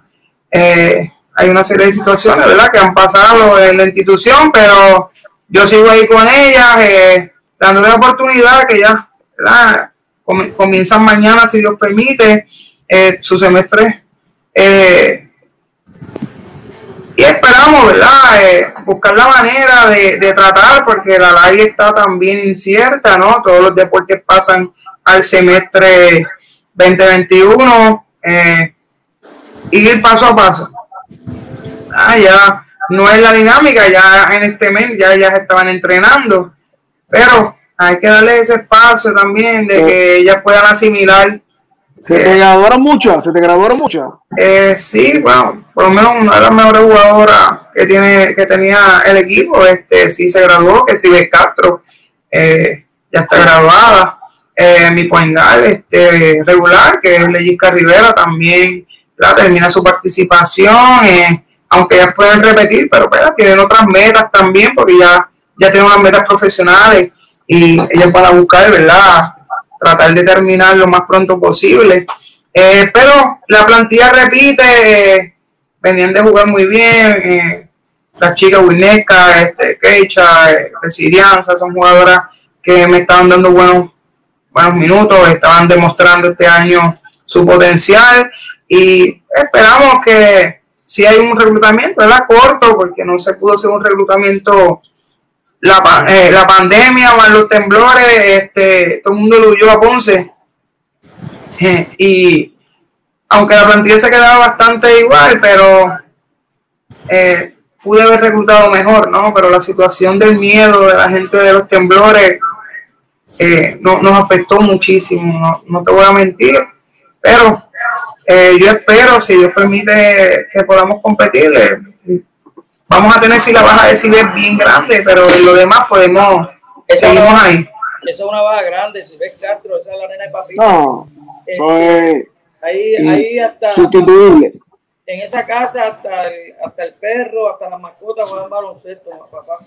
Eh, hay una serie de situaciones, ¿verdad?, que han pasado en la institución, pero yo sigo ahí con ellas, dándole la oportunidad que ya, comienzan mañana, si Dios permite. Eh, su semestre. Eh, y esperamos, ¿verdad? Eh, buscar la manera de, tratar, porque la ley está también incierta, ¿no? Todos los deportes pasan al semestre 2021 y ir paso a paso. Ah, ya no es la dinámica, ya en este mes ya ellas estaban entrenando, pero hay que darle ese espacio también de que ellas puedan asimilar ¿Se te graduaron muchas? ¿Se te graduaron muchas? Eh, sí, bueno, por lo menos una de las mejores jugadoras que tiene que tenía el equipo, este sí se graduó, que Sibel Castro eh, ya está graduada. Eh, mi point este, regular, que es Leyisca Rivera, también termina su participación, eh, aunque ellas pueden repetir, pero tienen otras metas también, porque ya, ya tienen unas metas profesionales y ellas van a buscar, ¿verdad? Tratar de terminar lo más pronto posible. Eh, pero la plantilla repite, venían de jugar muy bien, las chicas Winesca, este, Keisha, Resilianza, son jugadoras que me estaban dando buenos, buenos minutos, estaban demostrando este año su potencial y esperamos que si hay un reclutamiento, era corto, porque no se pudo hacer un reclutamiento la, eh, la pandemia, más los temblores, este, todo el mundo lo huyó a Ponce. [LAUGHS] y aunque la plantilla se quedaba bastante igual, pero eh, pude haber reclutado mejor, ¿no? Pero la situación del miedo de la gente de los temblores eh, no, nos afectó muchísimo, no, te voy a mentir, pero eh, yo espero, si Dios permite que podamos competir, eh, vamos a tener si la baja de es bien grande, pero en lo demás podemos, seguimos ahí. Esa es una baja grande, si ves Castro, esa es la nena de papito. No, este, ahí, ahí hasta sustituible. En esa casa hasta el, hasta el perro, hasta la mascota juegan baloncesto, papá,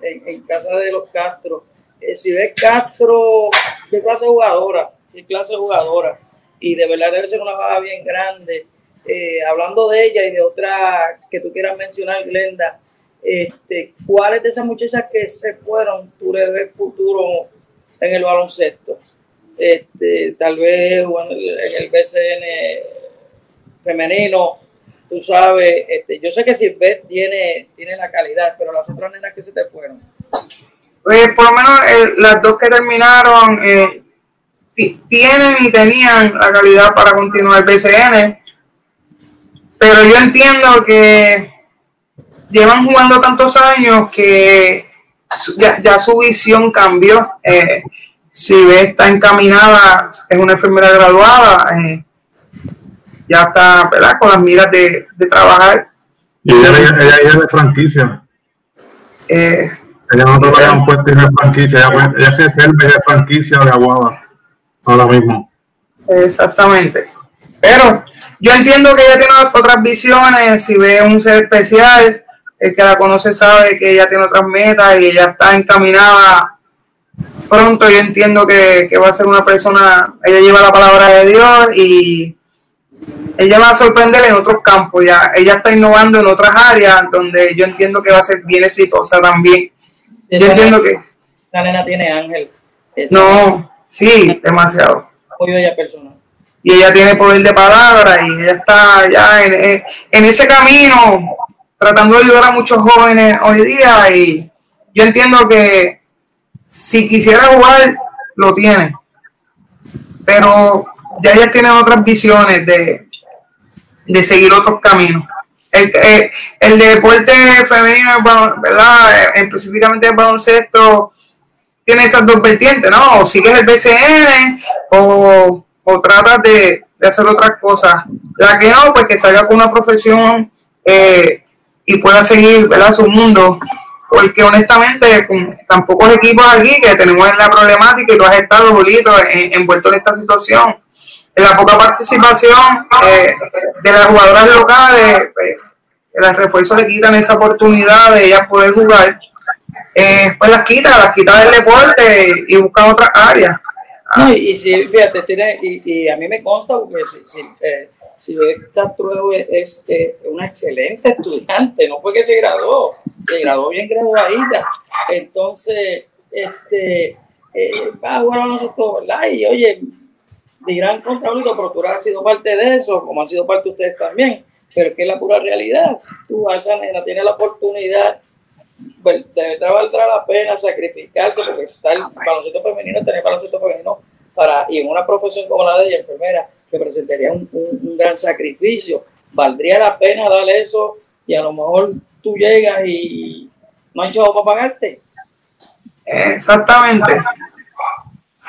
en, en casa de los Castro eh, si ves Castro, qué clase jugadora, qué clase jugadora, y de verdad debe ser una baja bien grande. Eh, hablando de ella y de otra que tú quieras mencionar, Glenda, este, ¿cuáles de esas muchachas que se fueron tú le ves futuro en el baloncesto? Este, tal vez en el BCN femenino, tú sabes, este, yo sé que Silvet tiene, tiene la calidad, pero las otras nenas que se te fueron. Pues, por lo menos eh, las dos que terminaron eh, tienen y tenían la calidad para continuar BCN, pero yo entiendo que llevan jugando tantos años que ya, su visión cambió. Eh, si ve está encaminada, es una enfermera graduada, ya está con las miras de, trabajar. Y ella, ella, es de franquicia. Eh, ella no lo hayan puesto en franquicia, ella, ella es reserva de franquicia de Aguada, ahora mismo. Exactamente. Pero yo entiendo que ella tiene otras visiones, si ve un ser especial, el que la conoce sabe que ella tiene otras metas y ella está encaminada pronto. Yo entiendo que, que va a ser una persona, ella lleva la palabra de Dios y ella va a sorprender en otros campos. Ya, ella está innovando en otras áreas donde yo entiendo que va a ser bien exitosa también. Yo entiendo que. La nena tiene ángel. no, sí, demasiado. Apoyo ella personal. Y ella tiene poder de palabra y ella está ya en, en, ese camino tratando de ayudar a muchos jóvenes hoy día y yo entiendo que si quisiera jugar, lo tiene. Pero ya ella tiene otras visiones de, de seguir otros caminos el, eh, el deporte femenino, ¿verdad? Específicamente el baloncesto, tiene esas dos vertientes, ¿no? O sigues el BCN o, o tratas de, hacer otras cosas. La que no, pues que salga con una profesión eh, y pueda seguir, ¿verdad? Su mundo. Porque honestamente, con tan pocos equipos aquí que tenemos en la problemática y tú has estado, bolito envuelto en esta situación, en la poca participación de las jugadoras locales, pues, las refuerzos le quitan esa oportunidad de ellas poder jugar, eh, pues las quita, las quita del deporte y buscan otras áreas. No, y, si, fíjate, tiene, y, a mí me consta porque si, si, eh, es, una excelente estudiante, no fue que se graduó, se graduó bien graduadita. Entonces, este, eh, va a jugar a nosotros, ¿verdad? Y oye, dirán contra pero tú has sido parte de eso, como han sido parte ustedes también pero que es la pura realidad. Tú a esa nena tiene la oportunidad, pues, de verdad valdrá la pena sacrificarse, porque está el baloncesto femenino, tener baloncesto femenino para, y en una profesión como la de ella, enfermera, que presentaría un, gran sacrificio. Valdría la pena darle eso y a lo mejor tú llegas y no hay chavo para pagarte. Exactamente.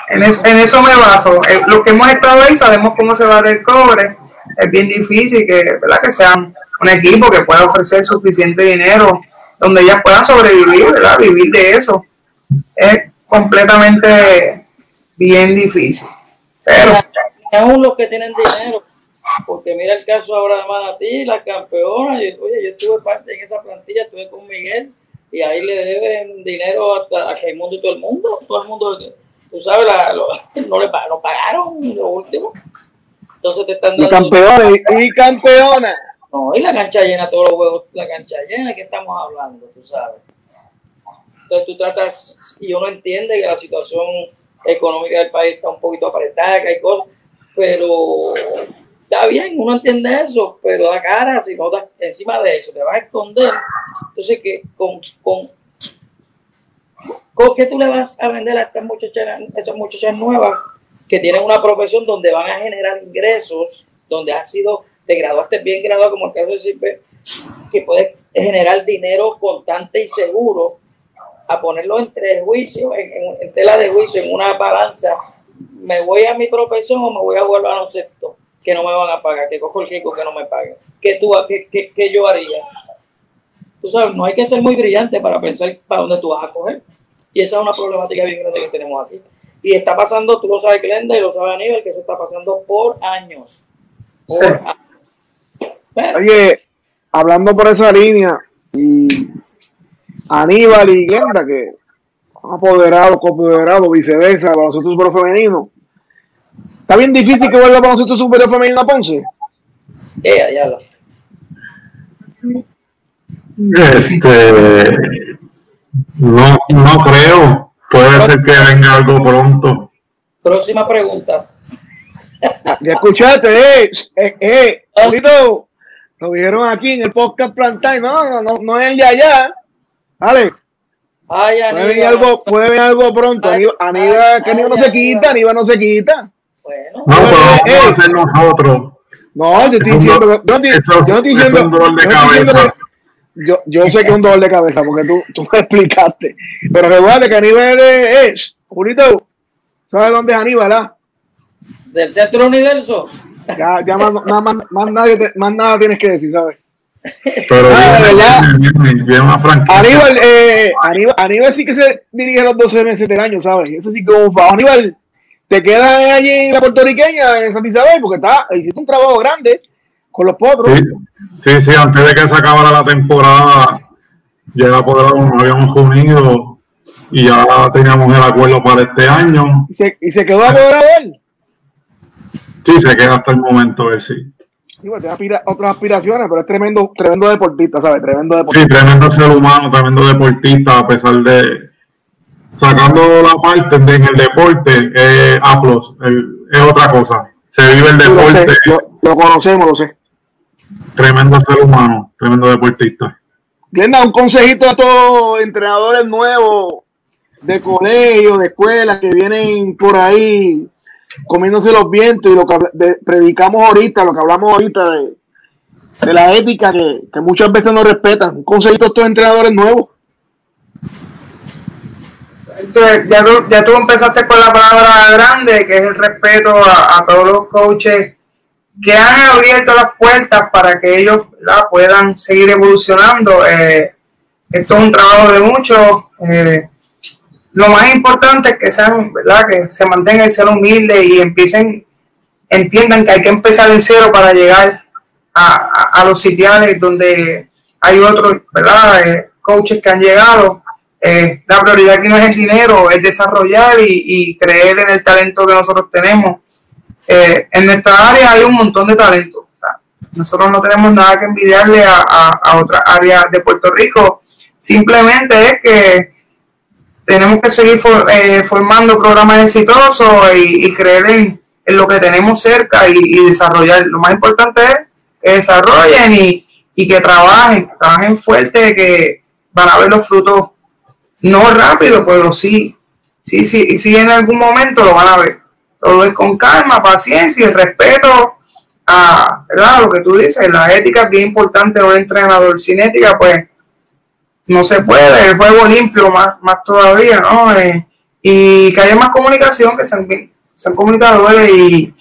en, eso me baso. Eh, los que hemos estado ahí sabemos cómo se va el cobre. Es bien difícil que, ¿verdad? que sean un equipo que pueda ofrecer suficiente dinero donde ellas puedan sobrevivir, ¿verdad? Vivir de eso. Es completamente bien difícil. Pero. Aún los que tienen dinero, porque mira el caso ahora de Manatí, la campeona. oye, yo estuve parte en esa plantilla, estuve con Miguel y ahí le deben dinero hasta a Raimundo y todo el mundo. Todo el mundo, tú sabes, la, lo, no le no pagaron lo último. Entonces te están dando. Y campeona, y, campeona. No, y la cancha llena, todos los huevos, la cancha llena, ¿qué estamos hablando? Tú sabes. Entonces tú tratas, y uno entiende que la situación económica del país está un poquito apretada, que hay cosas, pero está bien, uno entiende eso, pero da cara, si no da encima de eso, te vas a esconder. Entonces, que con, con, ¿con qué tú le vas a vender a estas muchachas, estas muchachas nuevas que tienen una profesión donde van a generar ingresos, donde has sido, te graduaste bien graduado, como el caso de Silve, que puedes generar dinero constante y seguro, a ponerlo entre juicio, en, en, tela de juicio, en una balanza, me voy a mi profesión o me voy a volver a un sector que no me van a pagar, que cojo el rico que no me pague. ¿Qué, tú, qué, qué, qué yo haría? Tú sabes, no hay que ser muy brillante para pensar para dónde tú vas a coger. Y esa es una problemática bien grande que tenemos aquí. Y está pasando, tú lo sabes, Glenda, y lo sabe Aníbal, que eso está pasando por años. Oye, hablando por esa línea, y Aníbal y Glenda, que han apoderado, coapoderado, viceversa, para nosotros super femenino. Está bien difícil que vuelva para nosotros superior femenino a Ponce. Ya, ya lo. Este, no, no creo. Puede ser que venga algo pronto. Próxima pregunta. Ya escuchaste, eh, eh, eh, lo dijeron aquí en el podcast Plantain, no, no, no, no es el de allá, vale. Ay, puede venir algo, puede venir algo pronto, Aníbal, que Aníbal no se quita, Aníbal no se quita. Bueno. No, pero vamos a eh, hacer nosotros. No, yo estoy diciendo, yo, yo, eso, yo estoy diciendo, es un dolor de cabeza yo, yo sé que es un dolor de cabeza porque tú, tú me explicaste. Pero recuerda que Aníbal es, Julito, ¿sabes dónde es Aníbal? Ah? Del centro universo. Ya, ya más, más, más, nadie, más nada tienes que decir, ¿sabes? Pero una franquicia. Aníbal, eh, Aníbal, Aníbal, sí que se dirige a los 12 meses del año, ¿sabes? Eso sí un Aníbal, te quedas allí en la puertorriqueña, en Santa Isabel, porque está, hiciste un trabajo grande con los potros. Sí, sí, antes de que se acabara la temporada, ya nos habíamos unido y ya teníamos el acuerdo para este año. ¿Y se, y se quedó apoderado él? Sí, se queda hasta el momento él, sí. Sí, tiene otras aspiraciones, pero es tremendo, tremendo deportista, ¿sabes? Tremendo deportista. Sí, tremendo ser humano, tremendo deportista, a pesar de sacando la parte en el deporte, eh, Aplos, es otra cosa. Se vive el deporte. lo conocemos, lo sé. Tremendo ser humano, tremendo deportista. Glenda, un consejito a todos entrenadores nuevos de colegio, de escuelas que vienen por ahí comiéndose los vientos y lo que predicamos ahorita, lo que hablamos ahorita de, de la ética que, que, muchas veces no respetan. Un consejito a estos entrenadores nuevos. Entonces, ya, tú, ya tú empezaste con la palabra grande, que es el respeto a, todos los coaches que han abierto las puertas para que ellos puedan seguir evolucionando. Eh, esto es un trabajo de muchos. Eh, lo más importante es que sean, ¿verdad? Que se mantengan ser humildes y empiecen, entiendan que hay que empezar en cero para llegar a, los sitiales donde hay otros, ¿verdad? Eh, coaches que han llegado. la prioridad aquí no es el dinero, es desarrollar y, y creer en el talento que nosotros tenemos eh, en nuestra área hay un montón de talento. nosotros no tenemos nada que envidiarle a, a, otras áreas de Puerto Rico. Simplemente es que tenemos que seguir eh, formando programas exitosos y, creer en, lo que tenemos cerca y, desarrollar. Lo más importante es que desarrollen y, y que trabajen, que trabajen fuerte, que van a ver los frutos no rápido, pero sí, sí, sí, sí en algún momento lo van a ver todo es con calma, paciencia y respeto a ¿verdad? lo que tú dices. La ética es bien importante un entrenador. Sin ética, pues no se puede. El juego limpio, más, más todavía, ¿no? Eh, y que haya más comunicación, que sean, sean comunicadores y,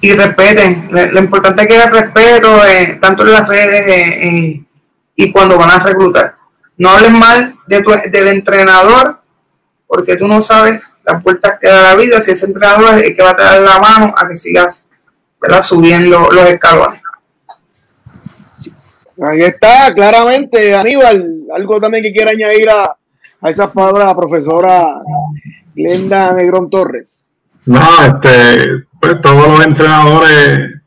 y respeten. Lo, importante es que haya respeto, eh, tanto en las redes eh, y cuando van a reclutar. No hables mal de tu, del entrenador, porque tú no sabes las puertas que da la vida, si ese entrenador es el que va a te dar la mano a que sigas subiendo los escalones. Ahí está, claramente, Aníbal, algo también que quiera añadir a, a esas palabras la profesora Glenda Negrón Torres. No, este, pues todos los entrenadores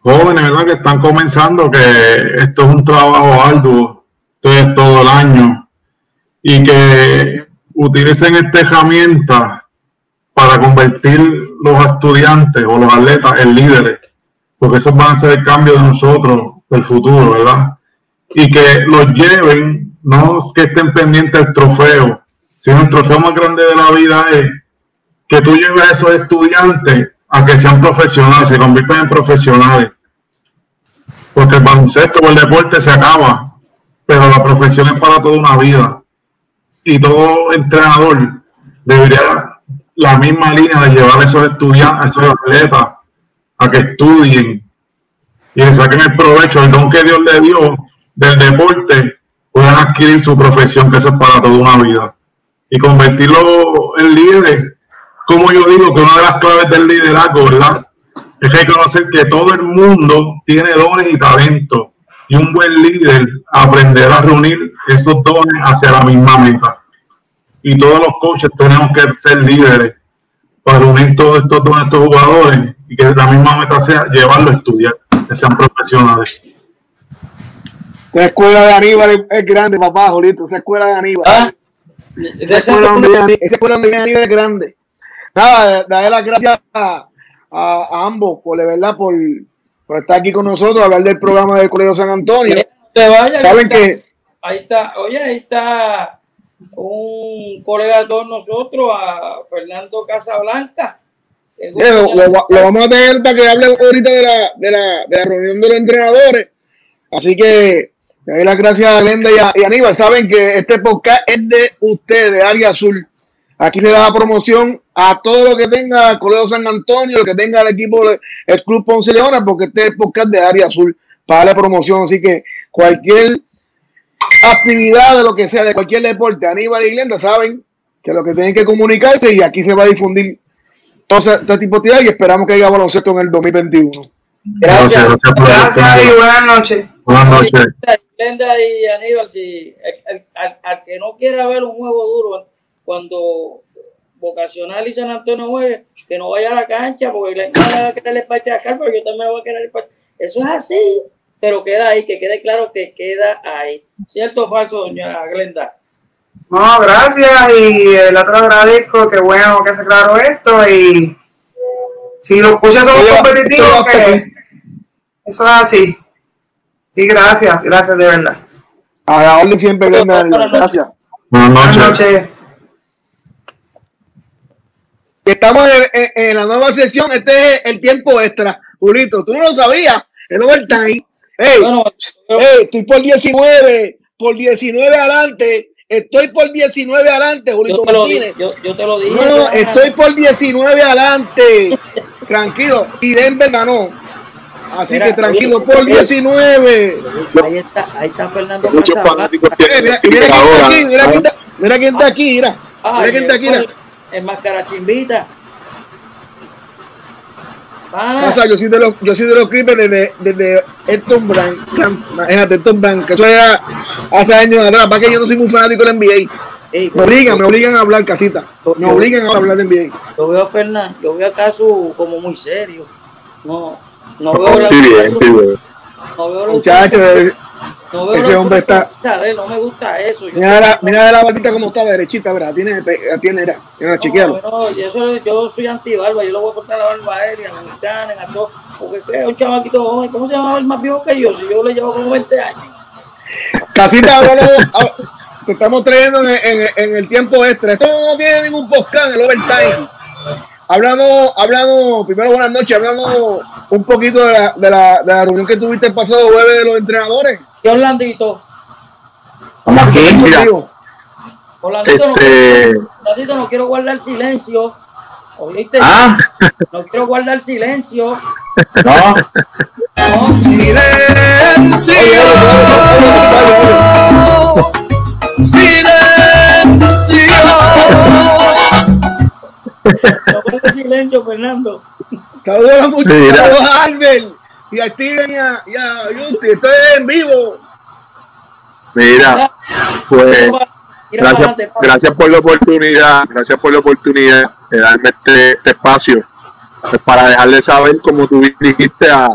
jóvenes, ¿verdad? Que están comenzando, que esto es un trabajo arduo, esto es todo el año, y que utilicen esta herramienta para convertir los estudiantes o los atletas en líderes, porque esos van a ser el cambio de nosotros, del futuro, ¿verdad? Y que los lleven, no que estén pendientes del trofeo, sino el trofeo más grande de la vida es que tú lleves a esos estudiantes a que sean profesionales, se conviertan en profesionales. Porque el baloncesto o el deporte se acaba, pero la profesión es para toda una vida. Y todo entrenador debería la misma línea de llevar a esos estudiantes, a esos atletas, a que estudien y le saquen el provecho, el don que Dios le dio del deporte, puedan adquirir su profesión, que eso es para toda una vida. Y convertirlo en líderes como yo digo que una de las claves del liderazgo, ¿verdad? Es reconocer que todo el mundo tiene dones y talentos. Y un buen líder aprenderá a reunir esos dones hacia la misma meta. Y todos los coaches tenemos que ser líderes para reunir todos estos dones, estos jugadores, y que la misma meta sea llevarlo a estudiar, que sean profesionales. La escuela de Aníbal es, grande, papá, Jolito. Esa escuela de Aníbal. ¿Ah? Esa, escuela donde, esa escuela donde Aníbal es grande nada, darle las gracias a, ambos por, verdad, por, por, estar aquí con nosotros, hablar del programa del Colegio San Antonio. Saben que. Ahí está, oye, ahí está un colega de todos nosotros, a Fernando Casablanca. Lo, lo, vamos a tener para que hable ahorita de la, de la, de la reunión de los entrenadores. Así que doy las gracias a Lenda y, y Aníbal. Saben que este podcast es de ustedes, de Área Azul. Aquí se da promoción a todo lo que tenga el Colegio San Antonio, lo que tenga el equipo del Club Ponce Leona, porque este es podcast de área azul para la promoción. Así que cualquier actividad de lo que sea, de cualquier deporte, Aníbal y Glenda saben que lo que tienen que comunicarse y aquí se va a difundir todo este tipo de y esperamos que haya baloncesto en el 2021. Gracias. Gracias, y buenas noches. Buenas noches. Glenda y Aníbal, si al que no quiera ver un juego duro cuando vocacional y San Antonio juegue, que no vaya a la cancha porque le va a querer el pero yo también voy a querer el Eso es así, pero queda ahí, que quede claro que queda ahí. ¿Cierto o falso, doña Glenda? No, gracias y el otro agradezco, que bueno que hace claro esto y si los escuchas son competitivos, que eso es así. Sí, gracias, gracias de verdad. A la orden siempre, gracias. Buenas noches. Estamos en, la nueva sesión, este es el tiempo extra. Julito, tú no lo sabías, el overtime. Hey, estoy por 19, por 19 adelante. Estoy por 19 adelante, Julito yo Martínez. yo, te lo dije. No, estoy por 19 adelante. [LAUGHS] tranquilo. Y Denver ganó. Así que tranquilo, por 19. Ahí está, ahí está Fernando. Muchos fanáticos mira, quién está aquí, mira quién está, mira quién está aquí, mira. Mira quién está aquí, mira en máscara chimbita. O sea, yo soy de los, yo soy de los Clippers desde, desde Elton Brand, imagínate, Elton Brand, que eso era hace años atrás, para que yo no soy muy fanático del NBA. me obligan, me obligan a hablar casita. Me obligan a hablar de NBA. Yo veo a Fernando, yo veo a Casu como muy serio. No, no veo la. No veo Muchachos, no Ese hombre está. no me gusta eso. Mira la, mira la barbita como está derechita, ¿verdad? Tiene, tiene, era, no, no, yo, yo soy anti-barba, yo lo voy a cortar la barba aérea, a a todo. Porque es un chamaquito joven, ¿cómo se llama el más viejo que yo? Si yo le llevo como 20 años. Casita, [LAUGHS] ahora te estamos trayendo en, en, en, el tiempo extra. Esto no tiene ningún podcast en el overtime. Hablando, hablando, primero buenas noches, hablando un poquito de la, de la, de la reunión que tuviste el pasado jueves de los entrenadores. ¿Qué Orlandito? Vamos aquí, mira. este... no, no quiero guardar silencio. ¿Oíste? Ah. No quiero guardar silencio. No. No, silencio. Silencio, Fernando. Saludos a muchachos, saludos a Albert y a Steven y a, y a Yuti. Estoy en vivo. Mira, pues gracias, gracias por la oportunidad, gracias por la oportunidad de darme este, este espacio pues, para dejarles saber, como tú dijiste a,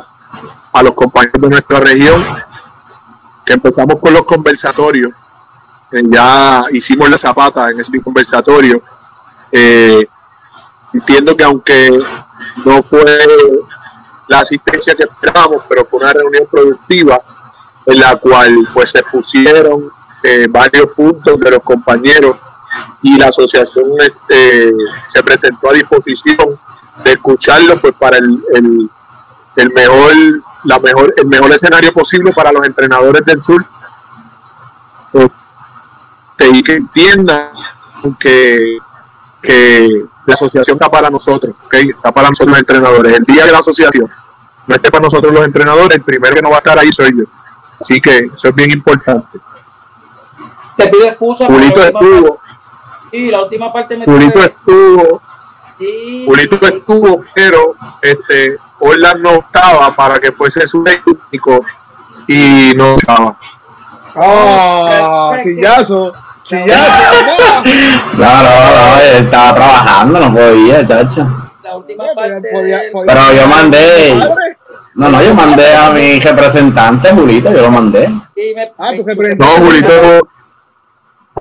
a los compañeros de nuestra región, que empezamos con los conversatorios. Eh, ya hicimos la zapata en ese conversatorio. Eh, entiendo que aunque no fue la asistencia que esperábamos, pero fue una reunión productiva en la cual pues se pusieron eh, varios puntos de los compañeros y la asociación este, se presentó a disposición de escucharlo pues para el, el, mejor la mejor el mejor escenario posible para los entrenadores del sur. Este, y que entiendan que, que la asociación está para nosotros, ¿okay? está para nosotros los entrenadores. El día de la asociación no esté para nosotros los entrenadores, el primero que no va a estar ahí soy yo. Así que eso es bien importante. Te pido excusa. Julito estuvo. Sí, la última parte me Julito estuvo. Sí, Julito estuvo, pero este Orlando no estaba para que fuese su técnico y no estaba. Ah. Sillazo. No, no, no, estaba trabajando, no podía, chacho. La última parte. pero yo mandé. No, no, yo mandé a mi representante, Julito, yo lo mandé. Ah, no, Julito,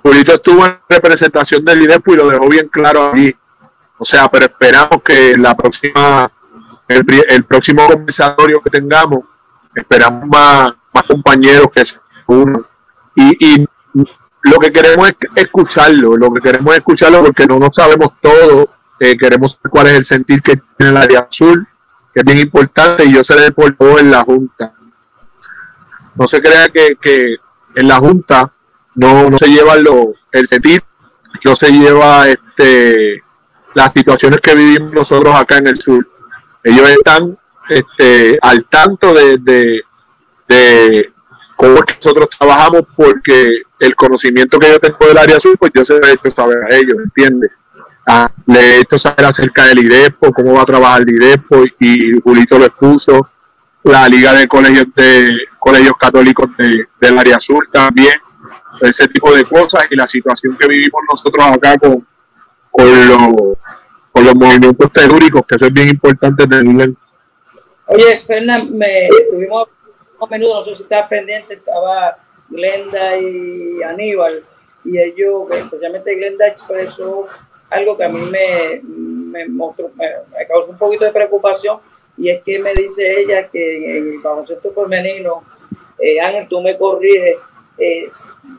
Julito estuvo en representación del IDEPO y lo dejó bien claro ahí. O sea, pero esperamos que la próxima, el, próximo conversatorio que tengamos, esperamos más, más compañeros que se unan. Y, y lo que queremos es escucharlo, lo que queremos es escucharlo porque no nos sabemos todo, eh, queremos saber cuál es el sentir que tiene el área azul que es bien importante, y yo seré por todo en la Junta. No se crea que, que en la Junta no, no se lleva lo, el sentir, no se lleva este, las situaciones que vivimos nosotros acá en el sur. Ellos están este, al tanto de, de cómo nosotros trabajamos porque el conocimiento que yo tengo del área sur, pues yo se lo he hecho saber a ellos, ¿entiendes? le he hecho saber acerca del IDEPO, cómo va a trabajar el IDEPO y Julito lo expuso, la Liga de Colegios de Colegios Católicos de, del área sur también, ese tipo de cosas y la situación que vivimos nosotros acá con, con, los, con los movimientos telúricos, que eso es bien importante tenerlo Oye, Fernán, me tuvimos a menudo, no sé si estás pendiente, estaba Glenda y Aníbal, y ellos, especialmente Glenda, expresó algo que a mí me, me, mostró, me, causó un poquito de preocupación y es que me dice ella que en el baloncesto femenino, eh, Ángel, tú me corriges,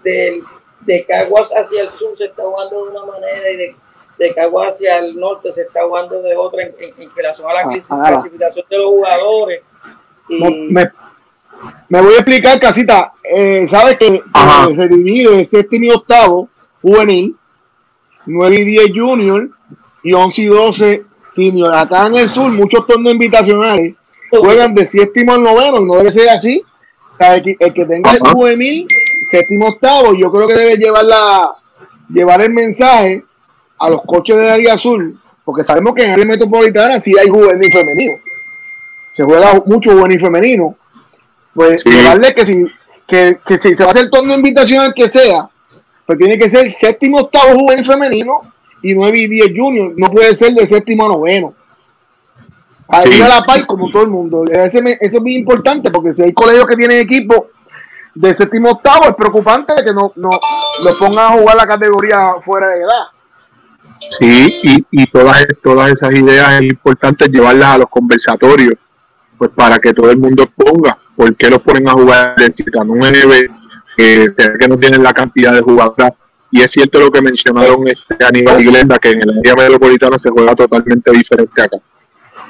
del, de Caguas hacia el sur se está jugando de una manera y de, de Caguas hacia el norte se está jugando de otra en, en, relación a la ah, ah. clasificación de los jugadores. Y, me, me, voy a explicar, Casita. Eh, Sabes que se divide séptimo y octavo juvenil 9 y 10 junior y 11 y 12 senior. Acá en el sur, muchos torneos invitacionales juegan de séptimo al noveno, y no debe ser así. el, que, tenga el juvenil, séptimo, octavo, yo creo que debe llevar, la, llevar el mensaje a los coches de área azul, porque sabemos que en área metropolitana sí hay juvenil femenino. Se juega mucho juvenil femenino. Pues llevarle que si, que, que si se va a hacer torneo invitacional que sea, pues tiene que ser séptimo, octavo juvenil femenino y nueve y diez junior. No puede ser de séptimo a noveno. Ahí a la par como todo el mundo. eso es muy importante porque si hay colegios que tienen equipo de séptimo octavo, es preocupante que no, no lo pongan a jugar la categoría fuera de edad. Sí, y, y todas, todas esas ideas es importante llevarlas a los conversatorios, pues para que todo el mundo ponga, ¿por qué los ponen a jugar de chica 9, que, que no tienen la cantidad de jugadoras. Y es cierto lo que mencionaron este Aníbal Glenda, que en el área metropolitana se juega totalmente diferente acá.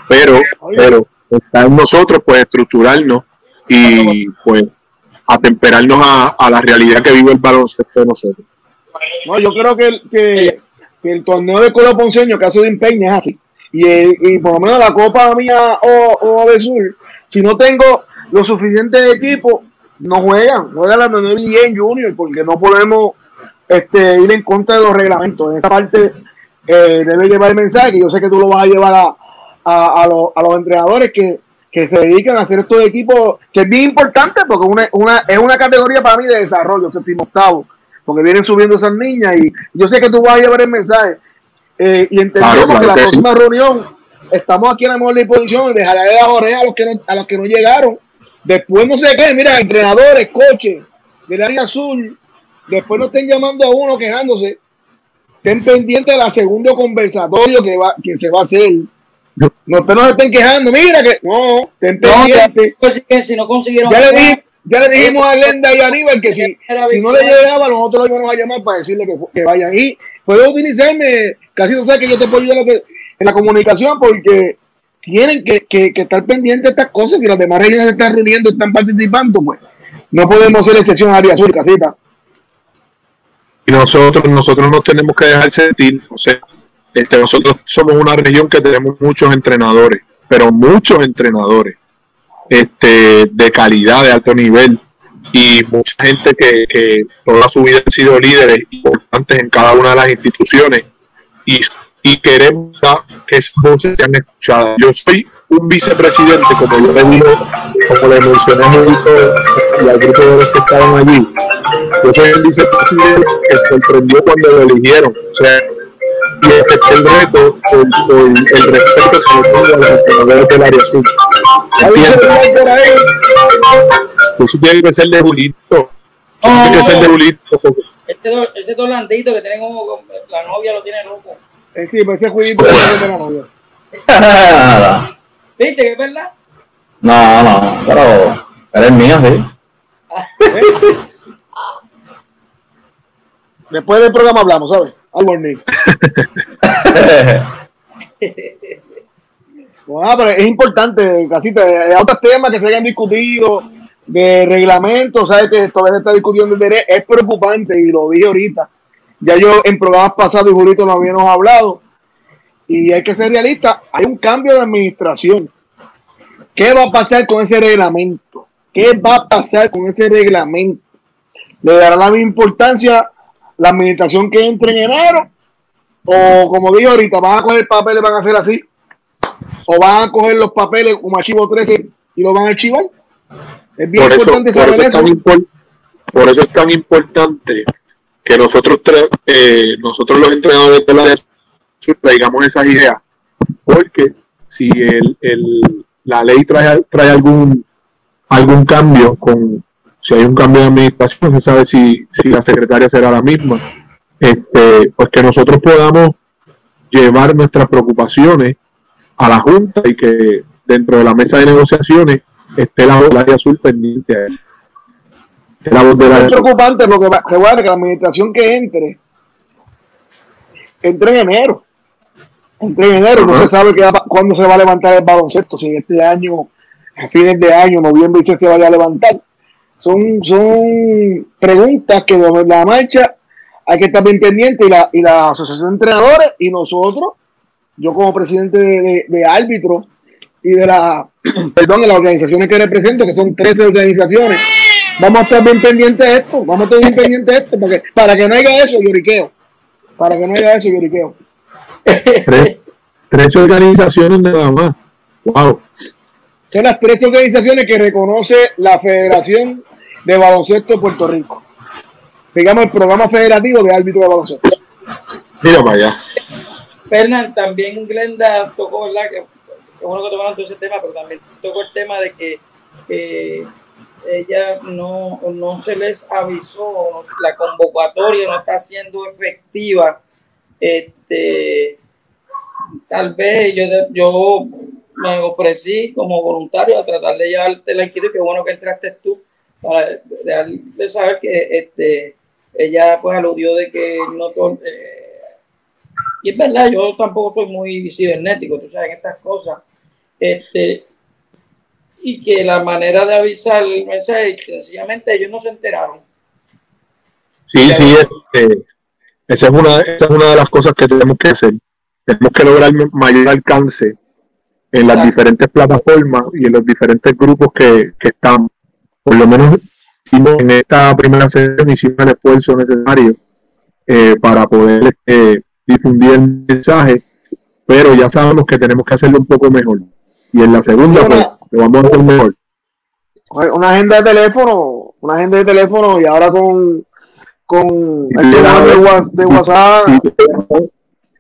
Pero, pero está en nosotros pues estructurarnos y pues atemperarnos a, a la realidad que vive el baloncesto de nosotros. No, yo creo que, que, que el torneo de Colo Ponceño, caso de empeño, es así. Y, y por lo menos la Copa mía o, o de Sur, si no tengo lo suficiente equipo, no juegan. Juegan la de bien Junior porque no podemos este, ir en contra de los reglamentos. En esa parte eh, debe llevar el mensaje. Yo sé que tú lo vas a llevar a, a, a, los, a los entrenadores que, que, se dedican a hacer estos equipos, que es bien importante porque una, una, es una categoría para mí de desarrollo, séptimo octavo, porque vienen subiendo esas niñas y yo sé que tú vas a llevar el mensaje. Eh, y entendemos que la próxima reunión estamos aquí en la mejor disposición de dejarle la oreja a los que no, a los que no llegaron. Después no sé qué, mira, entrenadores, coches del área azul, después no estén llamando a uno quejándose estén pendientes de la segundo conversatorio que, va, que se va a hacer. No, no estén quejando, mira que no, estén pendientes. No, si no consiguieron. Ya le, ya le dijimos a Glenda y a Aníbal que si, si no le llegaba, nosotros lo íbamos a llamar para decirle que, que vayan. Y puedo utilizarme, casi no sé que yo te puedo ayudar en la comunicación porque tienen que, que, estar pendientes de estas cosas. Si las demás regiones están reuniendo, están participando, pues no podemos hacer excepción a área azul, casita y nosotros nosotros nos tenemos que dejar sentir, o sea, este, nosotros somos una región que tenemos muchos entrenadores, pero muchos entrenadores este, de calidad, de alto nivel, y mucha gente que, que toda su vida han sido líderes importantes en cada una de las instituciones, y, y queremos que esas voces sean escuchadas. Yo soy un vicepresidente, como yo le digo, como le mencioné y al grupo de los que estaban allí, yo soy el vicepresidente que sorprendió cuando lo eligieron. O sea, y este es el reto por, el respeto que yo tengo a los entrenadores del área sur. Eso tiene que ser de Julito. tiene que ser de Julito. Este, ese dolandito que tiene como la novia lo tiene loco. Eh, sí, pues ese Julito es de la novia. ¿Viste que es verdad? No, no, pero eres mío, sí. [LAUGHS] Después del programa hablamos, ¿sabes? Al morning. [LAUGHS] bueno, pero es importante, casita, hay otros temas que se hayan discutido de reglamento, ¿sabes? Que todavía se está discutiendo el derecho, es preocupante y lo dije ahorita. Ya yo en programas pasados y Julito no habíamos hablado y hay que ser realista, hay un cambio de administración. ¿Qué va a pasar con ese reglamento? ¿Qué va a pasar con ese reglamento? ¿Le dará la misma importancia la administración que entre en enero? O como digo ahorita, van a coger papeles, van a hacer así. O van a coger los papeles como archivo 13 y lo van a archivar. Es bien importante saber eso. por eso es tan importante que nosotros, eh, nosotros los entrenadores de la traigamos esas ideas, porque si el, el, la ley trae, trae algún, algún cambio, con si hay un cambio de administración, se sabe si, si la secretaria será la misma, este, pues que nosotros podamos llevar nuestras preocupaciones a la Junta y que dentro de la mesa de negociaciones esté la área azul pendiente a él. Es preocupante porque que, que la administración que entre entre en enero entre en enero, no se sabe cuándo se va a levantar el baloncesto, si este año, a fines de año, noviembre, se vaya a levantar. Son, son preguntas que de la marcha hay que estar bien pendiente y la, y la Asociación de Entrenadores y nosotros, yo como presidente de, de, árbitros y de la, [CLEARS THROAT] perdón, de las organizaciones que represento, que son 13 organizaciones, vamos a estar bien pendientes de esto, vamos a estar bien pendientes de esto, porque, para que no haya eso, lloriqueo, para que no haya eso, lloriqueo. Tres, organizaciones nada más. Wow. Son las tres organizaciones que reconoce la Federación de Baloncesto de Puerto Rico. Digamos el programa federativo de árbitro de baloncesto. Mira para allá. Fernán, también Glenda tocó, ¿verdad? Que, bueno que tocaron todo ese tema, pero también tocó el tema de que ella no, no se les avisó, la convocatoria no está siendo efectiva este, tal vez yo, yo me ofrecí como voluntario a tratar de llevarte la inquietud, que bueno que entraste tú, para de saber que este, ella pues aludió de que no... Eh, y es verdad, yo tampoco soy muy cibernético, tú sabes, en estas cosas. Este, y que la manera de avisar el mensaje, sencillamente ellos no se enteraron. Sí, sí, este, esa es una, esa es una de las cosas que tenemos que hacer. Tenemos que lograr mayor alcance en las diferentes plataformas y en los diferentes grupos que, que estamos. Por lo menos en esta primera sesión hicimos el esfuerzo necesario eh, para poder eh, difundir el mensaje, pero ya sabemos que tenemos que hacerlo un poco mejor. Y en la segunda, pues, lo vamos a hacer mejor. Una agenda de teléfono, una agenda de teléfono y ahora con, con el de, de WhatsApp.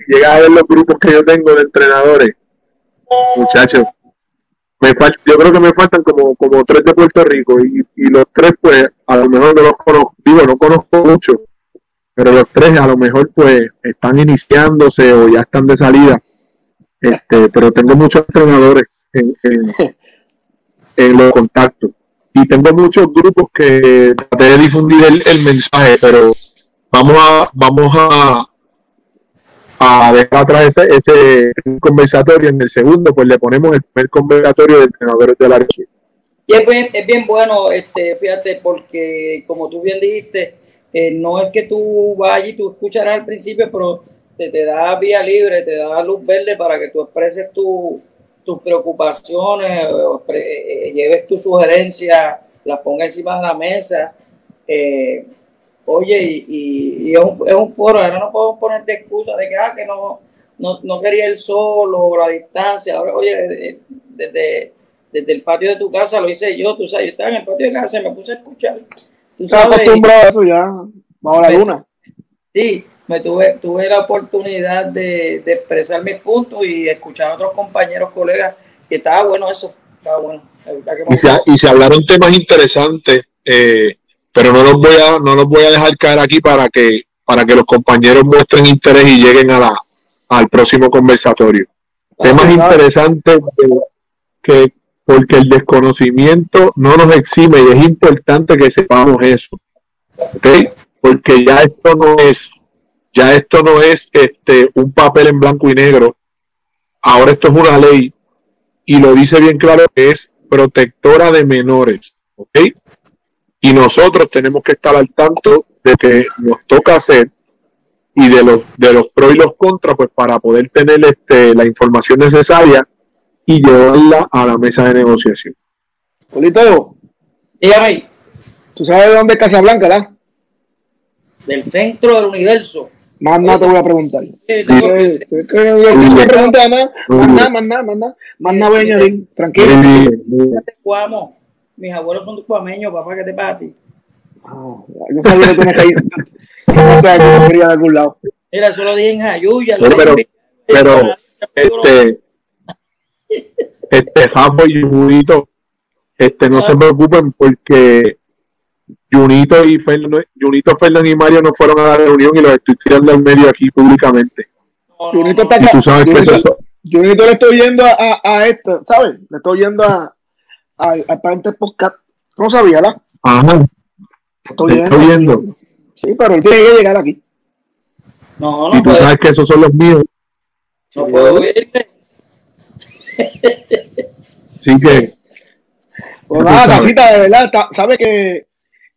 Llega a ver los grupos que yo tengo de entrenadores, muchachos. Me yo creo que me faltan como, como tres de Puerto Rico y, y los tres pues a lo mejor no los conozco, digo, no conozco mucho, pero los tres a lo mejor pues están iniciándose o ya están de salida. Este, pero tengo muchos entrenadores en, en, [LAUGHS] los contactos y tengo muchos grupos que traté de difundir el, mensaje, pero vamos a vamos a, a dejar atrás ese, ese conversatorio. En el segundo, pues le ponemos el primer conversatorio de entrenadores de la región. Y es bien, es bien bueno, este, fíjate, porque como tú bien dijiste, eh, no es que tú vayas y tú escucharás al principio, pero te, te, da vía libre, te da luz verde para que tú expreses tus preocupaciones, eh, eh, lleves tu sugerencia, las pongas encima de la mesa. oye, y, es, un, es, un, foro, ahora no podemos ponerte excusa de que, ah, que no, no, no quería el sol o la distancia. Ahora, oye, desde, desde el patio de tu casa lo hice yo, tú sabes, yo estaba en el patio de casa y me puse a escuchar Estás acostumbrado a eso ya, bajo la luna. Sí, me tuve, tuve la oportunidad de, expresar mis puntos y escuchar a otros compañeros, colegas, que estaba bueno eso, estaba bueno. Y se, y se hablaron temas interesantes, eh, pero no los voy a, no los voy a dejar caer aquí para que, para que los compañeros muestren interés y lleguen a la, al próximo conversatorio. Ah, temas interesantes que, porque el desconocimiento no nos exime y es importante que sepamos eso. ¿Ok? Porque ya esto no es, ya esto no es este, un papel en blanco y negro. Ahora esto es una ley y lo dice bien claro que es protectora de menores. ¿Ok? Y nosotros tenemos que estar al tanto de que nos toca hacer y de los de los pros y los contras, pues para poder tener este, la información necesaria y llevarla a la mesa de negociación. Polito, dígame. ¿Tú sabes de dónde es Casablanca, verdad? Del centro del universo. Más nada te voy a preguntar. Más nada, más nada, más nada, más nada voy a añadir. Tranquilo. Mis abuelos son cuameños, papá, ¿qué te pasa a ti? Ah, yo sabía que tienes que ir. [LAUGHS] No quería de algún lado. Mira, eso lo dije en Jayuya. Pero, pero, este este Jafo y Junito, este, no se preocupen porque Junito y Fernando, Junito, Fernando y Mario no fueron a la reunión y los estoy tirando al medio aquí públicamente. Junito está acá. Junito, le estoy yendo a, a, esto, ¿sabes? Le estoy yendo a, a, a este podcast. No sabía, ¿la? Ajá. Estoy, estoy yendo. Sí, pero él tiene que llegar aquí. No, no. Y tú sabes que esos son los míos. No puedo irte. Sí que. Pues nada, casita, de verdad, sabe que,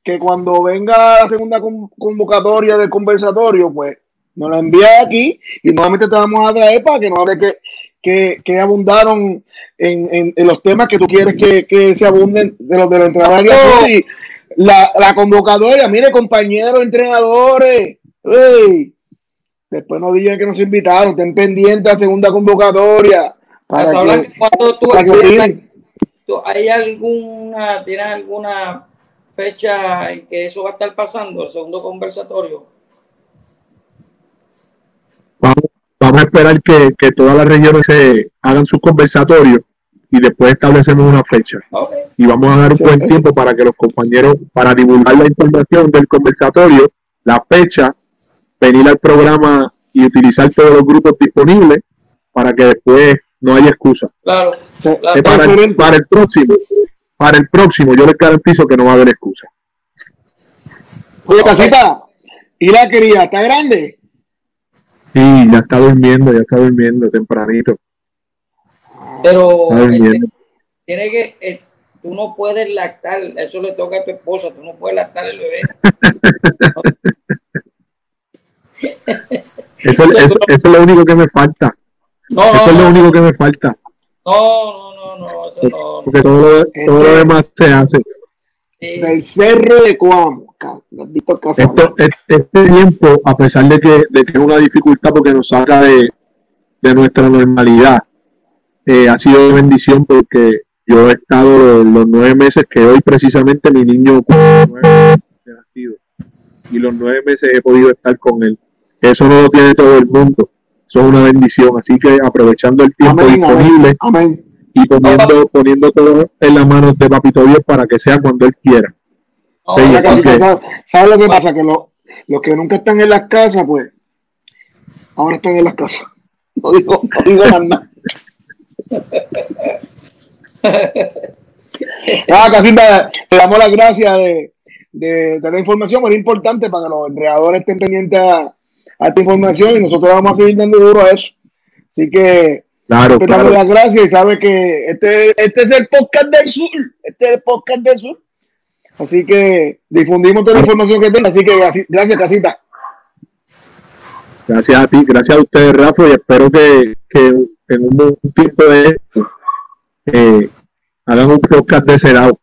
que cuando venga la segunda convocatoria del conversatorio, pues nos la envía aquí y nuevamente te vamos a traer para que nos hable que, que, que abundaron en, en, los temas que tú quieres que, que se abunden de los de los entrenadores. Y la, la convocatoria, mire, compañeros entrenadores, después no digan que nos invitaron, estén pendientes a segunda convocatoria cuando tú, ¿Hay alguna, tienes alguna fecha en que eso va a estar pasando, el segundo conversatorio? Vamos, a esperar que, todas las regiones se hagan sus conversatorios y después establecemos una fecha. Y vamos a dar un buen tiempo para que los compañeros, para divulgar la información del conversatorio, la fecha, venir al programa y utilizar todos los grupos disponibles para que después no hay excusa. Claro. para, para, el, próximo, para el próximo, yo les garantizo que no va a haber excusa. Oye, casita, ¿y la quería? ¿Está grande? Sí, ya está durmiendo, ya está durmiendo tempranito. Pero este, tiene que, eh, tú no puedes lactar, eso le toca a tu esposa, tú no puedes lactar el bebé. [LAUGHS] Eso, [LAUGHS] eso, eso es lo único que me falta. No, Eso es lo no, único que me falta. No, no, no, no, eso no. Porque todo lo, todo lo demás se hace. Del cerro de Cuamo. Esto, este, este tiempo, a pesar de que, de que es una dificultad porque nos saca de, de nuestra normalidad, eh, ha sido de bendición porque yo he estado los, los nueve meses que hoy precisamente mi niño y los nueve meses he podido estar con él. Eso no lo tiene todo el mundo. Es una bendición. Así que aprovechando el tiempo Amén, disponible amén. Amén. y poniendo, poniendo todo en las manos de Papito Dios para que sea cuando él quiera. Sí, Casita, ¿sabes- ¿Sabes lo que pasa? Que lo- los que nunca están en las casas, pues, ahora están en las casas. [LAUGHS] No digo, no digo más nada. [LAUGHS] Ah, Casita, te damos las gracias de, de, de la información, es importante para que los entrenadores estén pendientes a, a esta información y nosotros vamos a seguir dando duro a eso. Así que Claro, te claro. las gracias y sabe que este, este es el podcast del sur. Este es el podcast del sur. Así que difundimos toda la información que tenga. Así que gracias, Casita. Gracias a ti, gracias a ustedes, Rafa, y espero que, que en un, un tiempo de esto eh, hagan un podcast de Cerado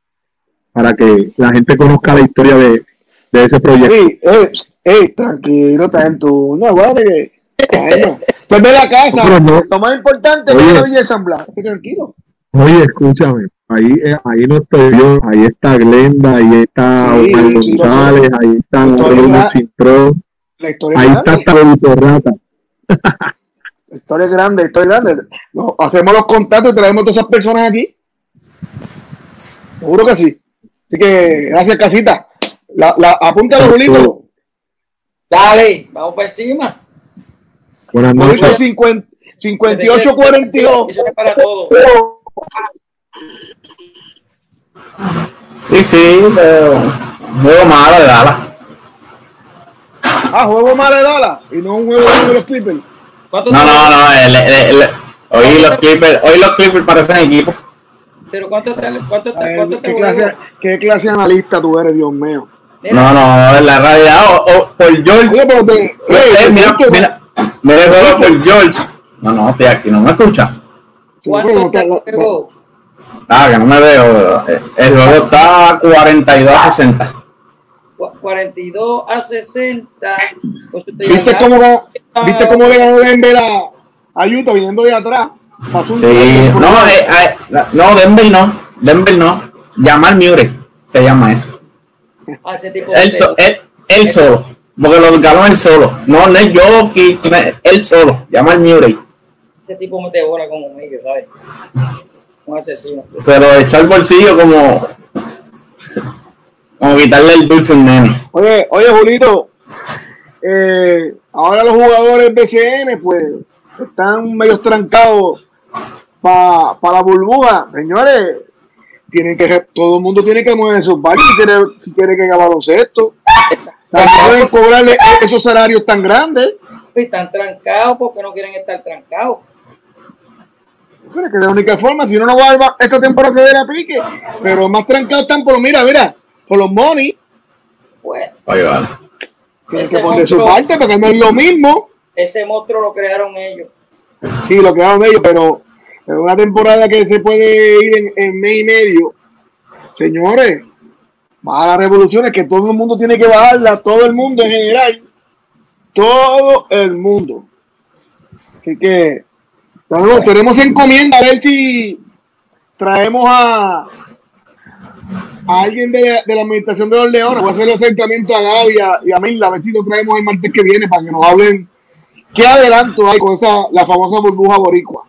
para que la gente conozca la historia de, de ese proyecto. Ey, ey, ey, tranquilo, está en tu. No, que. Bueno, ve la casa. No. Lo más importante es que. Así que Tranquilo. Oye, escúchame, ahí, eh, ahí no estoy yo, ahí está Glenda, ahí está Sí, sí, González, ahí está Bruno Cintrón, La historia ahí es está Benito Rata. La historia es grande, la historia es grande. No, hacemos los contactos y traemos a todas esas personas aquí. Seguro que sí. Así que gracias, Casita. La, la, apúntalo, Julito. Dale, vamos para encima. Buenas Julito noches. 50 5842. Eso es para todos. Sí, sí, pero juego malo de Dallas. Ah, juego más de Dallas y no un juego de los Clippers. ¿Cuánto No, no, no, el- el- el- hoy los Clippers, hoy los Clippers parecen equipo. Pero ¿cuánto te, cuánto te ¿Qué clase, ¿Qué clase de analista tú eres, Dios mío? Mira, No, no, en la realidad, o, o por George. Oye, pero te- oye, mira, mira, mira el juego por George. No, no, estoy aquí, no me escucha. ¿Cuánto te pegó? Ah, que no me veo. Eh, El juego está 42 a 60. Cu- 42 a 60. Pues te ¿Viste cómo, ¿Viste cómo le ganó Denver a, a Utah viniendo de atrás? Sí, no, eh, eh, no, Denver no, Denver no. Jamal Murray se llama eso. A ese tipo Él, so- él, él solo, porque lo ganó él solo. No, no es no es- él solo. Jamal Murray. ese tipo mete bola como ellos, ¿sabes? Un asesino. Se lo echó al bolsillo como, como quitarle el dulce a un nene. Oye, oye, Julito, eh, ahora los jugadores BCN, pues, están medio trancados para la burbuja. Señores, tienen que, todo el mundo tiene que mover sus barcos si quiere, si quiere que haga baloncesto. No pueden cobrarle esos salarios tan grandes. Y Están trancados porque no quieren estar trancados. Pero es que la única forma, si uno no va a esta temporada se a pique, pero más trancados están por, mira, mira, por los money, Pues Oye, vale. tienen Ese que poner su parte porque no es lo mismo. ese monstruo lo crearon ellos. Sí, lo hagan ellos, pero en una temporada que se puede ir en, en mes y medio, señores, baja las revoluciones que todo el mundo tiene que bajarla, todo el mundo en general, todo el mundo. Así que tenemos, encomienda a ver si traemos a, a alguien de, la- de la administración de los Leones, voy a hacer el acercamiento a Gaby y a, y a Mirla, a ver si lo traemos el martes que viene para que nos hablen qué adelanto hay con esa la famosa burbuja boricua.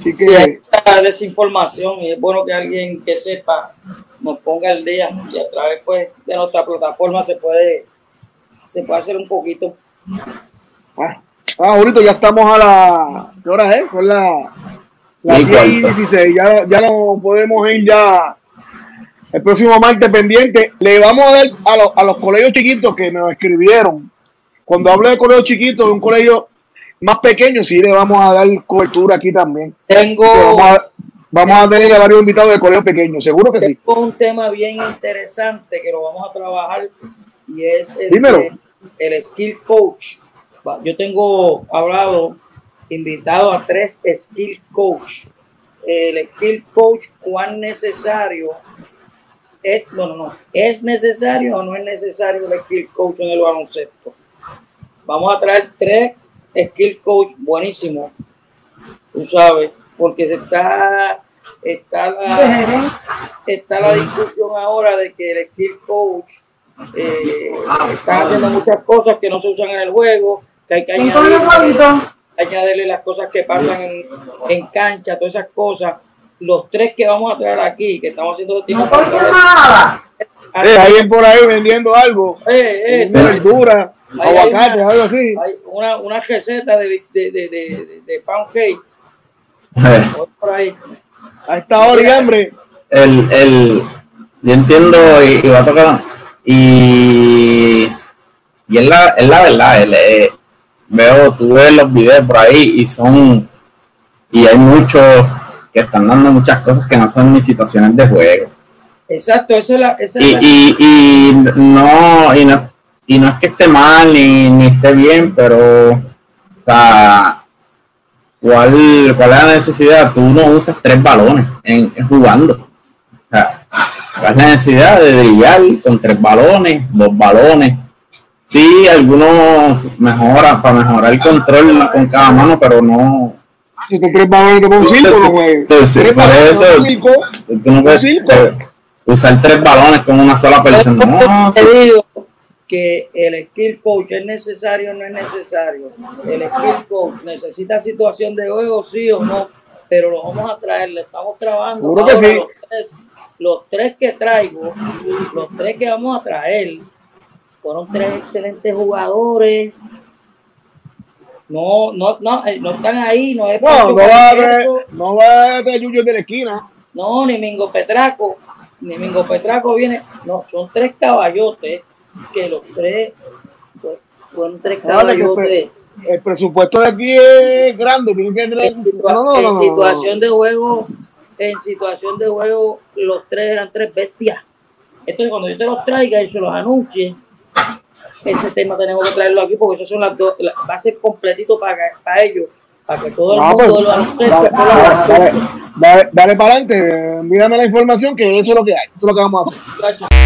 Así que Sí, hay mucha desinformación y es bueno que alguien que sepa nos ponga el día y a través pues, de nuestra plataforma se puede se puede hacer un poquito. ah, ah, ahorita ya estamos a la ¿qué hora es? Son la las Y 10 y cuarto. 16, ya, ya no podemos ir ya el próximo martes pendiente. Le vamos a dar a, los- a los colegios chiquitos que nos escribieron. Cuando hablo de colegios chiquitos, de un colegio más pequeño, sí le vamos a dar cobertura aquí también. Tengo, Vamos a, vamos a tener a varios invitados de colegios pequeños, seguro que sí. tengo un tema bien interesante que lo vamos a trabajar y es el Dímelo. de el skill coach. Yo tengo hablado, invitado a tres skill coach. El skill coach, cuán necesario es, no, no, no, es necesario o no es necesario el skill coach en el baloncesto. Vamos a traer tres skill coach buenísimos, tú sabes, porque se está, está la, está la discusión ahora de que el skill coach eh, está haciendo muchas cosas que no se usan en el juego, que hay que añadirle, las cosas que pasan en, en cancha, todas esas cosas. Los tres que vamos a traer aquí, que estamos haciendo de no nada. Eh, alguien por ahí vendiendo algo, eh, eh, verdura, aguacate, algo así. Hay una, una receta de, de, de, de, de pound cake. Eh. Por ahí. A esta hora y hambre. El, el, yo entiendo y, y va a tocar. Y, y es, la, es la verdad. El, eh, veo, tú ves los videos por ahí y son. Y hay muchos que están dando muchas cosas que no son ni situaciones de juego. Exacto, eso es la... y, y, no, y, no, y no es que esté mal ni, ni esté bien, pero, o sea, ¿cuál, ¿cuál es la necesidad? Tú no usas tres balones en, jugando. O sea, ¿cuál es la necesidad de brillar con tres balones, dos balones? Sí, algunos mejoran para mejorar el control con cada mano, pero no, si tú tres balones con un circo, no juegas. Tres balones puedes usar tres balones con una sola persona. No, te digo que el skill coach es necesario o no es necesario. El skill coach necesita situación de juego, sí o no, pero lo vamos a traer, le estamos trabajando. Sí. los, tres, los tres que traigo, los tres que vamos a traer, fueron tres excelentes jugadores no, no, no, eh, no están ahí, no es No, no va, a ver, no va a ver Yuyo de la esquina. No, ni Mingo Petraco, ni Mingo Petraco viene, no, son tres caballotes que los tres, pues, son tres caballotes. El, presupuesto de aquí es grande, tienen que en, en situación de juego, en situación de juego, los tres eran tres bestias. Entonces, cuando yo te los traiga y se los anuncie, ese tema tenemos que traerlo aquí porque eso son las dos, va a ser completito para, para ellos, para que todo el mundo pues, lo dale, dale, dale, para adelante, envíame la información que eso es lo que hay, eso es lo que vamos a hacer.